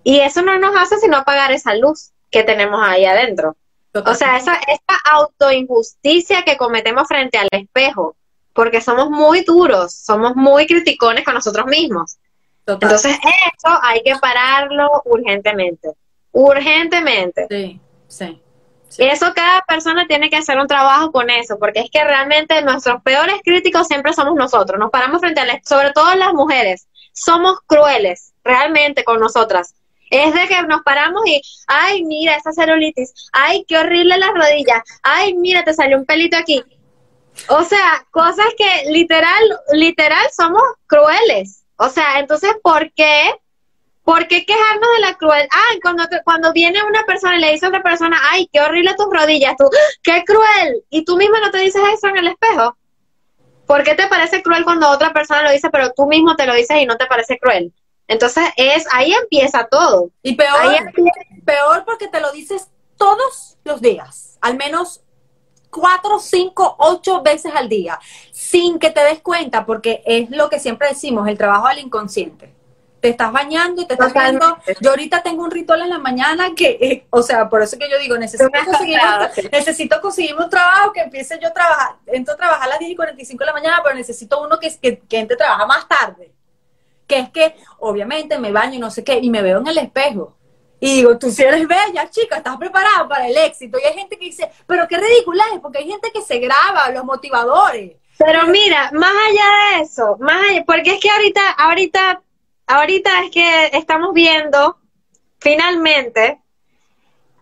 B: Y eso no nos hace sino apagar esa luz que tenemos ahí adentro. O sea, esa, esa autoinjusticia que cometemos frente al espejo, porque somos muy duros, somos muy criticones con nosotros mismos. Entonces, eso hay que pararlo urgentemente. Urgentemente.
A: Sí, sí,
B: sí. Eso cada persona tiene que hacer un trabajo con eso, porque es que realmente nuestros peores críticos siempre somos nosotros. Nos paramos frente al espejo, sobre todo las mujeres. Somos crueles, realmente, con nosotras. Es de que nos paramos y, ay, mira esa celulitis, ay, qué horrible las rodillas, ay, mira, te salió un pelito aquí. O sea, cosas que literal, literal somos crueles. O sea, entonces, ¿por qué? ¿Por qué quejarnos de la cruel? Ay, cuando, cuando viene una persona y le dice a otra persona, ay, qué horrible tus rodillas, tú, qué cruel. Y tú mismo no te dices eso en el espejo. ¿Por qué te parece cruel cuando otra persona lo dice, pero tú mismo te lo dices y no te parece cruel? Entonces es ahí empieza todo.
A: Y peor, peor porque te lo dices todos los días, al menos cuatro, cinco, ocho veces al día, sin que te des cuenta, porque es lo que siempre decimos, el trabajo del inconsciente. Te estás bañando y te estás viendo. Yo ahorita tengo un ritual en la mañana que, eh, o sea, por eso que yo digo, necesito conseguir, un, necesito conseguir un trabajo que empiece yo a trabajar. Entro a trabajar a las 10 y 45 de la mañana, pero necesito uno que, que, que entre a trabajar más tarde que es que obviamente me baño y no sé qué, y me veo en el espejo. Y digo, tú si eres bella, chica, estás preparada para el éxito. Y hay gente que dice, pero qué ridícula es, porque hay gente que se graba, los motivadores.
B: Pero mira, más allá de eso, más allá, porque es que ahorita, ahorita, ahorita es que estamos viendo finalmente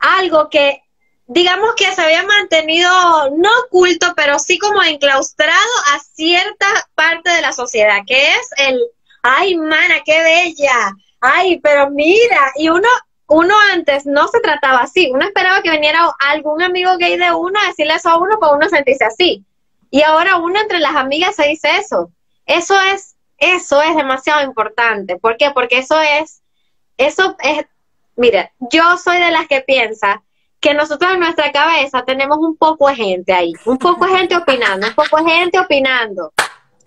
B: algo que digamos que se había mantenido no oculto, pero sí como enclaustrado a cierta parte de la sociedad, que es el ay, mana, qué bella, ay, pero mira, y uno, uno antes no se trataba así, uno esperaba que viniera algún amigo gay de uno a decirle eso a uno para uno sentirse así. Y ahora uno entre las amigas se dice eso. Eso es, eso es demasiado importante. ¿Por qué? Porque eso es, eso es, mira, yo soy de las que piensa que nosotros en nuestra cabeza tenemos un poco de gente ahí, un poco de gente opinando, un poco de gente opinando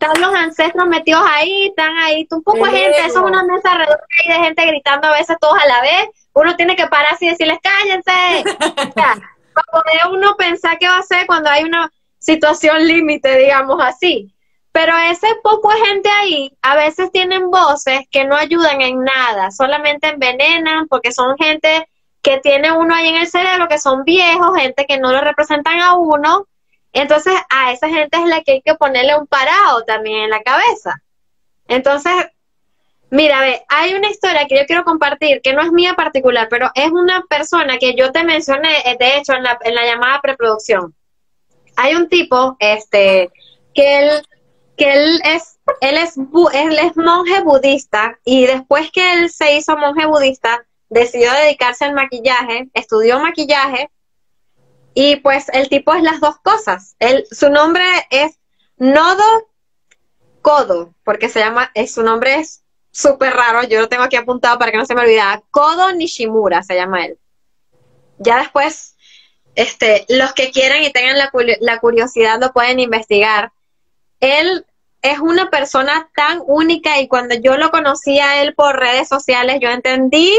B: están los ancestros metidos ahí, están ahí, un poco de gente, eso es una mesa redonda de gente gritando a veces todos a la vez, uno tiene que parar así y decirles, cállense. [LAUGHS] para poder uno pensar qué va a hacer cuando hay una situación límite, digamos así. Pero ese poco gente ahí a veces tienen voces que no ayudan en nada, solamente envenenan porque son gente que tiene uno ahí en el cerebro, que son viejos, gente que no lo representan a uno. Entonces a esa gente es la que hay que ponerle un parado también en la cabeza. Entonces, mira, ve, hay una historia que yo quiero compartir, que no es mía particular, pero es una persona que yo te mencioné, eh, de hecho, en la, en la llamada preproducción. Hay un tipo, este, que él que él es, él es, él es monje budista y después que él se hizo monje budista, decidió dedicarse al maquillaje, estudió maquillaje y pues el tipo es las dos cosas. Él, su nombre es Nodo Kodo, porque se llama, es, su nombre es súper raro, yo lo tengo aquí apuntado para que no se me olvide. Kodo Nishimura se llama él. Ya después, este, los que quieran y tengan la, la curiosidad lo pueden investigar él es una persona tan única y cuando yo lo conocí a él por redes sociales, yo entendí,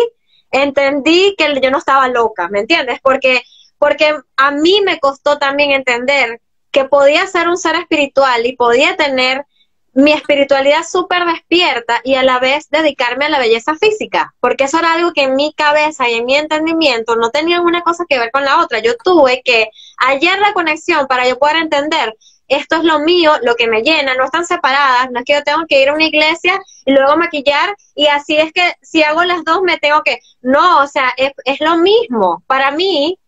B: entendí que yo no estaba loca, ¿me entiendes? Porque, porque a mí me costó también entender que podía ser un ser espiritual y podía tener mi espiritualidad súper despierta y a la vez dedicarme a la belleza física, porque eso era algo que en mi cabeza y en mi entendimiento no tenía una cosa que ver con la otra. Yo tuve que hallar la conexión para yo poder entender esto es lo mío, lo que me llena, no están separadas, no es que yo tengo que ir a una iglesia y luego maquillar y así es que si hago las dos me tengo que, no, o sea, es, es lo mismo. Para mí,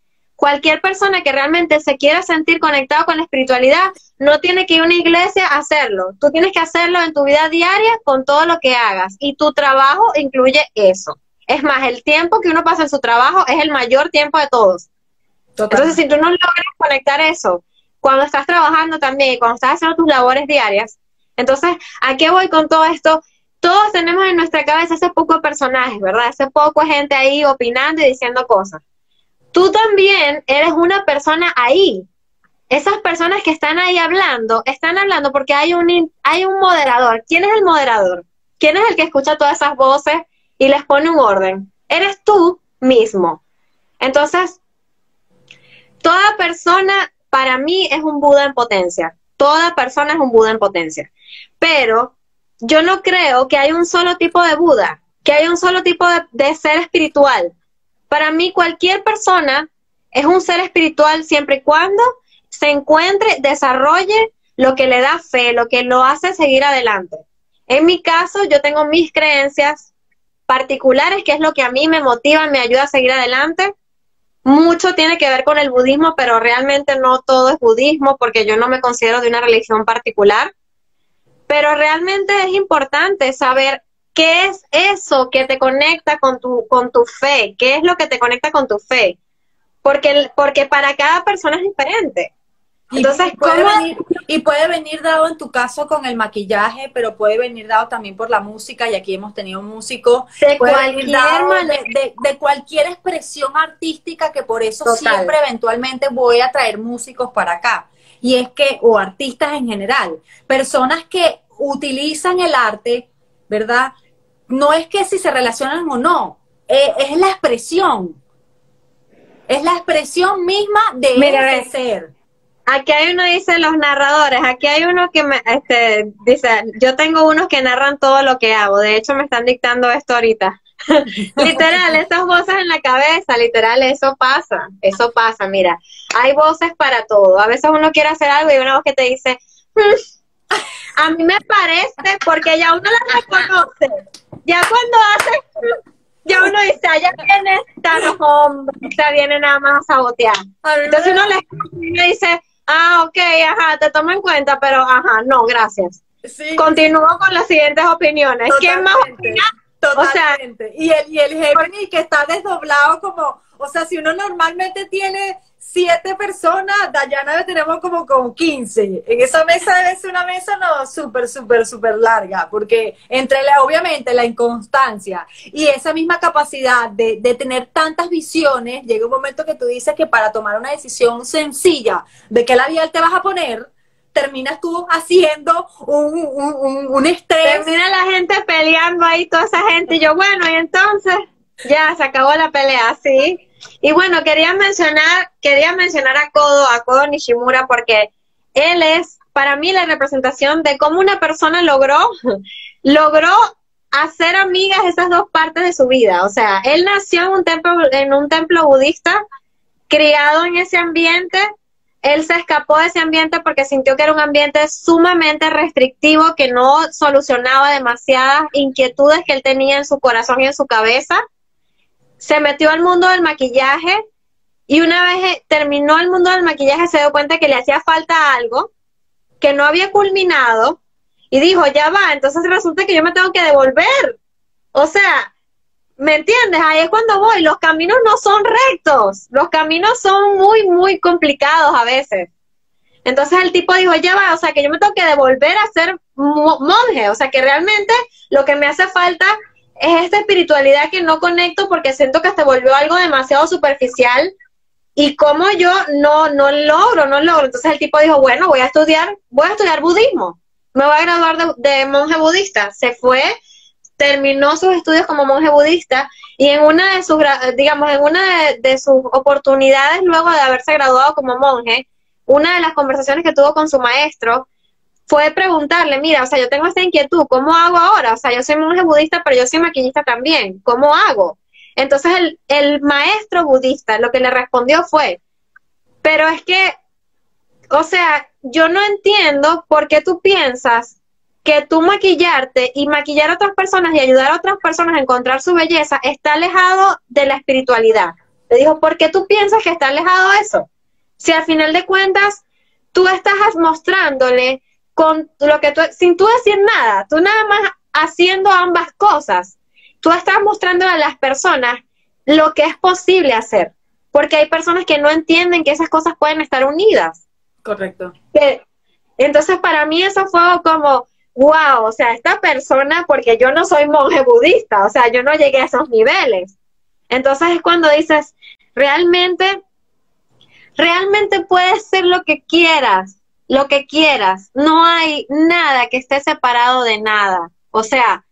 B: cualquier persona que realmente se quiera sentir conectado con la espiritualidad no tiene que ir a una iglesia a hacerlo. Tú tienes que hacerlo en tu vida diaria con todo lo que hagas y tu trabajo incluye eso. Es más, el tiempo que uno pasa en su trabajo es el mayor tiempo de todos. Entonces, si tú no logras conectar eso cuando estás trabajando también cuando estás haciendo tus labores diarias. Entonces, ¿a qué voy con todo esto? Todos tenemos en nuestra cabeza ese poco personajes, ¿verdad? Ese poco gente ahí opinando y diciendo cosas. Tú también eres una persona ahí. Esas personas que están ahí hablando, están hablando porque hay un, hay un moderador. ¿Quién es el moderador? ¿Quién es el que escucha todas esas voces y les pone un orden? Eres tú mismo. Entonces, toda persona para mí es un Buda en potencia. Toda persona es un Buda en potencia. Pero yo no creo que hay un solo tipo de Buda, que hay un solo tipo de, ser espiritual. Para mí cualquier persona es un ser espiritual siempre y cuando se encuentre, desarrolle lo que le da fe, lo que lo hace seguir adelante. En mi caso, yo tengo mis creencias particulares, que es lo que a mí me motiva, me ayuda a seguir adelante mucho tiene que ver con el budismo, pero realmente no todo es budismo porque yo no me considero de una religión particular. Pero realmente es importante saber qué es eso que te conecta con tu, con tu fe, qué es lo que te conecta con tu fe. Porque, porque para cada persona es diferente.
A: Entonces, y puede, venir, y puede venir dado en tu caso con el maquillaje, pero puede venir dado también por la música, y aquí hemos tenido músicos, de cualquier, de, cualquier expresión artística, que por eso siempre eventualmente voy a traer músicos para acá. Y es que, o artistas en general, personas que utilizan el arte, ¿verdad? No es que si se relacionan o no, eh, es la expresión. Es la expresión misma de ese ser.
B: Aquí hay uno dice los narradores, aquí hay uno que me este, dice, yo tengo unos que narran todo lo que hago, de hecho me están dictando esto ahorita. [LAUGHS] literal, esas voces en la cabeza, literal, eso pasa, eso pasa, mira, hay voces para todo, a veces uno quiere hacer algo y una voz que te dice, hmm, a mí me parece, porque ya uno la reconoce, ya cuando hace, hmm, ya uno dice, ah, ya viene, está los hombres, ya viene nada más a sabotear. Entonces uno le dice, ah, ok, ajá, te tomo en cuenta, pero ajá, no, gracias. Sí. Continúo con las siguientes opiniones. ¿Quién más opina?
A: Totalmente. y el, y el jefe que está desdoblado como, o sea, si uno normalmente tiene siete personas, Dayana tenemos como con 15. En esa mesa debe ser una mesa no súper, súper, súper larga, porque entre la, obviamente la inconstancia y esa misma capacidad de, de, tener tantas visiones, llega un momento que tú dices que para tomar una decisión sencilla de qué labial te vas a poner, terminas tú haciendo un, un, un, estrés.
B: Termina la gente peleando ahí, toda esa gente, y yo, bueno, y entonces Ya, se acabó la pelea, sí. Y bueno, quería mencionar, quería mencionar a Kodo, a Kodo Nishimura, porque él es para mí la representación de cómo una persona logró, [LAUGHS] logró hacer amigas esas dos partes de su vida. O sea, él nació en un templo, en un templo budista, criado en ese ambiente, él se escapó de ese ambiente porque sintió que era un ambiente sumamente restrictivo que no solucionaba demasiadas inquietudes que él tenía en su corazón y en su cabeza. Se metió al mundo del maquillaje y una vez terminó el mundo del maquillaje se dio cuenta que le hacía falta algo que no había culminado y dijo, ya va, entonces resulta que yo me tengo que devolver. O sea, ¿me entiendes? Ahí es cuando voy, los caminos no son rectos, los caminos son muy, muy complicados a veces. Entonces el tipo dijo, ya va, o sea, que yo me tengo que devolver a ser monje, o sea, que realmente lo que me hace falta es esta espiritualidad que no conecto porque siento que se volvió algo demasiado superficial y como yo no, no logro, no logro. Entonces el tipo dijo, bueno, voy a estudiar, voy a estudiar budismo, me voy a graduar de, monje budista. Se fue, terminó sus estudios como monje budista y en una de sus, digamos, en una de, sus oportunidades luego de haberse graduado como monje, una de las conversaciones que tuvo con su maestro fue preguntarle, mira, o sea, yo tengo esta inquietud, ¿cómo hago ahora? O sea, yo soy monje budista, pero yo soy maquillista también, ¿cómo hago? Entonces el, el maestro budista lo que le respondió fue, pero es que, o sea, yo no entiendo por qué tú piensas que tú maquillarte y maquillar a otras personas y ayudar a otras personas a encontrar su belleza está alejado de la espiritualidad. Le dijo, ¿por qué tú piensas que está alejado eso? Si al final de cuentas tú estás mostrándole con lo que tú, sin tú decir nada, tú nada más haciendo ambas cosas, tú estás mostrando a las personas lo que es posible hacer, porque hay personas que no entienden que esas cosas pueden estar unidas.
A: Correcto.
B: Entonces, para mí eso fue como, wow, o sea, esta persona, porque yo no soy monje budista, o sea, yo no llegué a esos niveles. Entonces es cuando dices, realmente, realmente puedes ser lo que quieras, lo que quieras. No hay nada que esté separado de nada. O sea,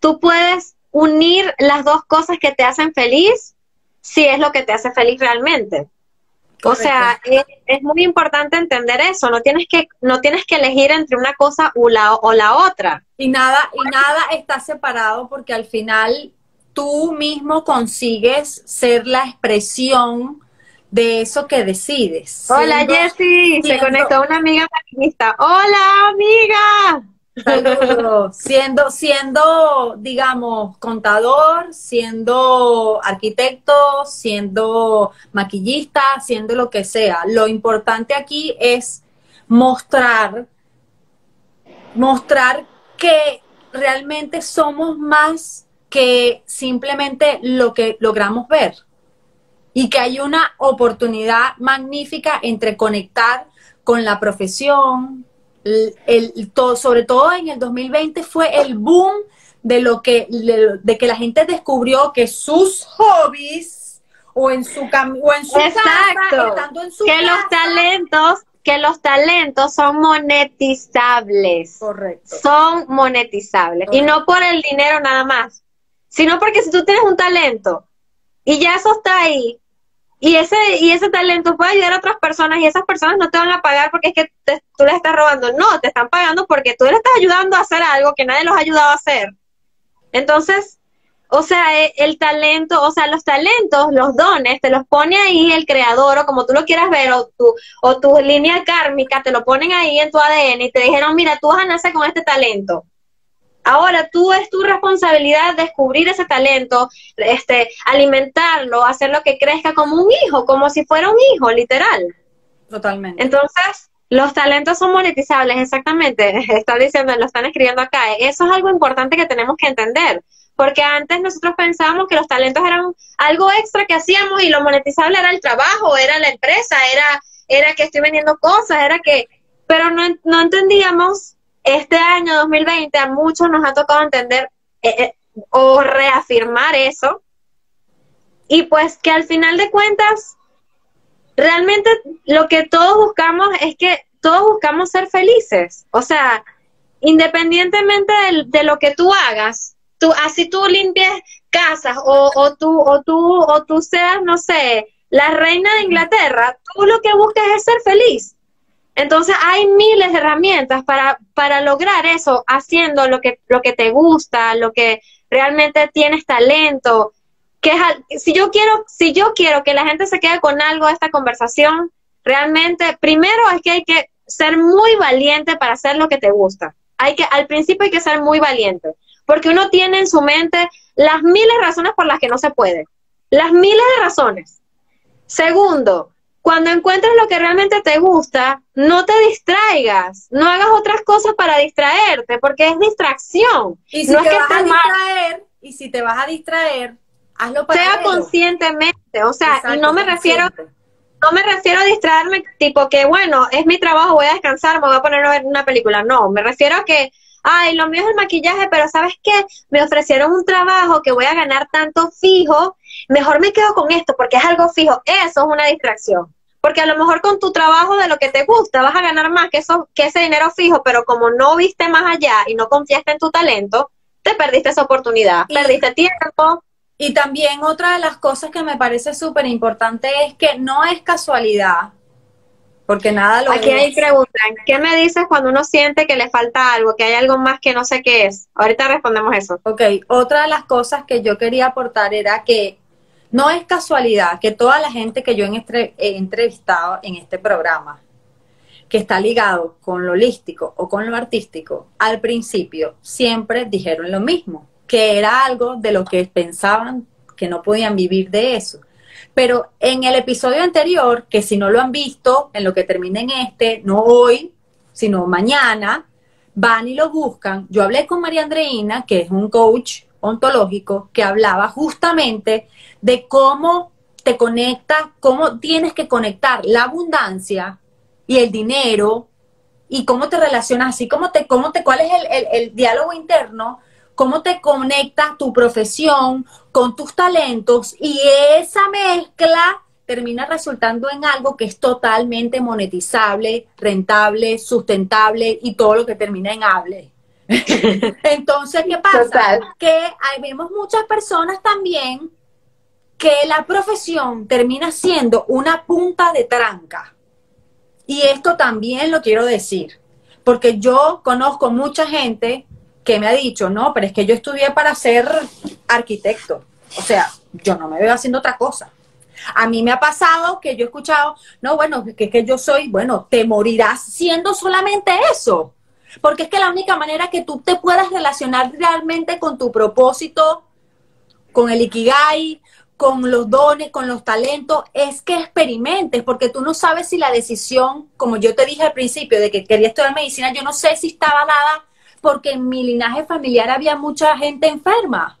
B: tú puedes unir las dos cosas que te hacen feliz si es lo que te hace feliz realmente. O sea, es, muy importante entender eso, no tienes que no tienes que elegir entre una cosa o la, o la otra.
A: Y nada y nada está separado porque al final tú mismo consigues ser la expresión de eso que decides.
B: Hola Jessie, se conectó una amiga maquinista. Hola amiga.
A: Saludos. [LAUGHS] siendo, siendo, digamos, contador, siendo arquitecto, siendo maquillista, siendo lo que sea. Lo importante aquí es mostrar, mostrar que realmente somos más que simplemente lo que logramos ver. Y que hay una oportunidad magnífica entre conectar con la profesión, el, todo, sobre todo en el 2020 fue el boom de lo que de que la gente descubrió que sus hobbies o en su o en su
B: Exacto. estando en su que los talentos que los talentos son monetizables.
A: Correcto.
B: Son monetizables y no por el dinero nada más, sino porque si tú tienes un talento y ya eso está ahí y ese, y ese talento puede ayudar a otras personas y esas personas no te van a pagar porque es que tú les estás robando. No, te están pagando porque tú les estás ayudando a hacer algo que nadie los ha ayudado a hacer. Entonces, o sea, e, el, talento, o sea, los talentos, los dones, te los pone ahí el creador o como tú lo quieras ver, o tu, o tu línea kármica, te lo ponen ahí en tu ADN y te dijeron, mira, tú vas a nacer con este talento. Ahora tú es tu responsabilidad descubrir ese talento, este, alimentarlo, hacer lo que crezca como un hijo, como si fuera un hijo, literal.
A: Totalmente.
B: Entonces, los talentos son monetizables, exactamente. [LAUGHS] Está diciendo, lo están escribiendo acá. Eso es algo importante que tenemos que entender. Porque antes nosotros pensábamos que los talentos eran algo extra que hacíamos y lo monetizable era el trabajo, era la empresa, era, era que estoy vendiendo cosas, era que, pero no, no entendíamos este año 2020 a muchos nos ha tocado entender eh, eh, o reafirmar eso. Y pues que al final de cuentas, realmente lo que todos buscamos es que todos buscamos ser felices. O sea, independientemente de, lo que tú hagas, tú, así tú limpies casas o, o, tú, o, tú, o tú seas, no sé, la reina de Inglaterra, tú lo que buscas es ser feliz. Entonces hay miles de herramientas para, para lograr eso, haciendo lo que, lo que te gusta, lo que realmente tienes talento. Que si yo quiero, si yo quiero que la gente se quede con algo de esta conversación, realmente, primero es que hay que ser muy valiente para hacer lo que te gusta. Hay que, al principio hay que ser muy valiente, porque uno tiene en su mente las miles de razones por las que no se puede. Las miles de razones. Segundo, cuando encuentres lo que realmente te gusta, no te distraigas, no hagas otras cosas para distraerte, porque es distracción.
A: Y si
B: no
A: te
B: es que
A: vas a
B: estés mal,
A: distraer, y si te vas a distraer, hazlo para
B: sea conscientemente, o sea, y no me refiero, no me refiero a distraerme tipo que bueno, es mi trabajo, voy a descansar, me voy a poner a ver una película. No, me refiero a que, ay, lo mío es el maquillaje, pero ¿sabes qué? Me ofrecieron un trabajo que voy a ganar tanto fijo, mejor me quedo con esto porque es algo fijo. Eso es una distracción. Porque a lo mejor con tu trabajo de lo que te gusta vas a ganar más que, eso, que ese dinero fijo, pero como no viste más allá y no confiaste en tu talento, te perdiste esa oportunidad,
A: Y-
B: perdiste tiempo.
A: Y también otra de las cosas que me parece súper importante es que no es casualidad, porque nada lo
B: Aquí hay preguntan, ¿qué me dices cuando uno siente que le falta algo, que hay algo más que no sé qué es? Ahorita respondemos eso.
A: Ok, otra de las cosas que yo quería aportar era que no es casualidad que toda la gente que yo he entrevistado en este programa, que está ligado con lo holístico o con lo artístico, al principio siempre dijeron lo mismo, que era algo de lo que pensaban que no podían vivir de eso. Pero en el episodio anterior, que si no lo han visto, en lo que termina en este, no hoy, sino mañana, van y lo buscan. Yo hablé con María Andreina, que es un coach ontológico, que hablaba justamente de cómo te conectas, cómo tienes que conectar la abundancia y el dinero y cómo te relacionas así, cómo te, cómo te, cuál es el, el- el diálogo interno, cómo te conectas tu profesión con tus talentos y esa mezcla termina resultando en algo que es totalmente monetizable, rentable, sustentable y todo lo que termina en hable. [LAUGHS] Entonces, ¿qué pasa?
B: Total.
A: Que hay, vemos muchas personas también que la profesión termina siendo una punta de tranca. Y esto también lo quiero decir, porque yo conozco mucha gente que me ha dicho, no, pero es que yo estudié para ser arquitecto. O sea, yo no me veo haciendo otra cosa. A mí me ha pasado que yo he escuchado, no, bueno, que, que yo soy, bueno, te morirás siendo solamente eso. Porque es que la única manera que tú te puedas relacionar realmente con tu propósito, con el ikigai, con los dones, con los talentos, es que experimentes, porque tú no sabes si la decisión, como yo te dije al principio, de que quería estudiar medicina, yo no sé si estaba dada porque en mi linaje familiar había mucha gente enferma.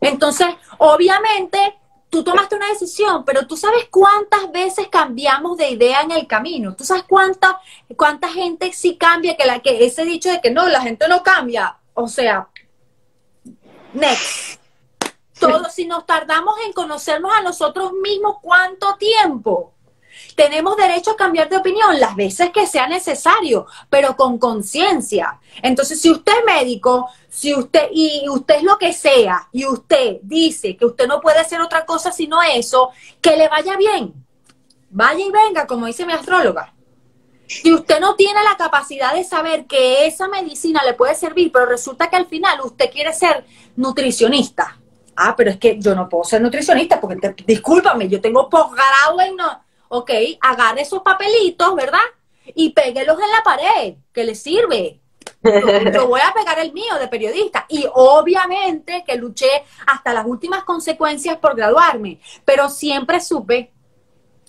A: Entonces, obviamente, tú tomaste una decisión, pero tú sabes cuántas veces cambiamos de idea en el camino. Tú sabes cuánta, cuánta gente sí cambia, que, la, que ese dicho de que no, la gente no cambia. O sea, next. Todo, si nos tardamos en conocernos a nosotros mismos, ¿cuánto tiempo? Tenemos derecho a cambiar de opinión las veces que sea necesario, pero con conciencia. Entonces, si usted es médico, si usted y usted es lo que sea y usted dice que usted no puede hacer otra cosa sino eso, que le vaya bien. Vaya y venga, como dice mi astróloga. Si usted no tiene la capacidad de saber que esa medicina le puede servir, pero resulta que al final usted quiere ser nutricionista. Ah, pero es que yo no puedo ser nutricionista porque, te- discúlpame, yo tengo posgrado en no. Ok, agarre esos papelitos, ¿verdad? Y péguelos en la pared, que le sirve. Yo, [LAUGHS] yo voy a pegar el mío de periodista. Y obviamente que luché hasta las últimas consecuencias por graduarme, pero siempre supe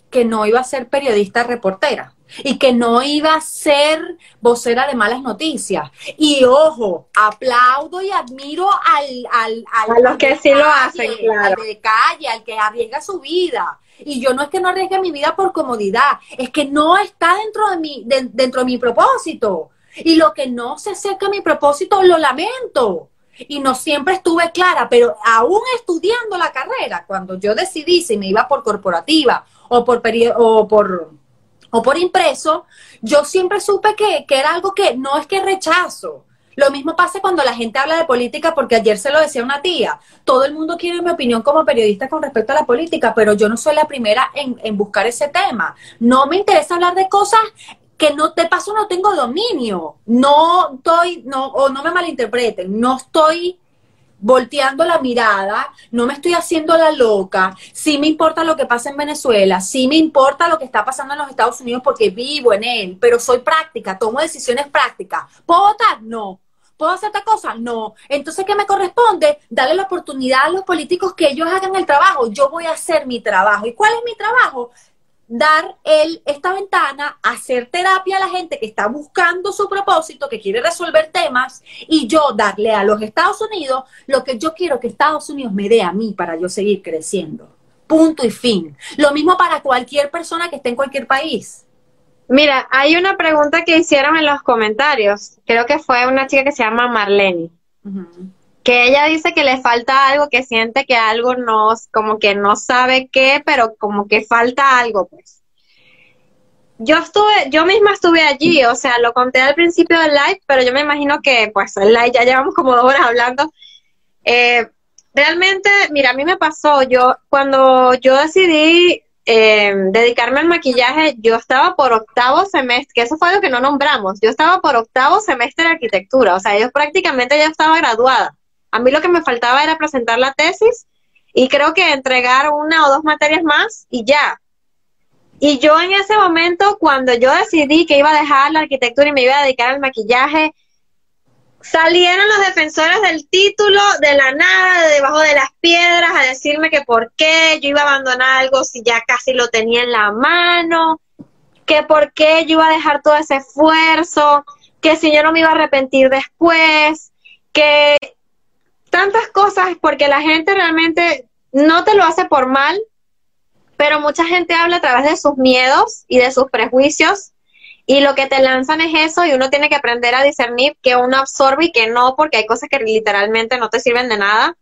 A: que no iba a ser periodista reportera y que no iba a ser vocera de malas noticias. Y ojo, aplaudo y admiro al, al, al-
B: A los
A: al
B: que sí lo hacen, claro.
A: Al de calle, al que arriesga su vida. Y yo no es que no arriesgue mi vida por comodidad, es que no está dentro de mi, de- dentro de mi propósito. Y lo que no se acerca a mi propósito, lo lamento. Y no siempre estuve clara, pero aún estudiando la carrera, cuando yo decidí si me iba por corporativa o por, o por, o por impreso, yo siempre supe que, que era algo que no es que rechazo, Lo mismo pasa cuando la gente habla de política, porque ayer se lo decía una tía. Todo el mundo quiere mi opinión como periodista con respecto a la política, pero yo no soy la primera en, en buscar ese tema. No me interesa hablar de cosas que no te paso, no tengo dominio. No estoy, no, o no me malinterpreten, no estoy volteando la mirada, no me estoy haciendo la loca, sí me importa lo que pasa en Venezuela, sí me importa lo que está pasando en los Estados Unidos porque vivo en él, pero soy práctica, tomo decisiones prácticas. ¿Puedo votar? No. ¿Puedo hacer esta cosa? No. Entonces, ¿qué me corresponde? Darle la oportunidad a los políticos que ellos hagan el trabajo. Yo voy a hacer mi trabajo. ¿Y cuál es mi trabajo? Dar el, esta ventana, hacer terapia a la gente que está buscando su propósito, que quiere resolver temas, y yo darle a los Estados Unidos lo que yo quiero que Estados Unidos me dé a mí para yo seguir creciendo. Punto y fin. Lo mismo para cualquier persona que esté en cualquier país.
B: Mira, hay una pregunta que hicieron en los comentarios. Creo que fue una chica que se llama Marlene que ella dice que le falta algo, que siente que algo no, como que no sabe qué, pero como que falta algo, pues. Yo estuve, yo misma estuve allí, o sea, lo conté al principio del live, pero yo me imagino que, pues, el live ya llevamos como dos horas hablando. Eh, realmente, mira, a mí me pasó, yo, cuando yo decidí eh, dedicarme al maquillaje, yo estaba por octavo semestre, que eso fue algo que no nombramos, yo estaba por octavo semestre de arquitectura, o sea, yo prácticamente ya estaba graduada. A mí lo que me faltaba era presentar la tesis y creo que entregar una o dos materias más y ya. Y yo en ese momento, cuando yo decidí que iba a dejar la arquitectura y me iba a dedicar al maquillaje, salieron los defensores del título de la nada, de debajo de las piedras, a decirme que por qué yo iba a abandonar algo si ya casi lo tenía en la mano, que por qué yo iba a dejar todo ese esfuerzo, que si yo no me iba a arrepentir después, que tantas cosas porque la gente realmente no te lo hace por mal, pero mucha gente habla a través de sus miedos y de sus prejuicios y lo que te lanzan es eso y uno tiene que aprender a discernir que uno absorbe y que no, porque hay cosas que literalmente no te sirven de nada.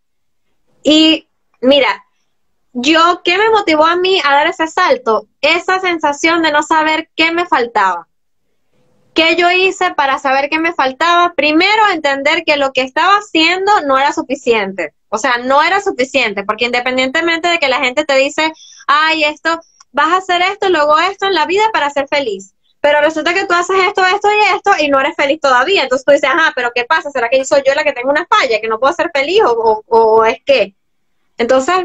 B: Y mira, yo, ¿qué me motivó a mí a dar ese salto? Esa sensación de no saber qué me faltaba. ¿Qué yo hice para saber qué me faltaba? Primero, entender que lo que estaba haciendo no era suficiente. O sea, no era suficiente, porque independientemente de que la gente te dice, ay, esto, vas a hacer esto, luego esto en la vida para ser feliz. Pero resulta que tú haces esto, esto y esto y no eres feliz todavía. Entonces tú dices, ajá, pero ¿qué pasa? ¿Será que soy yo la que tengo una falla, que no puedo ser feliz o, o es que? Entonces,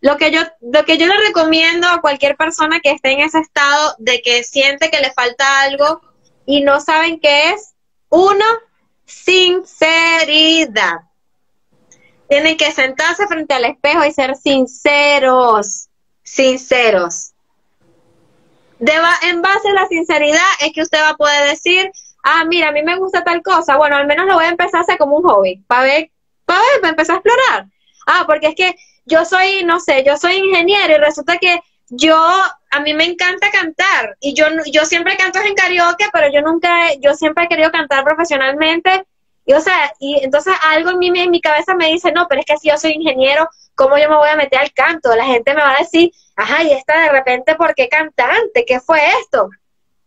B: lo que yo, lo que yo le recomiendo a cualquier persona que esté en ese estado de que siente que le falta algo, y no saben qué es. Uno, sinceridad. Tienen que sentarse frente al espejo y ser sinceros, sinceros. en base a la sinceridad es que usted va a poder decir, ah, mira, a mí me gusta tal cosa, bueno, al menos lo voy a empezar a hacer como un hobby, para ver, para ver, para empezar a explorar. Ah, porque es que yo soy, no sé, yo soy ingeniero y resulta que yo, a mí me encanta cantar y yo, yo siempre canto en karaoke, pero yo nunca, yo siempre he querido cantar profesionalmente. Y o sea, y entonces algo en mí, en mi cabeza me dice, no, pero es que si yo soy ingeniero, ¿cómo yo me voy a meter al canto? La gente me va a decir, ajá, y esta de repente, ¿por qué cantante? ¿Qué fue esto?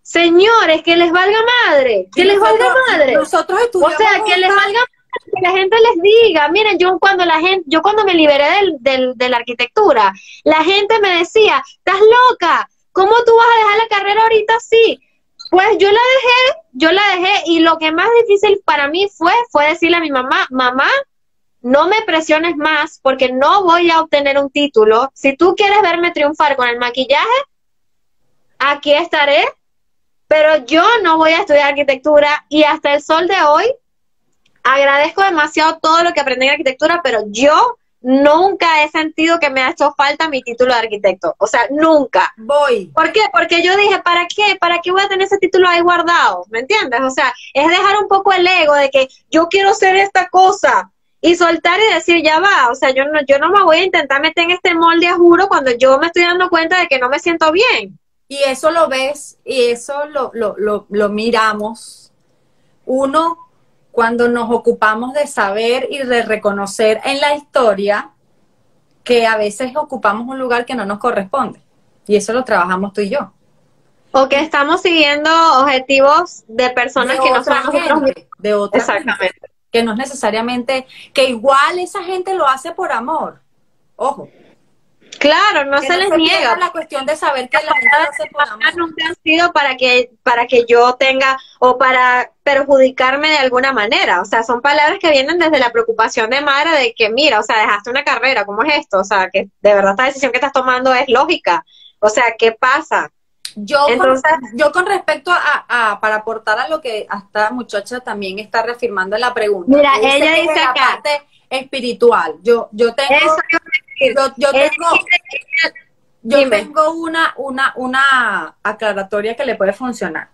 B: Señores, que les valga madre, que les valga madre.
A: Nosotros estudiamos.
B: O sea, que les valga que la gente les diga, miren, yo cuando la gente, yo cuando me liberé del, del, de la arquitectura, la gente me decía, estás loca, ¿cómo tú vas a dejar la carrera ahorita así? Pues yo la dejé, yo la dejé y lo que más difícil para mí fue, fue decirle a mi mamá, mamá, no me presiones más porque no voy a obtener un título. Si tú quieres verme triunfar con el maquillaje, aquí estaré, pero yo no voy a estudiar arquitectura y hasta el sol de hoy agradezco demasiado todo lo que aprendí en arquitectura, pero yo nunca he sentido que me ha hecho falta mi título de arquitecto. O sea, nunca.
A: Voy.
B: ¿Por qué? Porque yo dije, ¿para qué? ¿Para qué voy a tener ese título ahí guardado? ¿Me entiendes? O sea, es dejar un poco el ego de que yo quiero ser esta cosa y soltar y decir, ya va. O sea, yo no, yo no me voy a intentar meter en este molde juro cuando yo me estoy dando cuenta de que no me siento bien.
A: Y eso lo ves y eso lo, lo, lo, lo miramos. Uno cuando nos ocupamos de saber y de reconocer en la historia que a veces ocupamos un lugar que no nos corresponde. Y eso lo trabajamos tú y yo.
B: O que estamos siguiendo objetivos de personas que no son nosotros mismos.
A: De otra Exactamente. que no es necesariamente, que igual esa gente lo hace por amor. Ojo.
B: Claro, no se les niega.
A: La cuestión de saber que la gente
B: por nunca han sido para que, para que yo tenga o para perjudicarme de alguna manera. O sea, son palabras que vienen desde la preocupación de madre de que, mira, o sea, dejaste una carrera, ¿cómo es esto? O sea, que de verdad esta decisión que estás tomando es lógica. O sea, ¿qué pasa?
A: Yo, Entonces, con, yo con respecto a, para aportar a lo que esta muchacha también está reafirmando en la pregunta.
B: Mira, ella dice acá.
A: Espiritual. Yo, yo tengo yo, tengo, yo tengo una, una, una aclaratoria que le puede funcionar.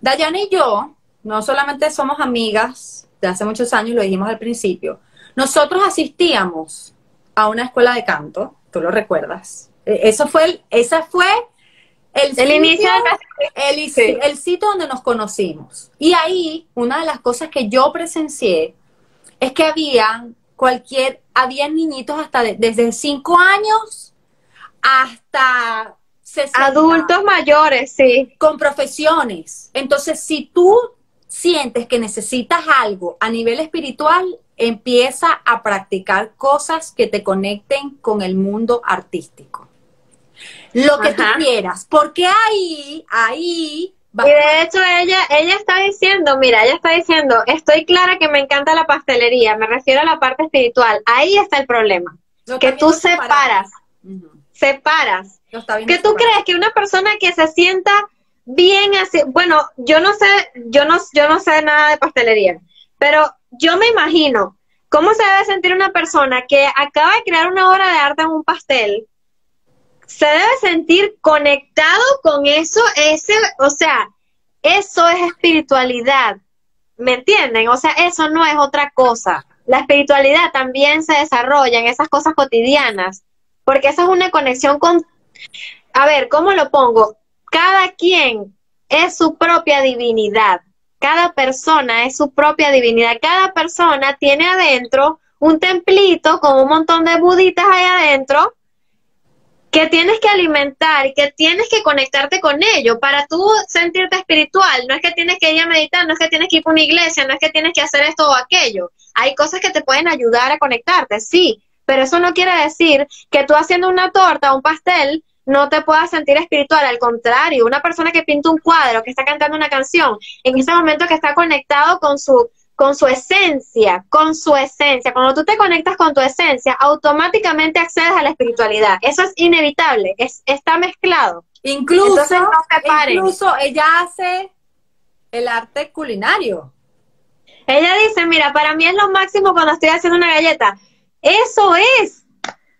A: Dayana y yo no solamente somos amigas de hace muchos años, lo dijimos al principio, nosotros asistíamos a una escuela de canto, tú lo recuerdas. E, eso fue el, esa fue el,
B: el inicio
A: el, el sitio donde nos conocimos. Y ahí, una de las cosas que yo presencié es que había cualquier, había niñitos hasta desde 5 años hasta
B: 60, adultos mayores, sí.
A: Con profesiones. Entonces, si tú sientes que necesitas algo a nivel espiritual, empieza a practicar cosas que te conecten con el mundo artístico. Lo que tú quieras, porque ahí, ahí
B: y de hecho ella, ella está diciendo, mira, ella está diciendo, estoy clara que me encanta la pastelería, me refiero a la parte espiritual. Ahí está el problema. que tú separas, separas. que tú crees que una persona que se sienta bien así, bueno, yo no sé, yo no, yo no sé nada de pastelería, pero yo me imagino cómo se debe sentir una persona que acaba de crear una obra de arte en un pastel se debe sentir conectado con eso, ese, o sea, eso es espiritualidad, ¿me entienden? O sea, eso no es otra cosa. La espiritualidad también se desarrolla en esas cosas cotidianas, porque esa es una conexión con, a ver, ¿cómo lo pongo? Cada quien es su propia divinidad, cada persona es su propia divinidad, cada persona tiene adentro un templito con un montón de buditas ahí adentro que tienes que alimentar, que tienes que conectarte con ello para tú sentirte espiritual. No es que tienes que ir a meditar, no es que tienes que ir a una iglesia, no es que tienes que hacer esto o aquello. Hay cosas que te pueden ayudar a conectarte, sí, pero eso no quiere decir que tú haciendo una torta o un pastel no te puedas sentir espiritual. Al contrario, una persona que pinta un cuadro, que está cantando una canción, en ese momento que está conectado con su con su esencia, con su esencia. Cuando tú te conectas con tu esencia, automáticamente accedes a la espiritualidad. Eso es inevitable, es, está mezclado.
A: Incluso, incluso ella hace el arte culinario.
B: Ella dice, mira, para mí es lo máximo cuando estoy haciendo una galleta. Eso es.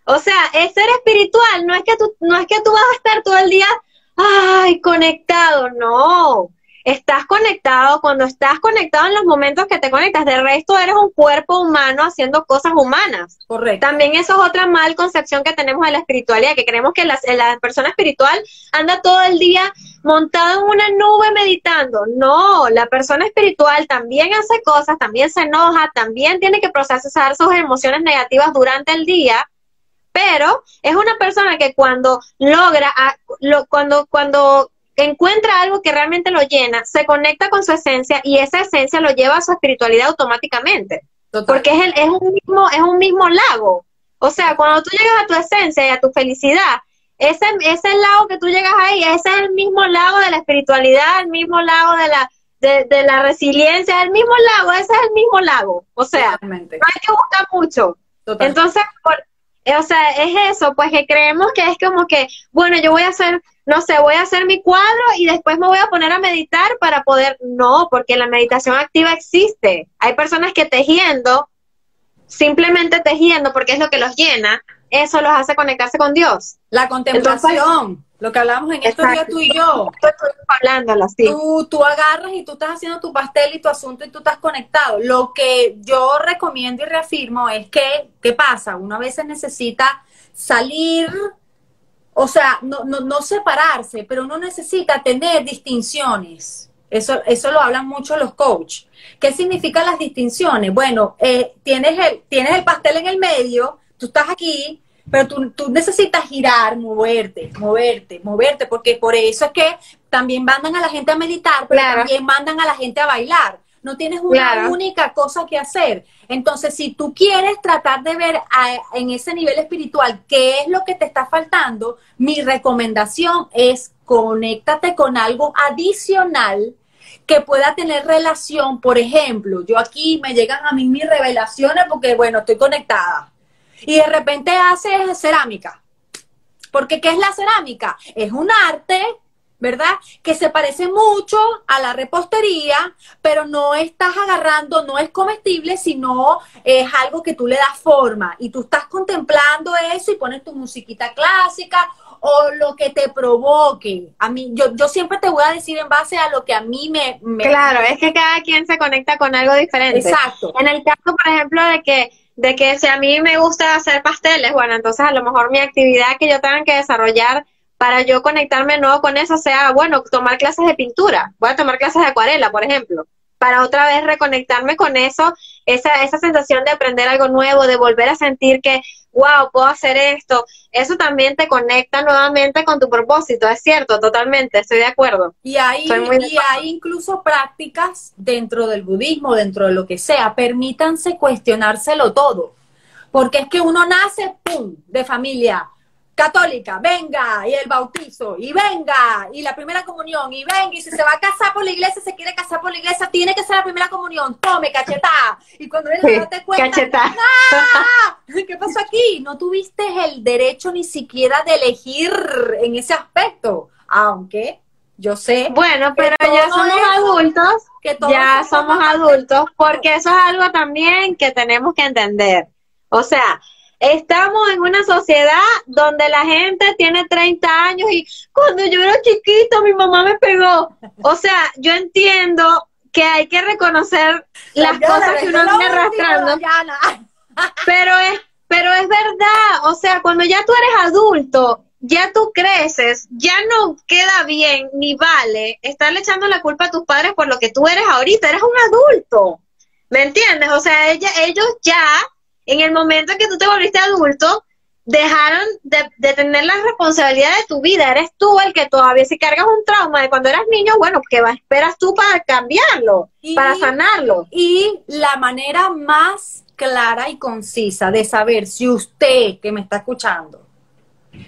B: O sea, es ser espiritual, no es que tú, no es que tú vas a estar todo el día, ay, conectado, no estás conectado, cuando estás conectado en los momentos que te conectas, de resto eres un cuerpo humano haciendo cosas humanas.
A: Correcto.
B: También eso es otra mal concepción que tenemos de la espiritualidad, que creemos que la, la persona espiritual anda todo el día montado en una nube meditando. No, la persona espiritual también hace cosas, también se enoja, también tiene que procesar sus emociones negativas durante el día pero es una persona que cuando logra, lo, cuando, cuando encuentra algo que realmente lo llena, se conecta con su esencia y esa esencia lo lleva a su espiritualidad automáticamente. Porque es, el, es, un mismo, es un mismo lago. O sea, cuando tú llegas a tu esencia y a tu felicidad, ese, ese lago que tú llegas ahí, ese es el mismo lago de la espiritualidad, el mismo lago de la, de, la resiliencia, el mismo lago, ese es el mismo lago. O sea, no hay que buscar mucho. Entonces, por, o sea, es eso, pues que creemos que es como que, bueno, yo voy a hacer, no sé, voy a hacer mi cuadro y después me voy a poner a meditar para poder, no, porque la meditación activa existe. Hay personas que tejiendo, simplemente tejiendo, porque es lo que los llena, eso los hace conectarse con Dios.
A: La contemplación. Lo que hablamos en estos días tú y yo. Tú, tú agarras y tú estás haciendo tu pastel y tu asunto y tú estás conectado. Lo que yo recomiendo y reafirmo es que, ¿qué pasa? Uno a veces necesita salir, o sea, no, no, no separarse, pero uno necesita tener distinciones. Eso, eso lo hablan mucho los coaches. ¿Qué significan las distinciones? Bueno, eh, tienes, el, tienes el pastel en el medio, tú estás aquí, pero tú, tú, necesitas girar, moverte, moverte, moverte, porque por eso es que también mandan a la gente a meditar, pero también mandan a la gente a bailar. No tienes una única cosa que hacer. Entonces, si tú quieres tratar de ver en ese nivel espiritual qué es lo que te está faltando, mi recomendación es conéctate con algo adicional que pueda tener relación, por ejemplo, yo aquí me llegan a mí mis revelaciones porque, bueno, estoy conectada. Y de repente haces cerámica. Porque ¿qué es la cerámica? Es un arte, ¿verdad? Que se parece mucho a la repostería, pero no estás agarrando, no es comestible, sino es algo que tú le das forma. Y tú estás contemplando eso y pones tu musiquita clásica o lo que te provoque. A mí, yo, yo siempre te voy a decir en base a lo que a mí me,
B: Claro, es que cada quien se conecta con algo diferente.
A: Exacto.
B: En el caso, por ejemplo, de que de que si a mí me gusta hacer pasteles, bueno, entonces a lo mejor mi actividad que yo tenga que desarrollar para yo conectarme nuevo con eso sea, bueno, tomar clases de pintura. Voy a tomar clases de acuarela, por ejemplo, para otra vez reconectarme con eso, esa, esa sensación de aprender algo nuevo, de volver a sentir que wow, puedo hacer esto, eso también te conecta nuevamente con tu propósito, es cierto, totalmente, estoy de acuerdo.
A: Y hay, y hay incluso prácticas dentro del budismo, dentro de lo que sea, permítanse cuestionárselo todo, porque es que uno nace, ¡pum!, de familia católica, venga, y el bautizo, y venga, y la primera comunión, y venga, y si se va a casar por la iglesia, se quiere casar por la iglesia, tiene que ser la primera comunión, tome, cachetá. Y cuando él sí, te cuenta, ¡Ah! ¿qué pasó aquí? No tuviste el derecho ni siquiera de elegir en ese aspecto, aunque yo sé.
B: Bueno, pero ya somos adultos, que ya somos adultos, porque eso es algo también que tenemos que entender. O sea, Estamos en una sociedad donde la gente tiene 30 años y cuando yo era chiquito mi mamá me pegó. O sea, yo entiendo que hay que reconocer las cosas que uno viene arrastrando. [LAUGHS] Pero es, pero es verdad, o sea, cuando ya tú eres adulto, ya tú creces, ya no queda bien ni vale estarle echando la culpa a tus padres por lo que tú eres ahorita, eres un adulto. ¿Me entiendes? O sea, ella, ellos ya en el momento en que tú te volviste adulto, dejaron de, tener la responsabilidad de tu vida. Eres tú el que todavía si cargas un trauma de cuando eras niño, bueno, ¿qué esperas tú para cambiarlo, para sanarlo?
A: Y la manera más clara y concisa de saber si usted que me está escuchando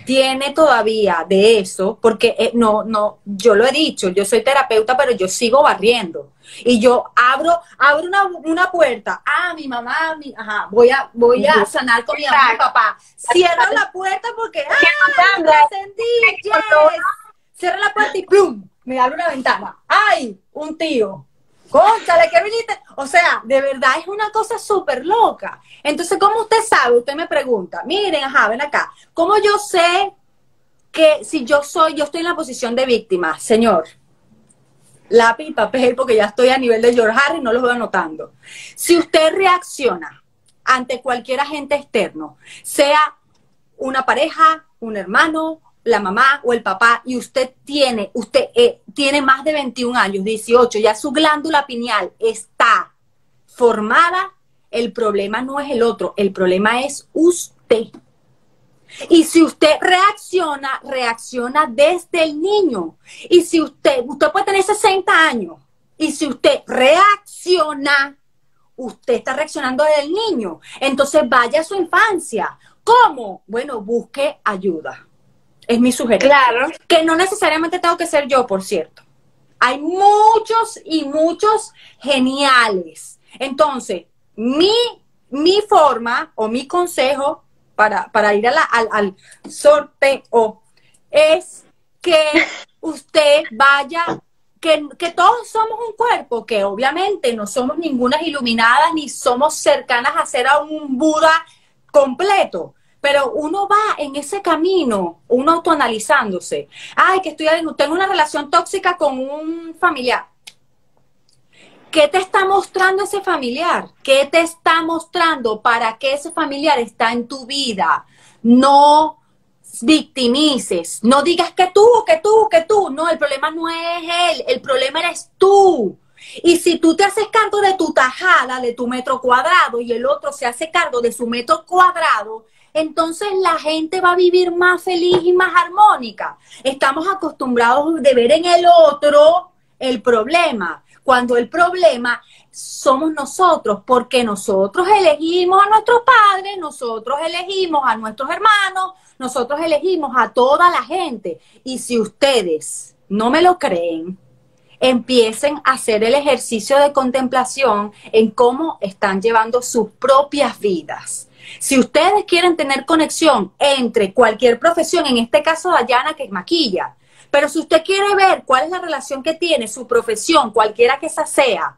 A: tiene todavía de eso, porque eh, no, no, yo lo he dicho, yo soy terapeuta, pero yo sigo barriendo. Y yo abro, abro una, una puerta, ah, mi mamá, mi, ajá, voy a, voy a sanar con mi mamá y mi papá. Cierro la puerta porque, ah, yes. Cierro la puerta y ¡plum! Me abre una ventana. ¡Ay! Un tío. Conchale, que viniste. O sea, de verdad es una cosa súper loca. Entonces, ¿cómo usted sabe? Usted me pregunta, miren, ajá, ven acá. ¿Cómo yo sé que si yo soy, yo estoy en la posición de víctima, señor? Lápiz papel, porque ya estoy a nivel de George Harris, no lo voy anotando. Si usted reacciona ante cualquier agente externo, sea una pareja, un hermano, la mamá o el papá y usted tiene, usted eh, tiene más de 21 años, 18, ya su glándula pineal está formada, el problema no es el otro, el problema es usted. Y si usted reacciona, reacciona desde el niño. Y si usted, usted puede tener 60 años, y si usted reacciona, usted está reaccionando desde el niño. Entonces vaya a su infancia. ¿Cómo? Bueno, busque ayuda. Es mi sugerencia.
B: Claro.
A: Que no necesariamente tengo que ser yo, por cierto. Hay muchos y muchos geniales. Entonces, mi, mi forma o mi consejo para, para ir a al, al sorteo es que usted vaya que, que, todos somos un cuerpo, que obviamente no somos ninguna iluminadas ni somos cercanas a ser a un Buda completo, pero uno va en ese camino, uno autoanalizándose. Ay, que estoy tengo una relación tóxica con un familiar. ¿Qué te está mostrando ese familiar? ¿Qué te está mostrando para que ese familiar está en tu vida? No victimices, no digas que tú, que tú, que tú. No, el problema no es él, el problema eres tú. Y si tú te haces cargo de tu tajada, de tu metro cuadrado, y el otro se hace cargo de su metro cuadrado, entonces la gente va a vivir más feliz y más armónica. Estamos acostumbrados de ver en el otro el problema, cuando el problema somos nosotros, porque nosotros elegimos a nuestros padres, nosotros elegimos a nuestros hermanos, nosotros elegimos a toda la gente. Y si ustedes no me lo creen, empiecen a hacer el ejercicio de contemplación en cómo están llevando sus propias vidas. Si ustedes quieren tener conexión entre cualquier profesión, en este caso Dayana que es maquilla, pero si usted quiere ver cuál es la relación que tiene su profesión, cualquiera que esa sea,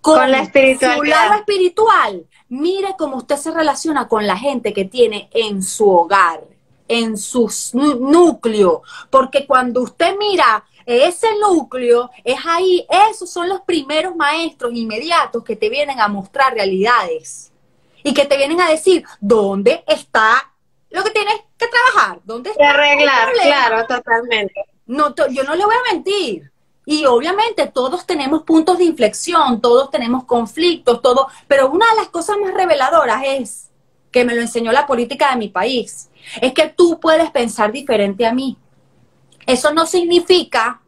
A: con, la espiritualidad. su lado espiritual, mire cómo usted se relaciona con la gente que tiene en su hogar, en su núcleo, porque cuando usted mira ese núcleo, es ahí, esos son los primeros maestros inmediatos que te vienen a mostrar realidades y que te vienen a decir dónde está lo que tienes que trabajar, dónde está.
B: arreglar, claro, totalmente.
A: No, yo no le voy a mentir. Y obviamente todos tenemos puntos de inflexión, todos tenemos conflictos, todo, pero una de las cosas más reveladoras es que me lo enseñó la política de mi país, es que tú puedes pensar diferente a mí. Eso no significa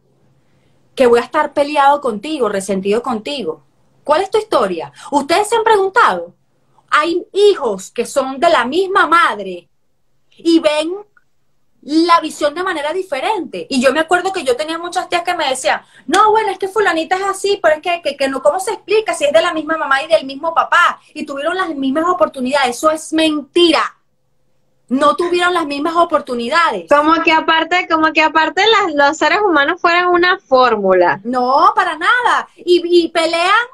A: que voy a estar peleado contigo, resentido contigo. ¿Cuál es tu historia? Ustedes se han preguntado, hay hijos que son de la misma madre y ven la visión de manera diferente. Y yo me acuerdo que yo tenía muchas tías que me decían, no, bueno, es que fulanita es así, pero es que, que, no, ¿cómo se explica si es de la misma mamá y del mismo papá? Y tuvieron las mismas oportunidades. Eso es mentira. No tuvieron las mismas oportunidades.
B: Como que aparte, como que aparte los seres humanos fueran una fórmula.
A: No, para nada. Y, y pelean,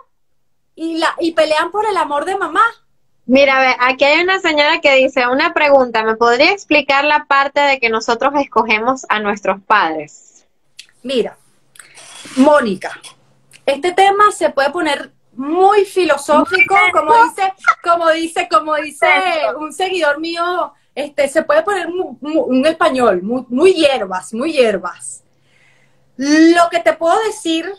A: y, la, y pelean por el amor de mamá.
B: Mira, ve, aquí hay una señora que dice, una pregunta, ¿me podría explicar la parte de que nosotros escogemos a nuestros padres?
A: Mira, Mónica, este tema se puede poner muy filosófico, como dice, como dice, como dice un seguidor mío, este, se puede poner un español, muy, muy hierbas, muy hierbas. Lo que te puedo decir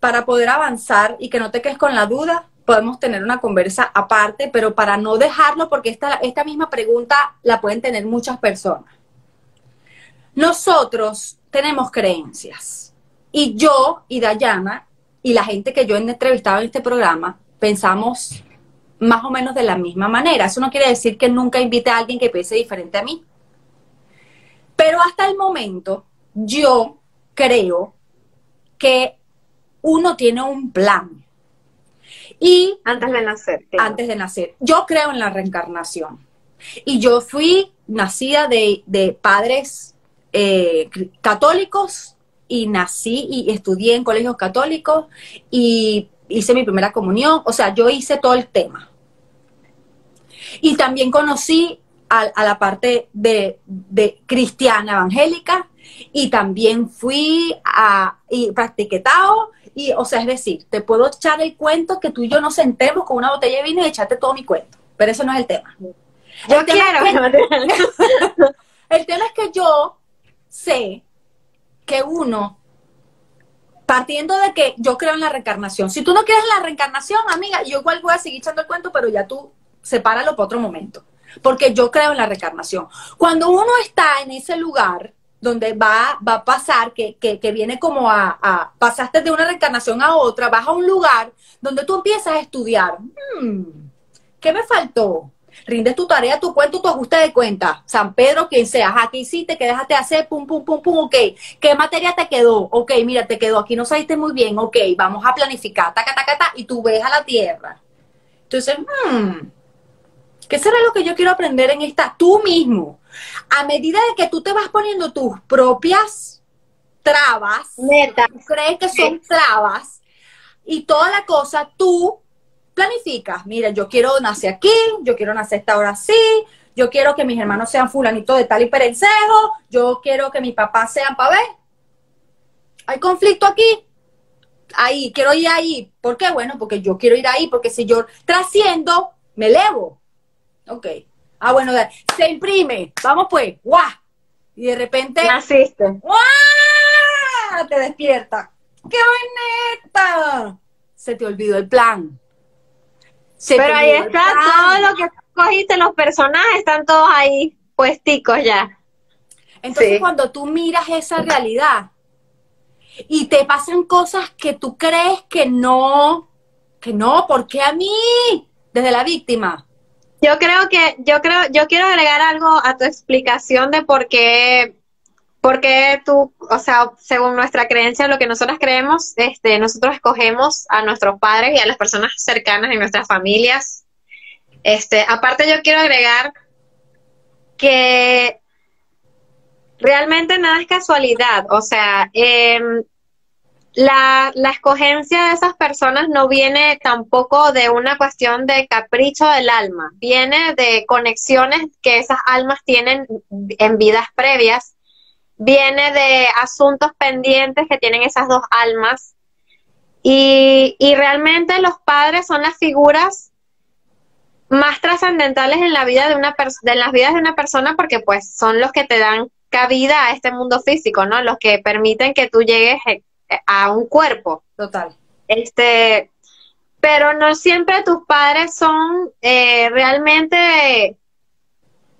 A: para poder avanzar y que no te quedes con la duda podemos tener una conversa aparte, pero para no dejarlo, porque esta, esta misma pregunta la pueden tener muchas personas. Nosotros tenemos creencias y yo y Dayana y la gente que yo he entrevistado en este programa pensamos más o menos de la misma manera. Eso no quiere decir que nunca invite a alguien que piense diferente a mí. Pero hasta el momento yo creo que uno tiene un plan y
B: antes de nacer.
A: Antes de nacer. Yo creo en la reencarnación. Y yo fui nacida de, padres eh, católicos y nací y estudié en colegios católicos y hice mi primera comunión. O sea, yo hice todo el tema. Y también conocí a, la parte de, de, cristiana evangélica y también fui a y practiqué Tao y, o sea, es decir, te puedo echar el cuento que tú y yo nos sentemos con una botella de vino y echarte todo mi cuento. Pero eso no es el tema.
B: Yo el quiero.
A: el tema es que yo sé que uno, partiendo de que yo creo en la reencarnación, si tú no crees en la reencarnación, amiga, yo igual voy a seguir echando el cuento, pero ya tú sepáralo para otro momento. Porque yo creo en la reencarnación. Cuando uno está en ese lugar, donde va, va a pasar, que, viene como a, pasaste de una reencarnación a otra, vas a un lugar donde tú empiezas a estudiar. Hmm, ¿Qué me faltó? Rindes tu tarea, tu cuento, tu ajuste de cuenta. San Pedro, quien sea. Aquí hiciste? ¿Qué dejaste hacer? Pum, pum, pum, pum. Ok. ¿Qué materia te quedó? Ok, mira, te quedó. Aquí no saliste muy bien. Ok, vamos a planificar. Taca, taca, taca. Y tú ves a la tierra. Entonces, hmm, ¿qué será lo que yo quiero aprender en esta? Tú mismo a medida de que tú te vas poniendo tus propias trabas, crees que son trabas, y toda la cosa, tú planificas, mira, yo quiero nacer aquí, yo quiero nacer esta hora así, yo quiero que mis hermanos sean fulanitos de tal y perencejo, yo quiero que mis papás sean para ver. Hay conflicto aquí. Ahí, quiero ir ahí. ¿Por qué? Bueno, porque yo quiero ir ahí, porque si yo trasciendo, me elevo. Ok. Ah, bueno, se imprime. Vamos pues. ¡Guau! Y de repente.
B: Naciste.
A: ¡Guau! Te despierta. ¡Qué bonita! Se te olvidó el plan.
B: Pero ahí está todo lo que cogiste los personajes, están todos ahí puesticos ya.
A: Entonces
B: Sí.
A: cuando tú miras esa realidad y te pasan cosas que tú crees que no, que no, ¿por qué a mí? Desde la víctima.
B: Yo creo que, yo creo, yo quiero agregar algo a tu explicación de por qué, por qué tú, o sea, según nuestra creencia, lo que nosotros creemos, este, nosotros escogemos a nuestros padres y a las personas cercanas en nuestras familias. Este, aparte yo quiero agregar que realmente nada es casualidad, o sea, em, la, la escogencia de esas personas no viene tampoco de una cuestión de capricho del alma, viene de conexiones que esas almas tienen en vidas previas, viene de asuntos pendientes que tienen esas dos almas y, y realmente los padres son las figuras más trascendentales en la vida de una de las vidas de una persona porque pues son los que te dan cabida a este mundo físico, ¿no? Los que permiten que tú llegues eh, a un cuerpo.
A: Total.
B: Este, pero no siempre tus padres son eh, realmente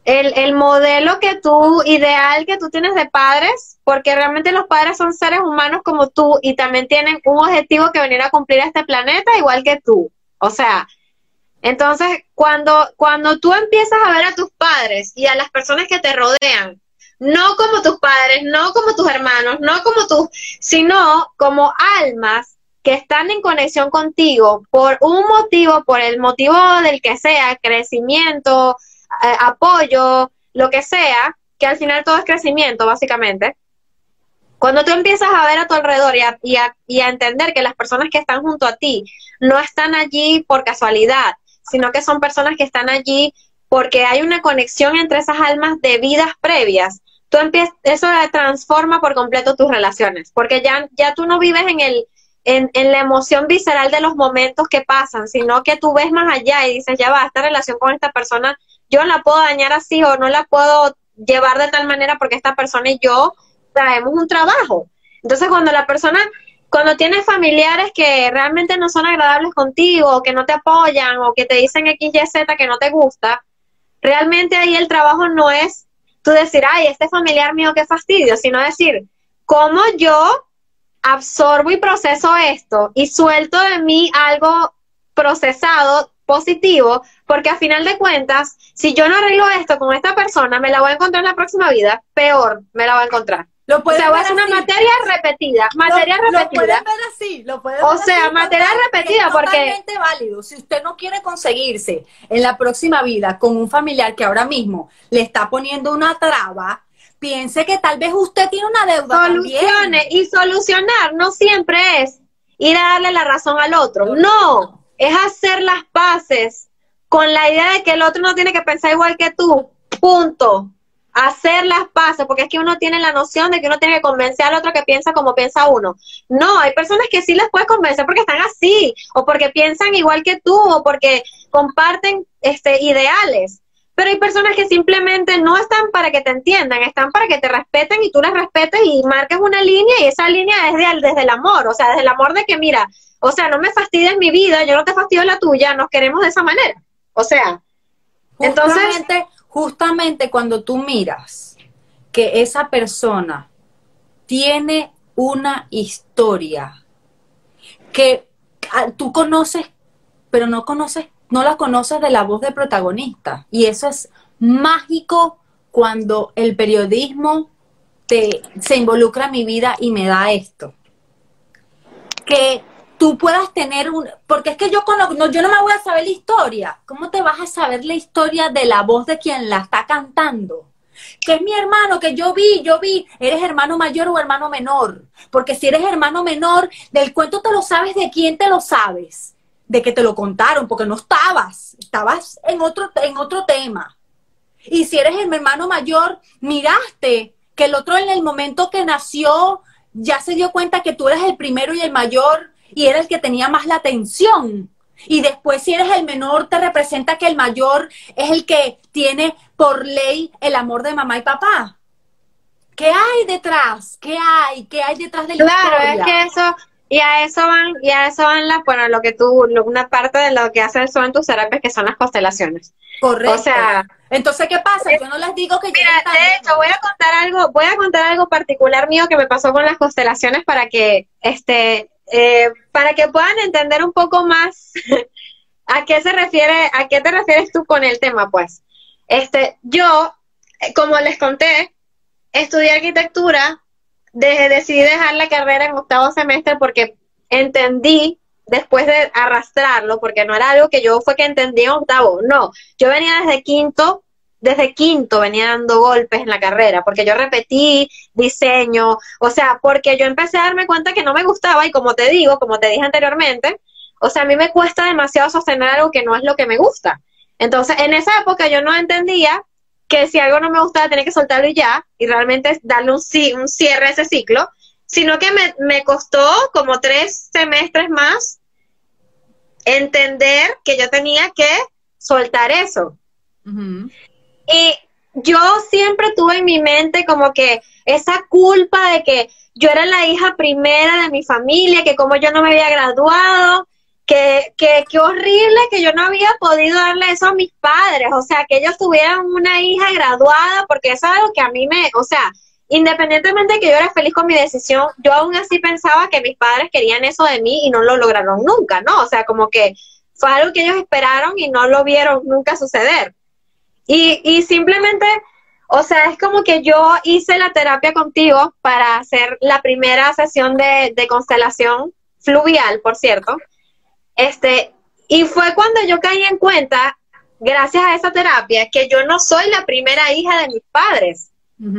B: el, el modelo que tú, ideal que tú tienes de padres, porque realmente los padres son seres humanos como tú y también tienen un objetivo que venir a cumplir a este planeta igual que tú. O sea, entonces cuando, cuando tú empiezas a ver a tus padres y a las personas que te rodean, no como tus padres, no como tus hermanos, no como tus, sino como almas que están en conexión contigo por un motivo, por el motivo del que sea, crecimiento, eh, apoyo, lo que sea, que al final todo es crecimiento, básicamente. Cuando tú empiezas a ver a tu alrededor y a, y a- y a entender que las personas que están junto a ti no están allí por casualidad, sino que son personas que están allí porque hay una conexión entre esas almas de vidas previas, tú empiezas, eso transforma por completo tus relaciones, porque ya, ya tú no vives en el, en, en la emoción visceral de los momentos que pasan, sino que tú ves más allá y dices, ya va, esta relación con esta persona, yo la puedo dañar así o no la puedo llevar de tal manera porque esta persona y yo traemos un trabajo. Entonces cuando la persona, cuando tienes familiares que realmente no son agradables contigo, o que no te apoyan o que te dicen X, Y, Z que no te gusta, realmente ahí el trabajo no es tú decir, ay, este familiar mío, qué fastidio, sino decir, ¿cómo yo absorbo y proceso esto y suelto de mí algo procesado, positivo, porque a final de cuentas, si yo no arreglo esto con esta persona, me la voy a encontrar en la próxima vida, peor me la voy a encontrar.
A: Lo
B: O sea, va a
A: ver
B: ser una materia repetida, materia
A: lo, Lo
B: repetida.
A: pueden ver así, lo pueden
B: O
A: ver
B: sea,
A: así,
B: materia repetida,
A: es
B: porque-
A: totalmente válido. Si usted no quiere conseguirse en la próxima vida con un familiar que ahora mismo le está poniendo una traba, piense que tal vez usted tiene una deuda
B: Soluciones
A: también.
B: y solucionar no siempre es ir a darle la razón al otro, no, es hacer las paces con la idea de que el otro no tiene que pensar igual que tú, punto. Hacer las paces, porque es que uno tiene la noción de que uno tiene que convencer al otro que piensa como piensa uno. No, hay personas que sí les puedes convencer porque están así, o porque piensan igual que tú, o porque comparten este ideales. Pero hay personas que simplemente no están para que te entiendan, están para que te respeten y tú les respetes y marques una línea y esa línea es de- desde el amor, o sea, desde el amor de que mira, o sea, no me fastidies mi vida, yo no te fastidio la tuya, nos queremos de esa manera. O sea, entonces-
A: Justamente, cuando tú miras que esa persona tiene una historia que tú conoces, pero no conoces, no la conoces de la voz del protagonista. Y eso es mágico cuando el periodismo te, se involucra en mi vida y me da esto. Que tú puedas tener un... Porque es que yo, cono- no, yo no me voy a saber la historia. ¿Cómo te vas a saber la historia de la voz de quien la está cantando? Que es mi hermano, que yo vi, yo vi, eres hermano mayor o hermano menor. Porque si eres hermano menor, del cuento te lo sabes, ¿de quién te lo sabes? De que te lo contaron, porque no estabas, estabas en otro, en otro tema. Y si eres el hermano mayor, miraste que el otro en el momento que nació ya se dio cuenta que tú eres el primero y el mayor y era el que tenía más la atención. Y después si eres el menor te representa que el mayor es el que tiene por ley el amor de mamá y papá. ¿Qué hay detrás? ¿Qué hay? ¿Qué hay detrás de la
B: claro,
A: historia?
B: es que eso, y a eso van, y a eso van las, bueno, lo que tú, una parte de lo que hace eso en tus terapias, que son las constelaciones.
C: Correcto. O sea, entonces, ¿qué pasa? Yo no les digo que
B: Mira, de hecho, voy a contar algo, voy a contar algo particular mío que me pasó con las constelaciones para que, este, eh, para que puedan entender un poco más [LAUGHS] a qué se refiere, a qué te refieres tú con el tema, pues. Este, yo, eh, como les conté, estudié arquitectura, decidí dejar la carrera en octavo semestre porque entendí después de arrastrarlo, porque no era algo que yo fue que entendí en octavo, no, yo venía desde quinto, desde quinto venía dando golpes en la carrera, porque yo repetí diseño, o sea, porque yo empecé a darme cuenta que no me gustaba y como te digo, como te dije anteriormente, o sea, a mí me cuesta demasiado sostener algo que no es lo que me gusta. Entonces, en esa época yo no entendía que si algo no me gustaba tenía que soltarlo y ya, y realmente darle un, un cierre a ese ciclo, sino que me, me costó como tres semestres más entender que yo tenía que soltar eso. Y yo siempre tuve en mi mente como que esa culpa de que yo era la hija primera de mi familia, que como yo no me había graduado, que, que, que horrible que yo no había podido darle eso a mis padres, o sea, que ellos tuvieran una hija graduada, porque eso es algo que a mí me, o sea, independientemente de que yo era feliz con mi decisión, yo aún así pensaba que mis padres querían eso de mí y no lo lograron nunca, ¿no? O sea, como que fue algo que ellos esperaron y no lo vieron nunca suceder. Y, y simplemente, o sea, es como que yo hice la terapia contigo para hacer la primera sesión de, de constelación fluvial, por cierto. Este, y fue cuando yo caí en cuenta, gracias a esa terapia, que yo no soy la primera hija de mis padres,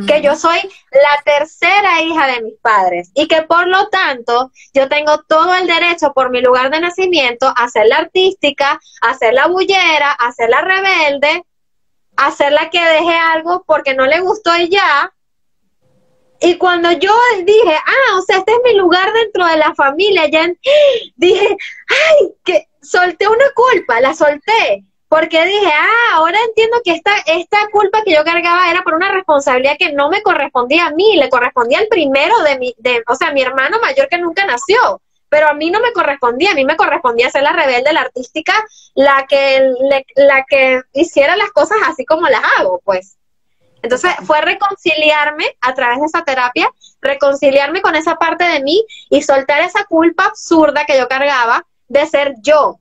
B: que yo soy la tercera hija de mis padres y que por lo tanto yo tengo todo el derecho por mi lugar de nacimiento a ser la artística, a ser la bullera, a ser la rebelde, a ser la que deje algo porque no le gustó y ya, y cuando yo dije, ah, o sea, este es mi lugar dentro de la familia, ya dije, ay, que solté una culpa, la solté, porque dije, ah, ahora entiendo que esta, esta culpa que yo cargaba era por una responsabilidad que no me correspondía a mí, le correspondía al primero de mi, de, o sea, mi hermano mayor que nunca nació, pero a mí no me correspondía, a mí me correspondía ser la rebelde, la artística, la que, la que hiciera las cosas así como las hago, pues. Entonces fue reconciliarme a través de esa terapia, reconciliarme con esa parte de mí y soltar esa culpa absurda que yo cargaba de ser yo,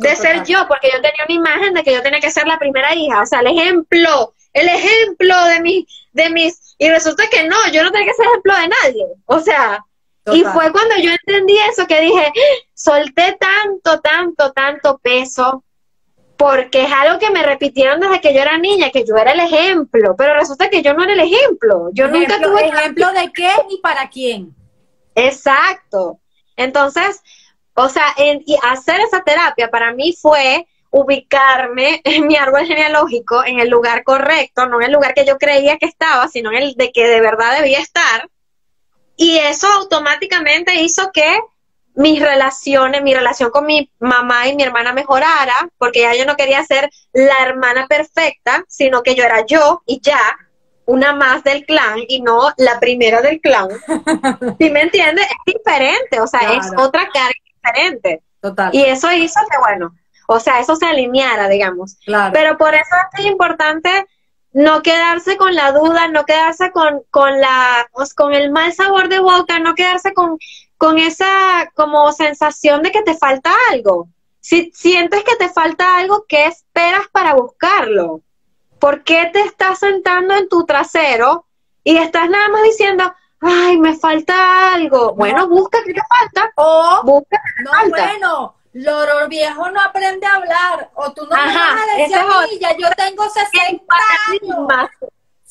B: de ser yo, porque yo tenía una imagen de que yo tenía que ser la primera hija, o sea, el ejemplo, el ejemplo de mis, de mis, y resulta que no, yo no tenía que ser ejemplo de nadie, o sea, y fue cuando yo entendí eso que dije, solté tanto, tanto, tanto peso, porque es algo que me repitieron desde que yo era niña, que yo era el ejemplo, pero resulta que yo no era el ejemplo. Yo nunca tuve
C: ejemplo de qué y para quién.
B: Exacto. Entonces, o sea, y hacer esa terapia para mí fue ubicarme [LAUGHS] en mi árbol genealógico en el lugar correcto, no en el lugar que yo creía que estaba, sino en el de que de verdad debía estar. Y eso automáticamente hizo que mis relaciones, mi relación con mi mamá y mi hermana mejorara, porque ya yo no quería ser la hermana perfecta, sino que yo era yo y ya, una más del clan y no la primera del clan. [LAUGHS] ¿Sí me entiendes? Es diferente, o sea, es otra carga diferente. Total. Y eso hizo que, bueno, o sea, eso se alineara, digamos. Pero por eso es importante no quedarse con la duda, no quedarse con, con la, pues, con el mal sabor de boca, no quedarse con, con esa como sensación de que te falta algo. Si sientes que te falta algo, ¿qué esperas para buscarlo? ¿Por qué te estás sentando en tu trasero y estás nada más diciendo, ay, me falta algo? Bueno, busca qué te falta.
C: O, busca qué te no, bueno, loro viejo no aprende a hablar. O tú no me vas a decir, ya yo tengo 60 años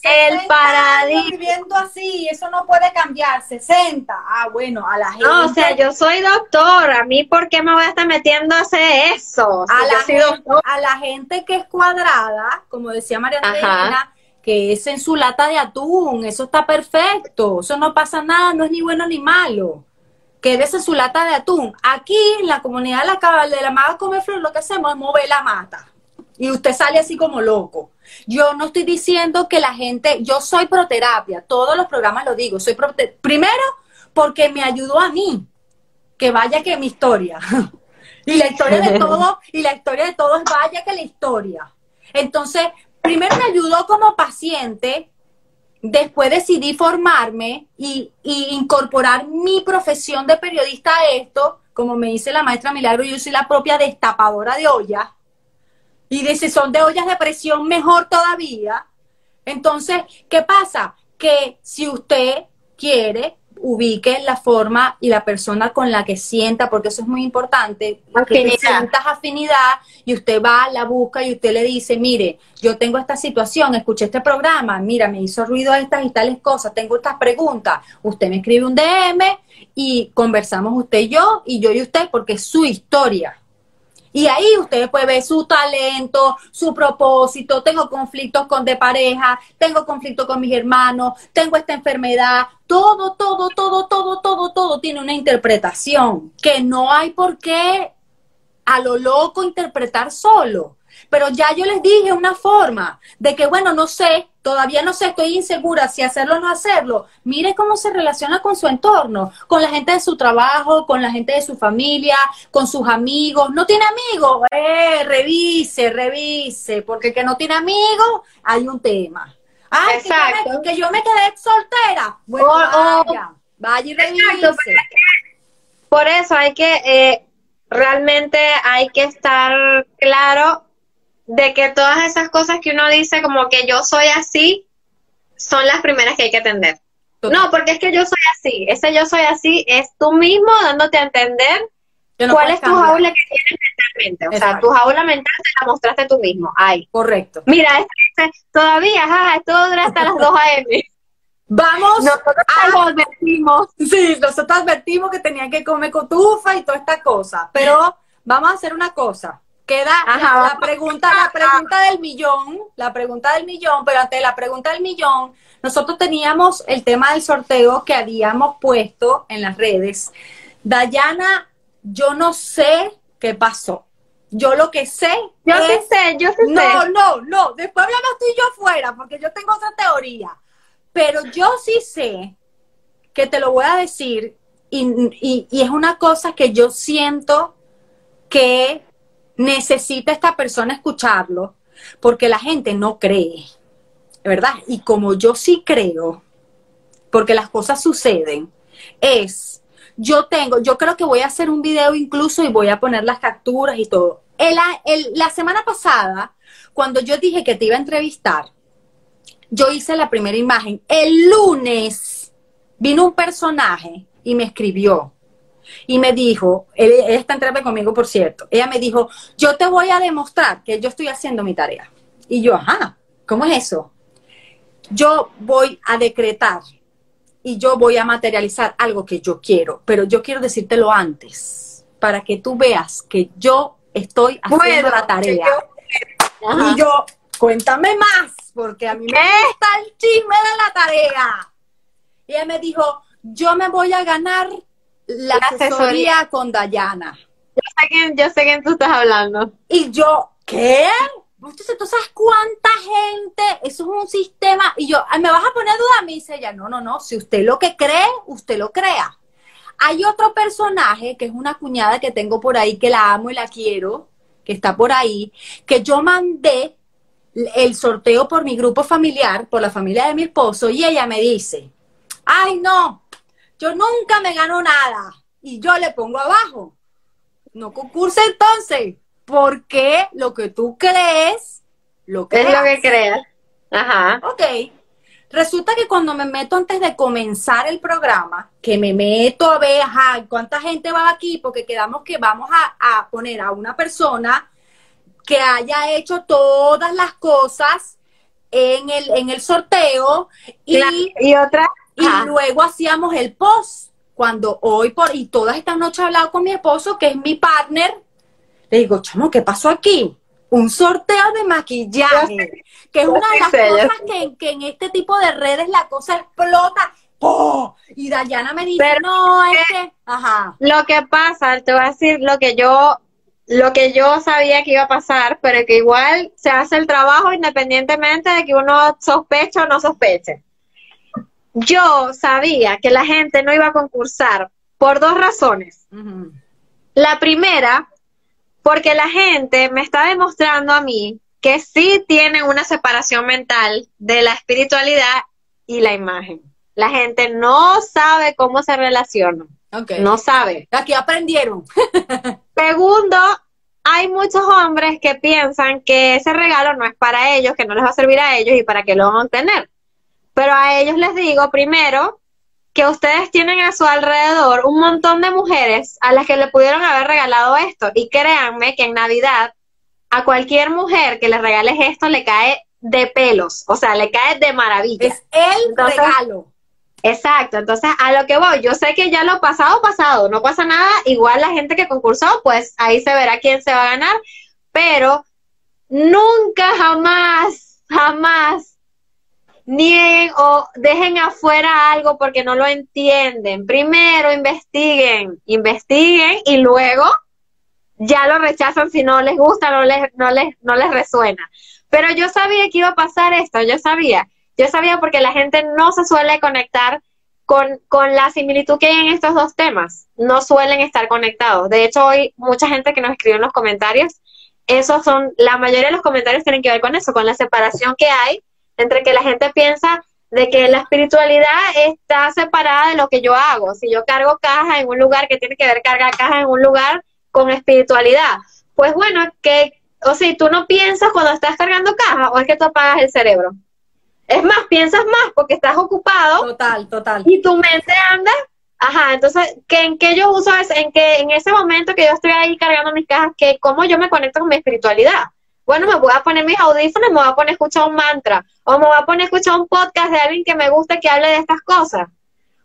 B: el paradigma.
C: Viviendo así, eso no puede cambiar. 60. Ah, bueno, a la gente.
B: No, o sea, yo soy doctor. A mí, ¿por qué me voy a estar metiendo a hacer eso?
C: a, la gente, a, la gente, que es cuadrada, como decía María Andreina, que es en su lata de atún. Eso está perfecto. Eso no pasa nada, no es ni bueno ni malo. Quédese su lata de atún. Aquí, en la comunidad de la, de la Maga Come Flor, lo que hacemos es mover la mata. Y usted sale así como loco. Yo no estoy diciendo que la gente, yo soy proterapia, todos los programas lo digo, soy primero porque me ayudó a mí.
A: que vaya que mi historia. [LAUGHS] y la historia de todo, [LAUGHS] y la historia de todo es vaya que la historia. Entonces, primero me ayudó como paciente, después decidí formarme y, incorporar mi profesión de periodista a esto, como me dice la maestra Milagro, yo soy la propia destapadora de ollas. Y de son de ollas de presión, mejor todavía. Entonces, ¿qué pasa? Que si usted quiere ubique la forma y la persona con la que sienta, porque eso es muy importante, que sientas afinidad y usted va, la busca y usted le dice, mire, yo tengo esta situación, escuché este programa, mira, me hizo ruido estas y tales cosas, tengo estas preguntas, usted me escribe un DM y conversamos usted y yo, y yo y usted, porque es su historia. Y ahí ustedes pueden ver su talento, su propósito, tengo conflictos con de pareja, tengo conflictos con mis hermanos, tengo esta enfermedad, todo, todo, todo, todo, todo, todo tiene una interpretación que no hay por qué a lo loco interpretar solo. Pero ya yo les dije una forma de que, bueno, no sé, todavía no sé, estoy insegura si hacerlo o no hacerlo. Mire cómo se relaciona con su entorno, con la gente de su trabajo, con la gente de su familia, con sus amigos. ¿No tiene amigos? Eh, revise, revise, porque que no tiene amigos, hay un tema. Ah, Exacto. Que, yo me, quedé soltera. Bueno, vaya, vaya y revise.
B: por eso hay que, eh, realmente hay que estar claro de que todas esas cosas que uno dice como que yo soy así, son las primeras que hay que atender. No, porque es que yo soy así. Ese yo soy así es tú mismo dándote a entender cuál es tu jaula que tienes mentalmente. O sea, tu jaula mental te la mostraste tú mismo. Ahí.
A: Correcto.
B: Mira, este, todavía, ajá, esto dura hasta las 2 a.m. [LAUGHS]
A: Vamos,
B: nosotros advertimos.
A: Sí, nosotros advertimos que tenían que comer cotufa y toda esta cosa. Pero vamos a hacer una cosa queda la, pregunta, la pregunta del millón, la pregunta del millón, pero ante la pregunta del millón, nosotros teníamos el tema del sorteo que habíamos puesto en las redes. Dayana, yo no sé qué pasó. Yo lo que sé.
B: Yo sé, yo sé.
A: No, no, no. Después hablamos tú y yo fuera, porque yo tengo otra teoría. Pero yo sí sé que te lo voy a decir, y, y es una cosa que yo siento que necesita esta persona escucharlo porque la gente no cree, ¿verdad? Y como yo sí creo, porque las cosas suceden, es, yo tengo, yo creo que voy a hacer un video incluso y voy a poner las capturas y todo. la semana pasada, cuando yo dije que te iba a entrevistar, yo hice la primera imagen. El lunes vino un personaje y me escribió y me dijo, él, está en conmigo, por cierto, ella me dijo, yo te voy a demostrar que yo estoy haciendo mi tarea. Y yo, ajá, ¿cómo es eso? Yo voy a decretar y yo voy a materializar algo que yo quiero, pero yo quiero decírtelo antes, para que tú veas que yo estoy haciendo la tarea. Y yo, cuéntame más, porque a mí me gusta el chisme de la tarea. Y ella me dijo, yo me voy a ganar la, asesoría, con Dayana.
B: Yo sé, quién, yo sé quién tú estás hablando.
A: Y yo, ¿qué? Entonces, ¿tú sabes cuánta gente? Eso es un sistema. Y yo, ¿me vas a poner duda? Me dice ella, no, no, no. Si usted lo que cree, usted lo crea. Hay otro personaje que es una cuñada que tengo por ahí que la amo y la quiero, que está por ahí, que yo mandé el sorteo por mi grupo familiar, por la familia de mi esposo, y ella me dice, ay no, yo nunca me gano nada y yo le pongo abajo. No concurse entonces, porque lo que tú crees, lo
B: que es lo que creas. Ajá.
A: Ok. Resulta que cuando me meto antes de comenzar el programa, que me meto a ver, ajá, cuánta gente va aquí, porque quedamos que vamos a, poner a una persona que haya hecho todas las cosas en el, en el sorteo y,
B: y otra
A: y luego hacíamos el post. Cuando hoy por, y todas estas noches he hablado con mi esposo, que es mi partner, le digo, chamo, ¿qué pasó aquí? Un sorteo de maquillaje, que es una de las cosas que, en este tipo de redes la cosa explota. ¡Oh! Y Dayana me dice, no, es que, ajá.
B: Lo que pasa, te voy a decir lo que yo lo que yo sabía que iba a pasar, pero que igual se hace el trabajo independientemente de que uno sospeche o no sospeche yo sabía que la gente no iba a concursar por dos razones. La primera, porque la gente me está demostrando a mí que sí tienen una separación mental de la espiritualidad y la imagen. La gente no sabe cómo se relaciona, no sabe.
A: Aquí aprendieron. [LAUGHS]
B: Segundo, hay muchos hombres que piensan que ese regalo no es para ellos, que no les va a servir a ellos y para qué lo van a obtener. Pero a ellos les digo primero que ustedes tienen a su alrededor un montón de mujeres a las que le pudieron haber regalado esto. Y créanme que en Navidad a cualquier mujer que le regales esto le cae de pelos, o sea, le cae de maravilla.
A: Es el
B: Entonces-
A: regalo.
B: Exacto, entonces a lo que voy, yo sé que ya lo pasado, pasado, no pasa nada, igual la gente que concursó, pues ahí se verá quién se va a ganar, pero nunca, jamás, jamás nieguen o dejen afuera algo porque no lo entienden. Primero investiguen, investiguen y luego ya lo rechazan si no les gusta, no les, no les, no les resuena. Pero yo sabía que iba a pasar esto, yo sabía. Yo sabía porque la gente no se suele conectar con, con la similitud que hay en estos dos temas. No suelen estar conectados. De hecho, hoy mucha gente que nos escribió en los comentarios, esos son, la mayoría de los comentarios tienen que ver con eso, con la separación que hay entre que la gente piensa de que la espiritualidad está separada de lo que yo hago. Si yo cargo caja en un lugar que tiene que ver cargar caja en un lugar con espiritualidad. Pues bueno, que, o sea, tú no piensas cuando estás cargando caja o es que tú apagas el cerebro. Es más, piensas más porque estás ocupado
A: Total, total.
B: y tu mente anda. Ajá, entonces, ¿qué, ¿en qué yo uso es en que en ese momento que yo estoy ahí cargando mis cajas, que cómo yo me conecto con mi espiritualidad? Bueno, me voy a poner mis audífonos, me voy a poner a escuchar un mantra, o me voy a poner a escuchar un podcast de alguien que me guste que hable de estas cosas.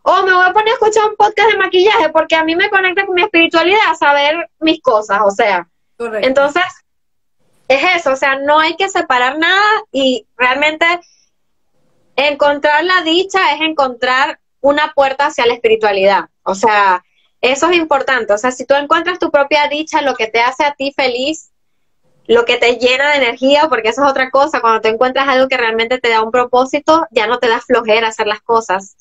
B: O me voy a poner a escuchar un podcast de maquillaje porque a mí me conecta con mi espiritualidad saber mis cosas, o sea.
A: Correcto.
B: Entonces, es eso, o sea, no hay que separar nada y realmente encontrar la dicha es encontrar una puerta hacia la espiritualidad. O sea, eso es importante. O sea, si tú encuentras tu propia dicha, lo que te hace a ti feliz, lo que te llena de energía, porque eso es otra cosa, cuando te encuentras algo que realmente te da un propósito, ya no te da flojera hacer las cosas.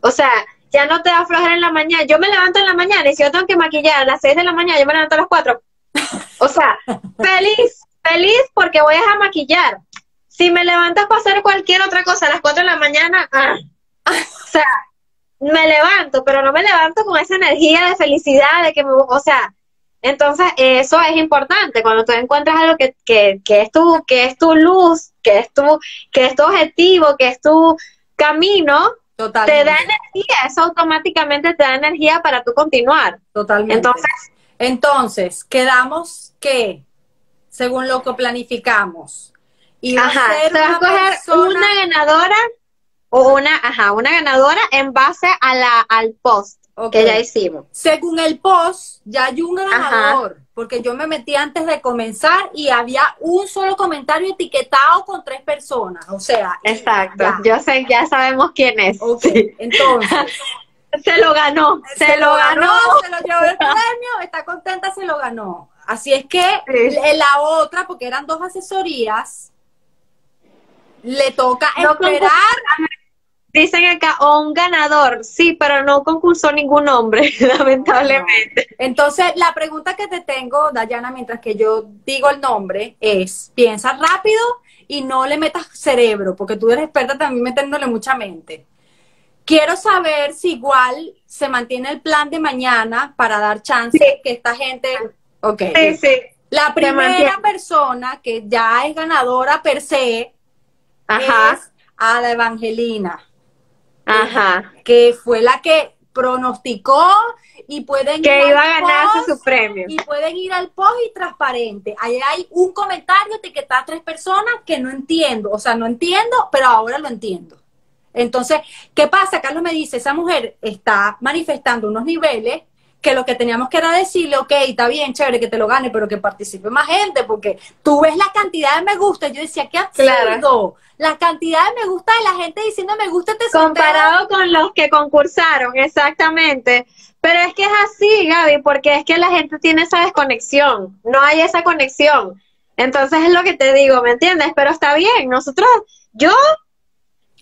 B: O sea, ya no te da flojera en la mañana. Yo me levanto en la mañana y si yo tengo que maquillar a las 6 de la mañana, yo me levanto a las 4. O sea, [LAUGHS] feliz, feliz porque voy a maquillar. Si me levantas para hacer cualquier otra cosa a las 4 de la mañana, ah, o sea, me levanto, pero no me levanto con esa energía de felicidad, de que me, o sea, entonces eso es importante cuando tú encuentras algo que, que, que es tu, que es tu luz, que es tu, que es tu objetivo, que es tu camino, te da energía, eso automáticamente te da energía para tú continuar.
A: Totalmente.
B: Entonces,
A: Entonces, quedamos que, según lo que planificamos, iba
B: ajá,
A: a una persona-
B: una ganadora o una, ajá, una ganadora en base a la, al post Que ya hicimos.
A: Según el post, ya hay un ganador, porque yo me metí antes de comenzar y había un solo comentario etiquetado con tres personas, o sea,
B: Exacto,
A: ya.
B: yo sé, ya sabemos quién es.
A: Ok,
B: Sí.
A: entonces, [LAUGHS]
B: Se lo ganó, se, lo ganó.
A: se lo llevó el premio, está contenta, se lo ganó. Así es que
B: Sí.
A: en la otra, porque eran dos asesorías, le toca
B: No
A: esperar.
B: Dicen acá, o un ganador, sí, pero no concursó ningún hombre, [LAUGHS] lamentablemente.
A: Entonces, la pregunta que te tengo, Dayana, mientras que yo digo el nombre, es, piensa rápido y no le metas cerebro, porque tú eres experta también metiéndole mucha mente. Quiero saber si igual se mantiene el plan de mañana para dar chance
B: Sí.
A: que esta gente... Ok.
B: Sí, sí.
A: La primera persona que ya es ganadora per se
B: Ajá,
A: es a la Evangelina,
B: ajá.
A: que fue la que pronosticó y pueden ir
B: Que
A: al
B: iba a ganarse
A: post
B: su premio.
A: y pueden ir al post y transparente. Ahí hay un comentario etiquetado a tres personas que no entiendo, o sea, no entiendo, pero ahora lo entiendo. Entonces, ¿qué pasa? Carlos me dice, esa mujer está manifestando unos niveles que lo que teníamos que era decirle, ok, está bien, chévere que te lo gane, pero que participe más gente, porque tú ves la cantidad de me gusta. Yo decía, qué absurdo.
B: Claro.
A: La cantidad de me gusta de la gente diciendo me gusta este sorteo.
B: Comparado con los que concursaron, exactamente. Pero es que es así, Gaby, porque es que la gente tiene esa desconexión, no hay esa conexión. Entonces es lo que te digo, ¿me entiendes? Pero está bien, nosotros, yo,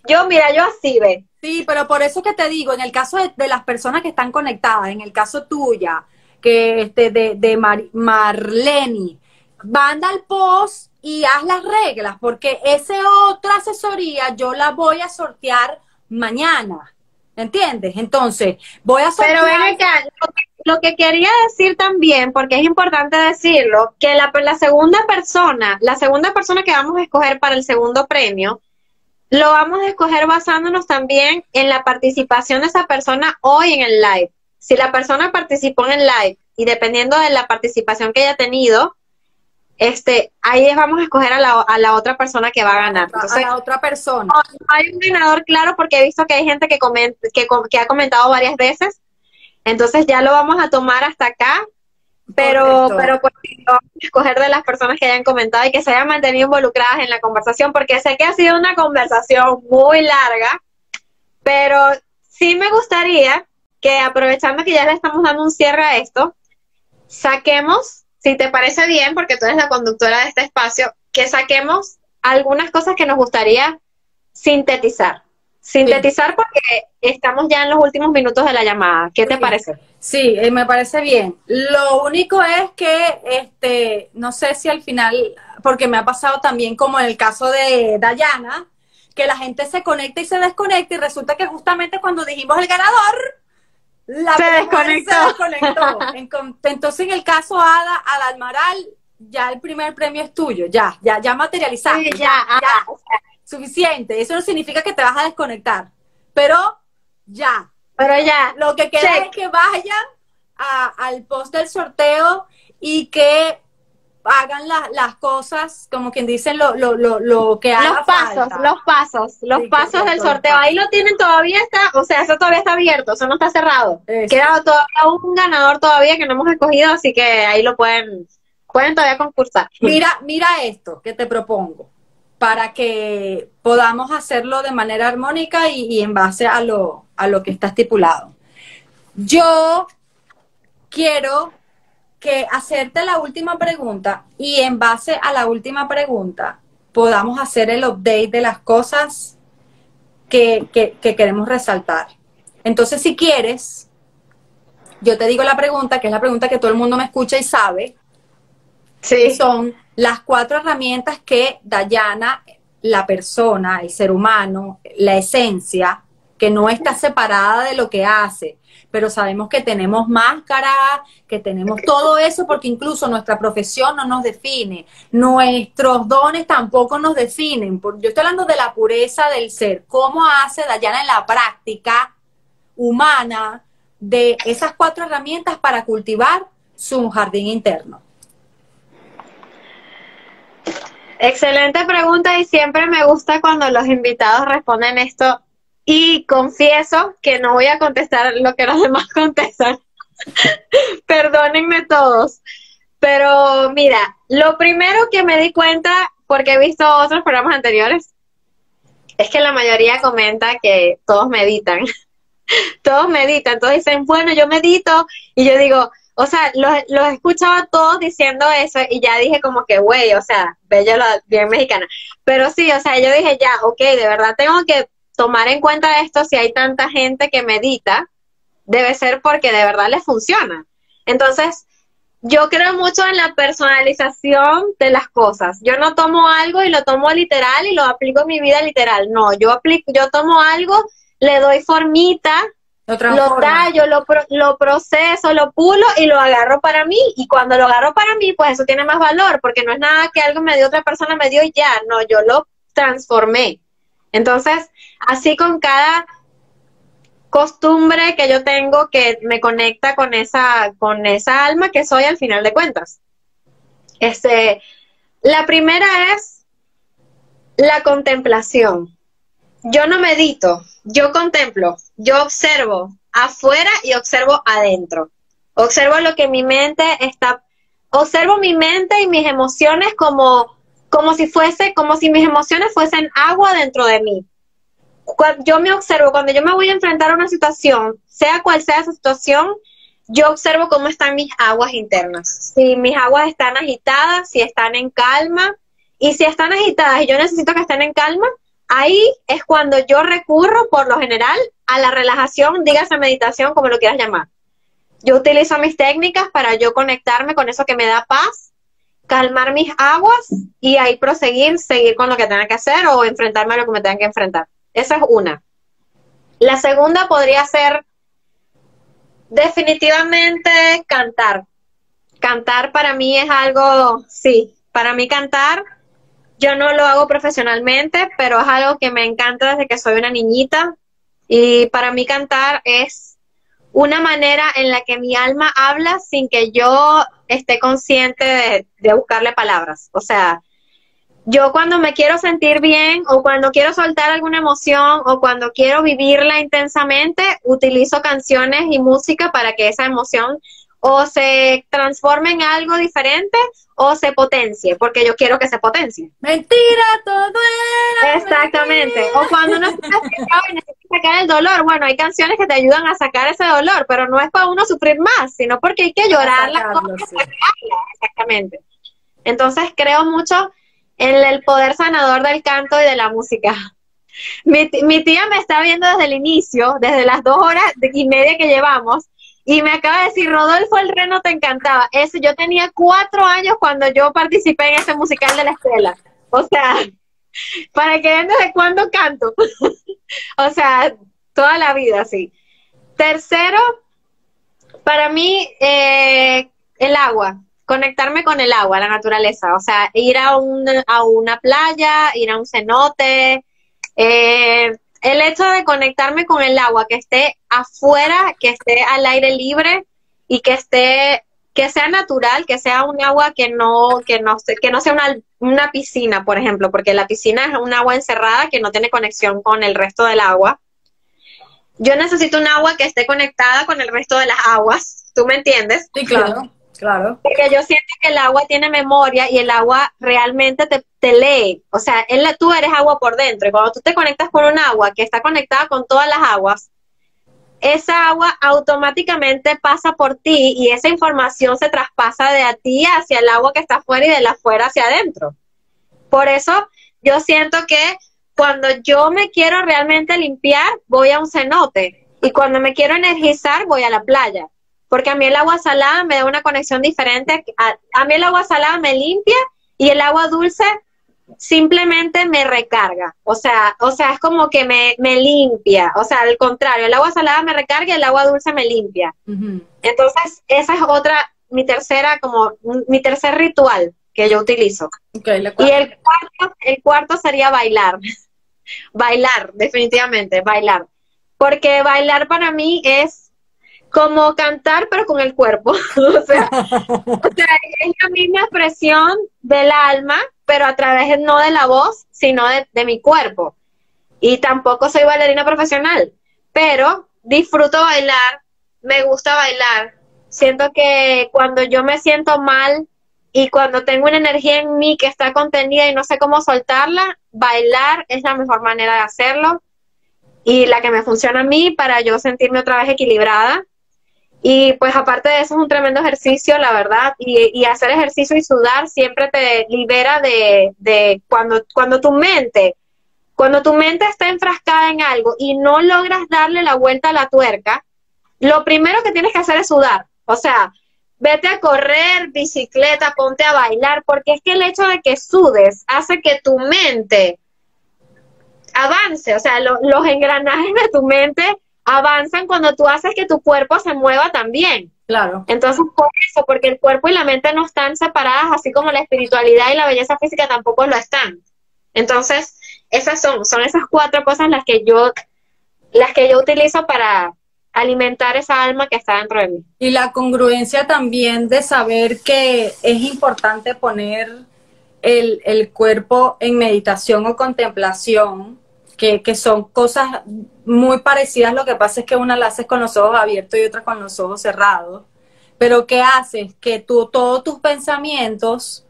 B: yo, mira, yo así ve.
A: Sí, pero por eso que te digo, en el caso de, las personas que están conectadas, en el caso tuya, que este, de, de Marleni, manda al post y haz las reglas, porque esa otra asesoría yo la voy a sortear mañana. ¿Entiendes? Entonces, voy a sortear.
B: Pero ven acá, lo que, quería decir también, porque es importante decirlo, que la, la segunda persona, la segunda persona que vamos a escoger para el segundo premio, lo vamos a escoger basándonos también en la participación de esa persona hoy en el live. Si la persona participó en el live y dependiendo de la participación que haya tenido, este, ahí vamos a escoger a la, a la otra persona que va a ganar.
A: a la otra persona.
B: No, hay un ganador claro porque he visto que hay gente que, que, que ha comentado varias veces. Entonces ya lo vamos a tomar hasta acá pero, pero pues escoger de las personas que hayan comentado y que se hayan mantenido involucradas en la conversación, porque sé que ha sido una conversación muy larga, pero sí me gustaría que aprovechando que ya le estamos dando un cierre a esto, saquemos, si te parece bien, porque tú eres la conductora de este espacio, que saquemos algunas cosas que nos gustaría sintetizar. Sintetizar porque estamos ya en los últimos minutos de la llamada. ¿Qué te parece?
A: Sí, eh, me parece bien. Lo único es que, este, no sé si al final, porque me ha pasado también como en el caso de Dayana, que la gente se conecta y se desconecta y resulta que justamente cuando dijimos el ganador,
B: la se desconectó. [LAUGHS]
A: Entonces en el caso Ada, Ada Almaral, ya el primer premio es tuyo, ya, ya, ya materializado.
B: ya, ya,
A: suficiente. Eso no significa que te vas a desconectar, pero ya,
B: pero ya.
A: Lo que queda es que vayan al post del sorteo y que hagan las cosas, como quien dicen, lo, lo, lo, lo que haga
B: Los pasos, los pasos, los pasos del sorteo. Ahí lo tienen todavía, está, o sea, eso todavía está abierto, eso no está cerrado. Queda todavía un ganador todavía que no hemos escogido, así que ahí lo pueden, pueden todavía concursar.
A: Mira, mira esto que te propongo para que podamos hacerlo de manera armónica y, en base a lo, a lo que está estipulado. Yo quiero que hacerte la última pregunta y en base a la última pregunta podamos hacer el update de las cosas que, queremos resaltar. Entonces, si quieres, yo te digo la pregunta, que es la pregunta que todo el mundo me escucha y sabe. Sí. Son las cuatro herramientas que Dayana, la persona, el ser humano, la esencia, que no está separada de lo que hace, pero sabemos que tenemos máscara, que tenemos todo eso, porque incluso nuestra profesión no nos define, nuestros dones tampoco nos definen. Yo estoy hablando de la pureza del ser, cómo hace Dayana en la práctica humana de esas cuatro herramientas para cultivar su jardín interno.
B: Excelente pregunta y siempre me gusta cuando los invitados responden esto y confieso que no voy a contestar lo que los demás [LAUGHS] contestan. Perdónenme todos. Pero mira, lo primero que me di cuenta, porque he visto otros programas anteriores, es que la mayoría comenta que todos meditan. [LAUGHS] todos meditan, todos dicen, bueno, yo medito y yo digo, o sea, los, los escuchaba todos diciendo eso y ya dije como que, güey, o sea, bello, bien mexicana. Pero sí, o sea, yo dije ya, ok, de verdad tengo que tomar en cuenta esto si hay tanta gente que medita, debe ser porque de verdad les funciona. Entonces, yo creo mucho en la personalización de las cosas. Yo no tomo algo y lo tomo literal y lo aplico en mi vida literal. No, yo aplico, yo tomo algo, le doy formita, lo, tallo, lo, lo proceso, lo pulo y lo agarro para mí. Y cuando lo agarro para mí, pues eso tiene más valor, porque no es nada que algo me dio otra persona, me dio y ya. No, yo lo transformé. Entonces, así con cada costumbre que yo tengo que me conecta con esa, con esa alma que soy al final de cuentas. Este, la primera es la contemplación. Yo no medito, yo contemplo, yo observo afuera y observo adentro. Observo lo que mi mente está, observo mi mente y mis emociones como, como si fuese, como si mis emociones fuesen agua dentro de mí. yo me observo, cuando yo me voy a enfrentar a una situación, sea cual sea esa situación, yo observo cómo están mis aguas internas. Si mis aguas están agitadas, si están en calma, y si están agitadas y yo necesito que estén en calma, ahí es cuando yo recurro, por lo general, a la relajación, dígase meditación, como lo quieras llamar. Yo utilizo mis técnicas para yo conectarme con eso que me da paz, calmar mis aguas y ahí proseguir, seguir con lo que tenga que hacer o enfrentarme a lo que me tenga que enfrentar. Esa es una. La segunda podría ser definitivamente cantar. Cantar para mí es algo, sí, para mí cantar, yo no lo hago profesionalmente, pero es algo que me encanta desde que soy una niñita. Y para mí cantar es una manera en la que mi alma habla sin que yo esté consciente de, buscarle palabras. O sea, yo cuando me quiero sentir bien o cuando quiero soltar alguna emoción o cuando quiero vivirla intensamente, utilizo canciones y música para que esa emoción o se transforme en algo diferente o se potencie, porque yo quiero que se potencie.
C: Mentira, todo era.
B: Exactamente. O cuando uno está y necesita sacar el dolor, bueno, hay canciones que te ayudan a sacar ese dolor, pero no es para uno sufrir más, sino porque hay que llorar Exactamente. Entonces creo mucho en el poder sanador del canto y de la música. Mi, mi tía me está viendo desde el inicio, desde las dos horas y media que llevamos, y me acaba de decir, Rodolfo el Reno te encantaba. Eso, yo tenía cuatro años cuando yo participé en ese musical de la escuela. O sea, [LAUGHS] para que vean desde cuándo canto. [LAUGHS] o sea, toda la vida, sí. Tercero, para mí, eh, el agua. Conectarme con el agua, la naturaleza. O sea, ir a, un, a una playa, ir a un cenote, eh, el hecho de conectarme con el agua, que esté afuera, que esté al aire libre y que esté que sea natural, que sea un agua que no que no que no sea una, una piscina, por ejemplo, porque la piscina es un agua encerrada que no tiene conexión con el resto del agua. Yo necesito un agua que esté conectada con el resto de las aguas, ¿tú me entiendes?
C: Sí, claro. Claro.
B: Porque yo siento que el agua tiene memoria y el agua realmente te, te lee. O sea, tú eres agua por dentro. Y cuando tú te conectas con un agua que está conectada con todas las aguas, esa agua automáticamente pasa por ti y esa información se traspasa de a ti hacia el agua que está afuera y de la afuera hacia adentro. Por eso yo siento que cuando yo me quiero realmente limpiar, voy a un cenote. Y cuando me quiero energizar, voy a la playa porque a mí el agua salada me da una conexión diferente. A, mí el agua salada me limpia y el agua dulce simplemente me recarga. O sea, o sea, es como que me, me limpia. O sea, al contrario, el agua salada me recarga y el agua dulce me limpia. Entonces, esa es otra, mi tercera, como mi tercer ritual que yo utilizo. y el cuarto, el cuarto sería bailar. [LAUGHS] bailar, definitivamente, bailar. Porque bailar para mí es como cantar pero con el cuerpo. [LAUGHS] o, sea, es la misma expresión del alma, pero a través no de la voz, sino de, de mi cuerpo. Y tampoco soy bailarina profesional, pero disfruto bailar, me gusta bailar. Siento que cuando yo me siento mal y cuando tengo una energía en mí que está contenida y no sé cómo soltarla, bailar es la mejor manera de hacerlo y la que me funciona a mí para yo sentirme otra vez equilibrada y pues aparte de eso es un tremendo ejercicio, la verdad, y, hacer ejercicio y sudar siempre te libera de, de, cuando, cuando tu mente, cuando tu mente está enfrascada en algo y no logras darle la vuelta a la tuerca, lo primero que tienes que hacer es sudar. O sea, vete a correr, bicicleta, ponte a bailar, porque es que el hecho de que sudes hace que tu mente avance, o sea, los engranajes de tu mente avanzan cuando tú haces que tu cuerpo se mueva también.
C: Claro.
B: Entonces, por eso, porque el cuerpo y la mente no están separadas, así como la espiritualidad y la belleza física tampoco lo están. Entonces, esas son, son esas cuatro cosas las que yo, las que yo utilizo para alimentar esa alma que está dentro de mí.
C: Y la congruencia también de saber que es importante poner el, el cuerpo en meditación o contemplación que, son cosas muy parecidas, lo que pasa es que una la haces con los ojos abiertos y otra con los ojos cerrados, pero ¿qué haces? Que tú todos tus pensamientos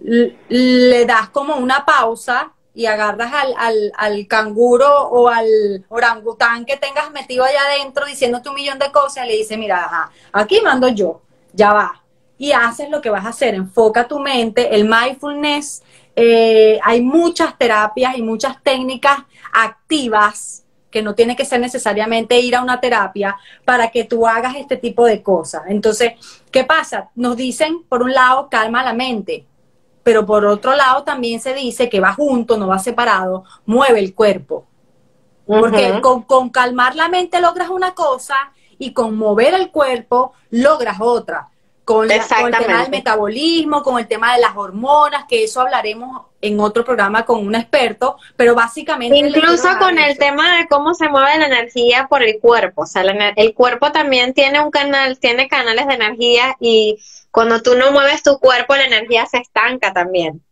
C: le das como una pausa y agarras al, al, canguro o al orangután que tengas metido allá adentro diciéndote un millón de cosas le dices, mira, aquí mando yo, ya va.
A: y haces lo que vas a hacer. Enfoca tu mente, el mindfulness. eh, hay muchas terapias y muchas técnicas activas que no tiene que ser necesariamente ir a una terapia para que tú hagas este tipo de cosas. Entonces, ¿qué pasa? Nos dicen, por un lado, calma la mente, pero por otro lado también se dice que va junto, no va separado, mueve el cuerpo. Porque con, con calmar la mente logras una cosa y con mover el cuerpo logras otra. Con, la- con el tema del metabolismo, con el tema de las hormonas, que eso hablaremos en otro programa con un experto, pero básicamente...
B: Incluso con el
A: eso.
B: tema de cómo se mueve la energía por el cuerpo, o sea, la el cuerpo también tiene un canal, tiene canales de energía y cuando tú no mueves tu cuerpo, la energía se estanca también.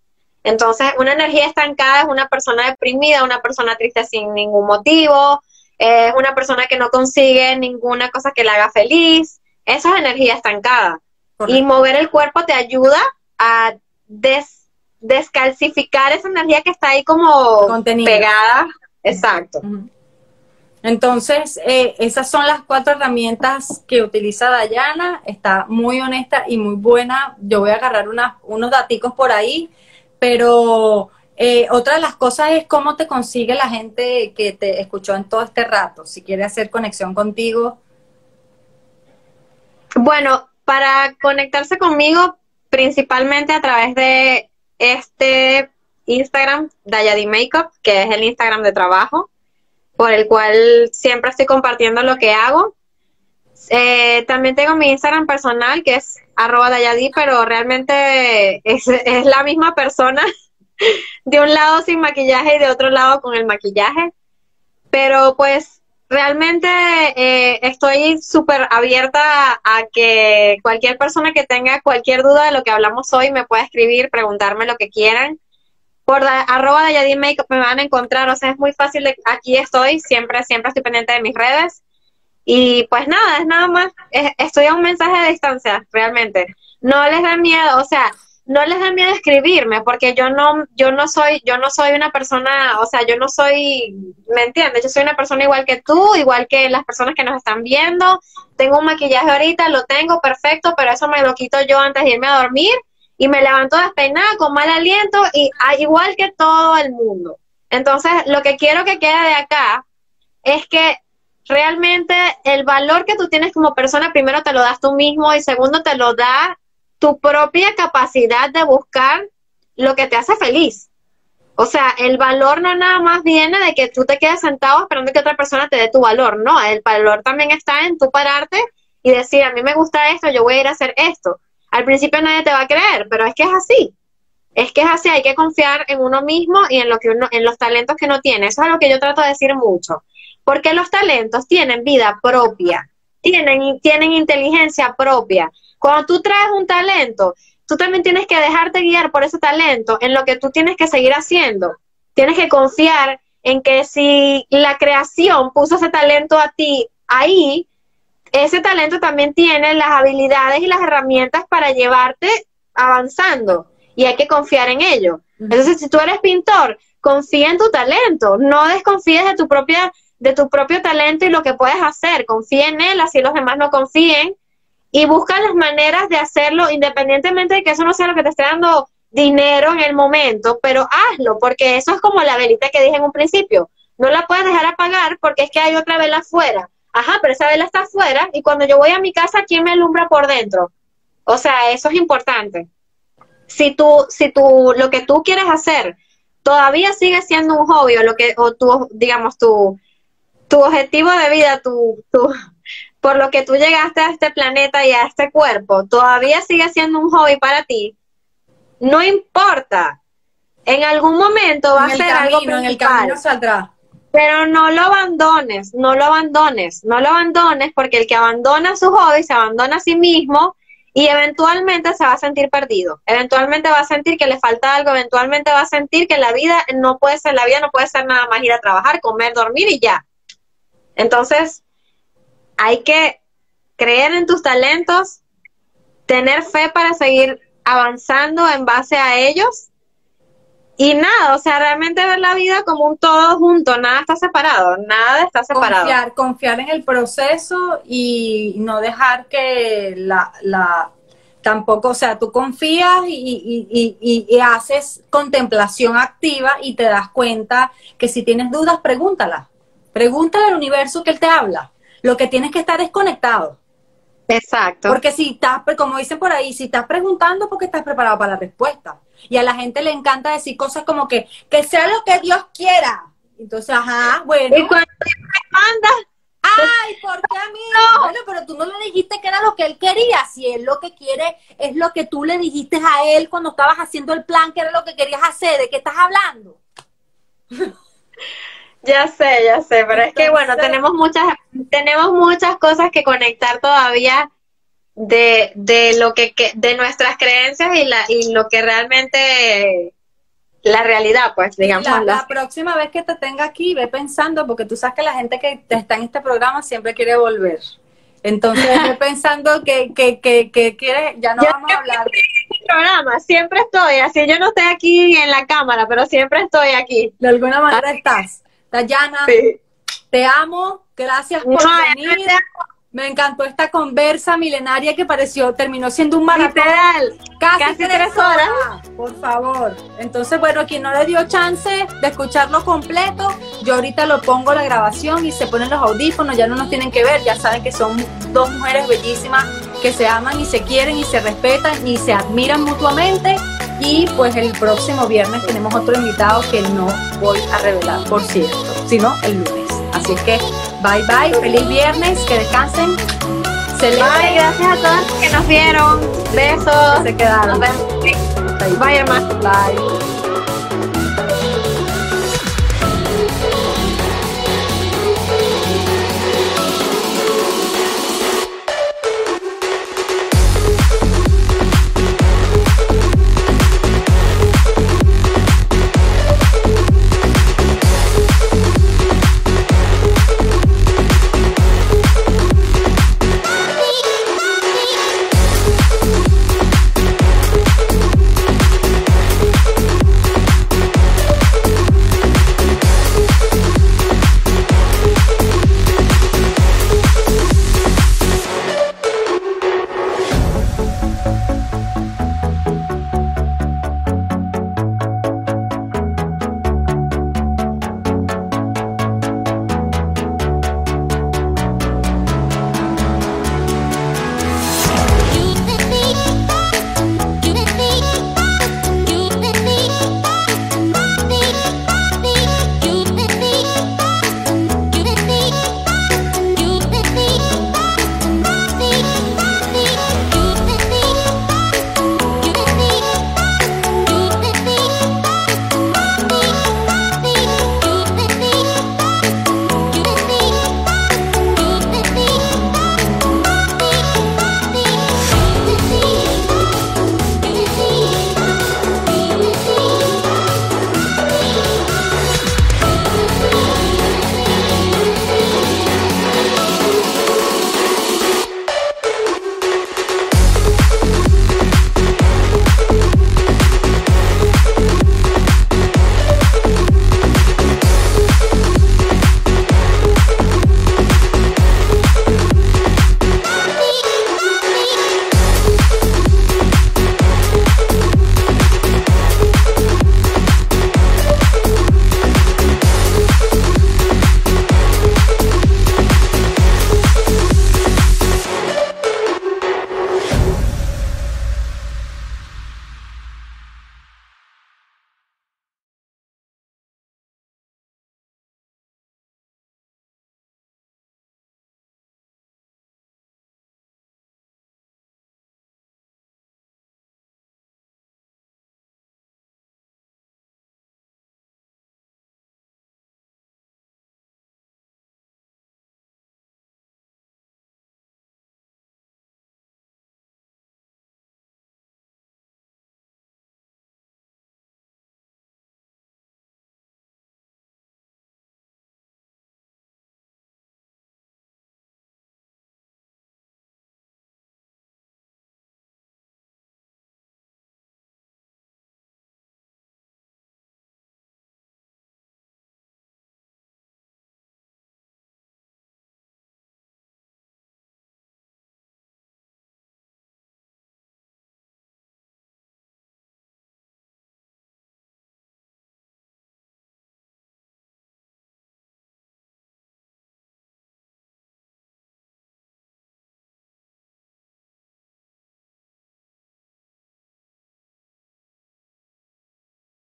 B: Entonces, una energía estancada es una persona deprimida, una persona triste sin ningún motivo, es una persona que no consigue ninguna cosa que la haga feliz, eso es energía estancada. Y mover el cuerpo te ayuda a des- descalcificar esa energía que está ahí como pegada. Exacto.
A: Entonces, eh, esas son las cuatro herramientas que utiliza Dayana. Está muy honesta y muy buena. Yo voy a agarrar unas- unos daticos por ahí, pero eh, otra de las cosas es cómo te consigue la gente que te escuchó en todo este rato. Si quiere hacer conexión contigo,
B: Bueno, para conectarse conmigo, principalmente a través de este Instagram, Dayadi Makeup, que es el Instagram de trabajo, por el cual siempre estoy compartiendo lo que hago. Eh, también tengo mi Instagram personal, que es arroba Dayadi, pero realmente es, es la misma persona, [LAUGHS] de un lado sin maquillaje y de otro lado con el maquillaje. Pero pues realmente eh, estoy súper abierta a, que cualquier persona que tenga cualquier duda de lo que hablamos hoy me pueda escribir, preguntarme lo que quieran. Por da- arroba de Yadin Makeup me van a encontrar, o sea, es muy fácil, de- aquí estoy, siempre, siempre estoy pendiente de mis redes. Y pues nada, es nada más, es- estoy a un mensaje de distancia, realmente. No les da miedo, o sea, no les da miedo escribirme, porque yo no, yo no soy, yo no soy una persona, o sea, yo no soy, ¿me entiendes? Yo soy una persona igual que tú, igual que las personas que nos están viendo. Tengo un maquillaje ahorita, lo tengo perfecto, pero eso me lo quito yo antes de irme a dormir y me levanto despeinada con mal aliento y ah, igual que todo el mundo. Entonces, lo que quiero que quede de acá es que realmente el valor que tú tienes como persona, primero te lo das tú mismo y segundo te lo da tu propia capacidad de buscar lo que te hace feliz. O sea, el valor no nada más viene de que tú te quedes sentado esperando que otra persona te dé tu valor, no, el valor también está en tú pararte y decir, a mí me gusta esto, yo voy a ir a hacer esto. Al principio nadie te va a creer, pero es que es así. Es que es así, hay que confiar en uno mismo y en lo que uno, en los talentos que uno tiene. Eso es lo que yo trato de decir mucho. Porque los talentos tienen vida propia, tienen, tienen inteligencia propia. Cuando tú traes un talento, tú también tienes que dejarte guiar por ese talento en lo que tú tienes que seguir haciendo. Tienes que confiar en que si la creación puso ese talento a ti ahí, ese talento también tiene las habilidades y las herramientas para llevarte avanzando. Y hay que confiar en ello. Entonces, si tú eres pintor, confía en tu talento, no desconfíes de tu propia de tu propio talento y lo que puedes hacer, confía en él, así los demás no confíen y busca las maneras de hacerlo independientemente de que eso no sea lo que te esté dando dinero en el momento, pero hazlo, porque eso es como la velita que dije en un principio, no la puedes dejar apagar porque es que hay otra vela afuera. Ajá, pero esa vela está afuera y cuando yo voy a mi casa, ¿quién me alumbra por dentro? O sea, eso es importante. Si tú, si tú, lo que tú quieres hacer todavía sigue siendo un hobby o lo que, o tu, digamos, tu, tu objetivo de vida, tu, tu, por lo que tú llegaste a este planeta y a este cuerpo, todavía sigue siendo un hobby para ti, no importa. En algún momento va
A: en
B: a ser algo
A: camino, en el
B: principal. Pero no lo abandones, no lo abandones, no lo abandones porque el que abandona su hobby se abandona a sí mismo y eventualmente se va a sentir perdido. Eventualmente va a sentir que le falta algo, eventualmente va a sentir que la vida no puede ser, la vida no puede ser nada más ir a trabajar, comer, dormir y ya. Entonces, hay que creer en tus talentos, tener fe para seguir avanzando en base a ellos y nada, o sea, realmente ver la vida como un todo junto, nada está separado, nada está separado.
A: Confiar, confiar en el proceso y no dejar que la, la tampoco, o sea, tú confías y, haces contemplación activa y te das cuenta que si tienes dudas, pregúntala. Pregúntale al universo que él te habla. Lo que tienes que estar desconectado.
B: Exacto.
A: Porque si estás, como dicen por ahí, si estás preguntando, porque estás preparado para la respuesta. Y a la gente le encanta decir cosas como que, que sea lo que Dios quiera. Entonces, ajá, bueno.
B: Y cuando manda,
A: Ay, ¿por qué a mí? Bueno, pero tú no le dijiste que era lo que él quería. Si él lo que quiere es lo que tú le dijiste a él cuando estabas haciendo el plan, que era lo que querías hacer. ¿De qué estás hablando? [LAUGHS]
B: Ya sé, ya sé, pero es que bueno, tenemos muchas, tenemos muchas cosas que conectar todavía de, de lo que, de nuestras creencias y la, y lo que realmente la realidad, pues, digamos.
A: La, próxima vez que te tenga aquí, ve pensando, porque tú sabes que la gente que está en este programa siempre quiere volver. Entonces, ve [LAUGHS] pensando que, que, que, que quiere, ya no vamos a hablar.
B: Este programa, siempre estoy, así yo no estoy aquí en la cámara, pero siempre estoy aquí.
A: De alguna manera estás. Dayana, te amo, gracias por venir. Me encantó esta conversa milenaria que pareció, terminó siendo un maratón. Casi, tres, horas. Por favor. Entonces, bueno, quien no le dio chance de escucharlo completo, yo ahorita lo pongo la grabación y se ponen los audífonos, ya no nos tienen que ver, ya saben que son dos mujeres bellísimas que se aman y se quieren y se respetan y se admiran mutuamente. Y pues el próximo viernes tenemos otro invitado que no voy a revelar, por cierto, sino el lunes. Así que bye bye, feliz viernes, que descansen.
B: Bye, gracias a todos que nos vieron. Besos.
A: Se quedaron.
B: Bye, hermano.
A: Bye.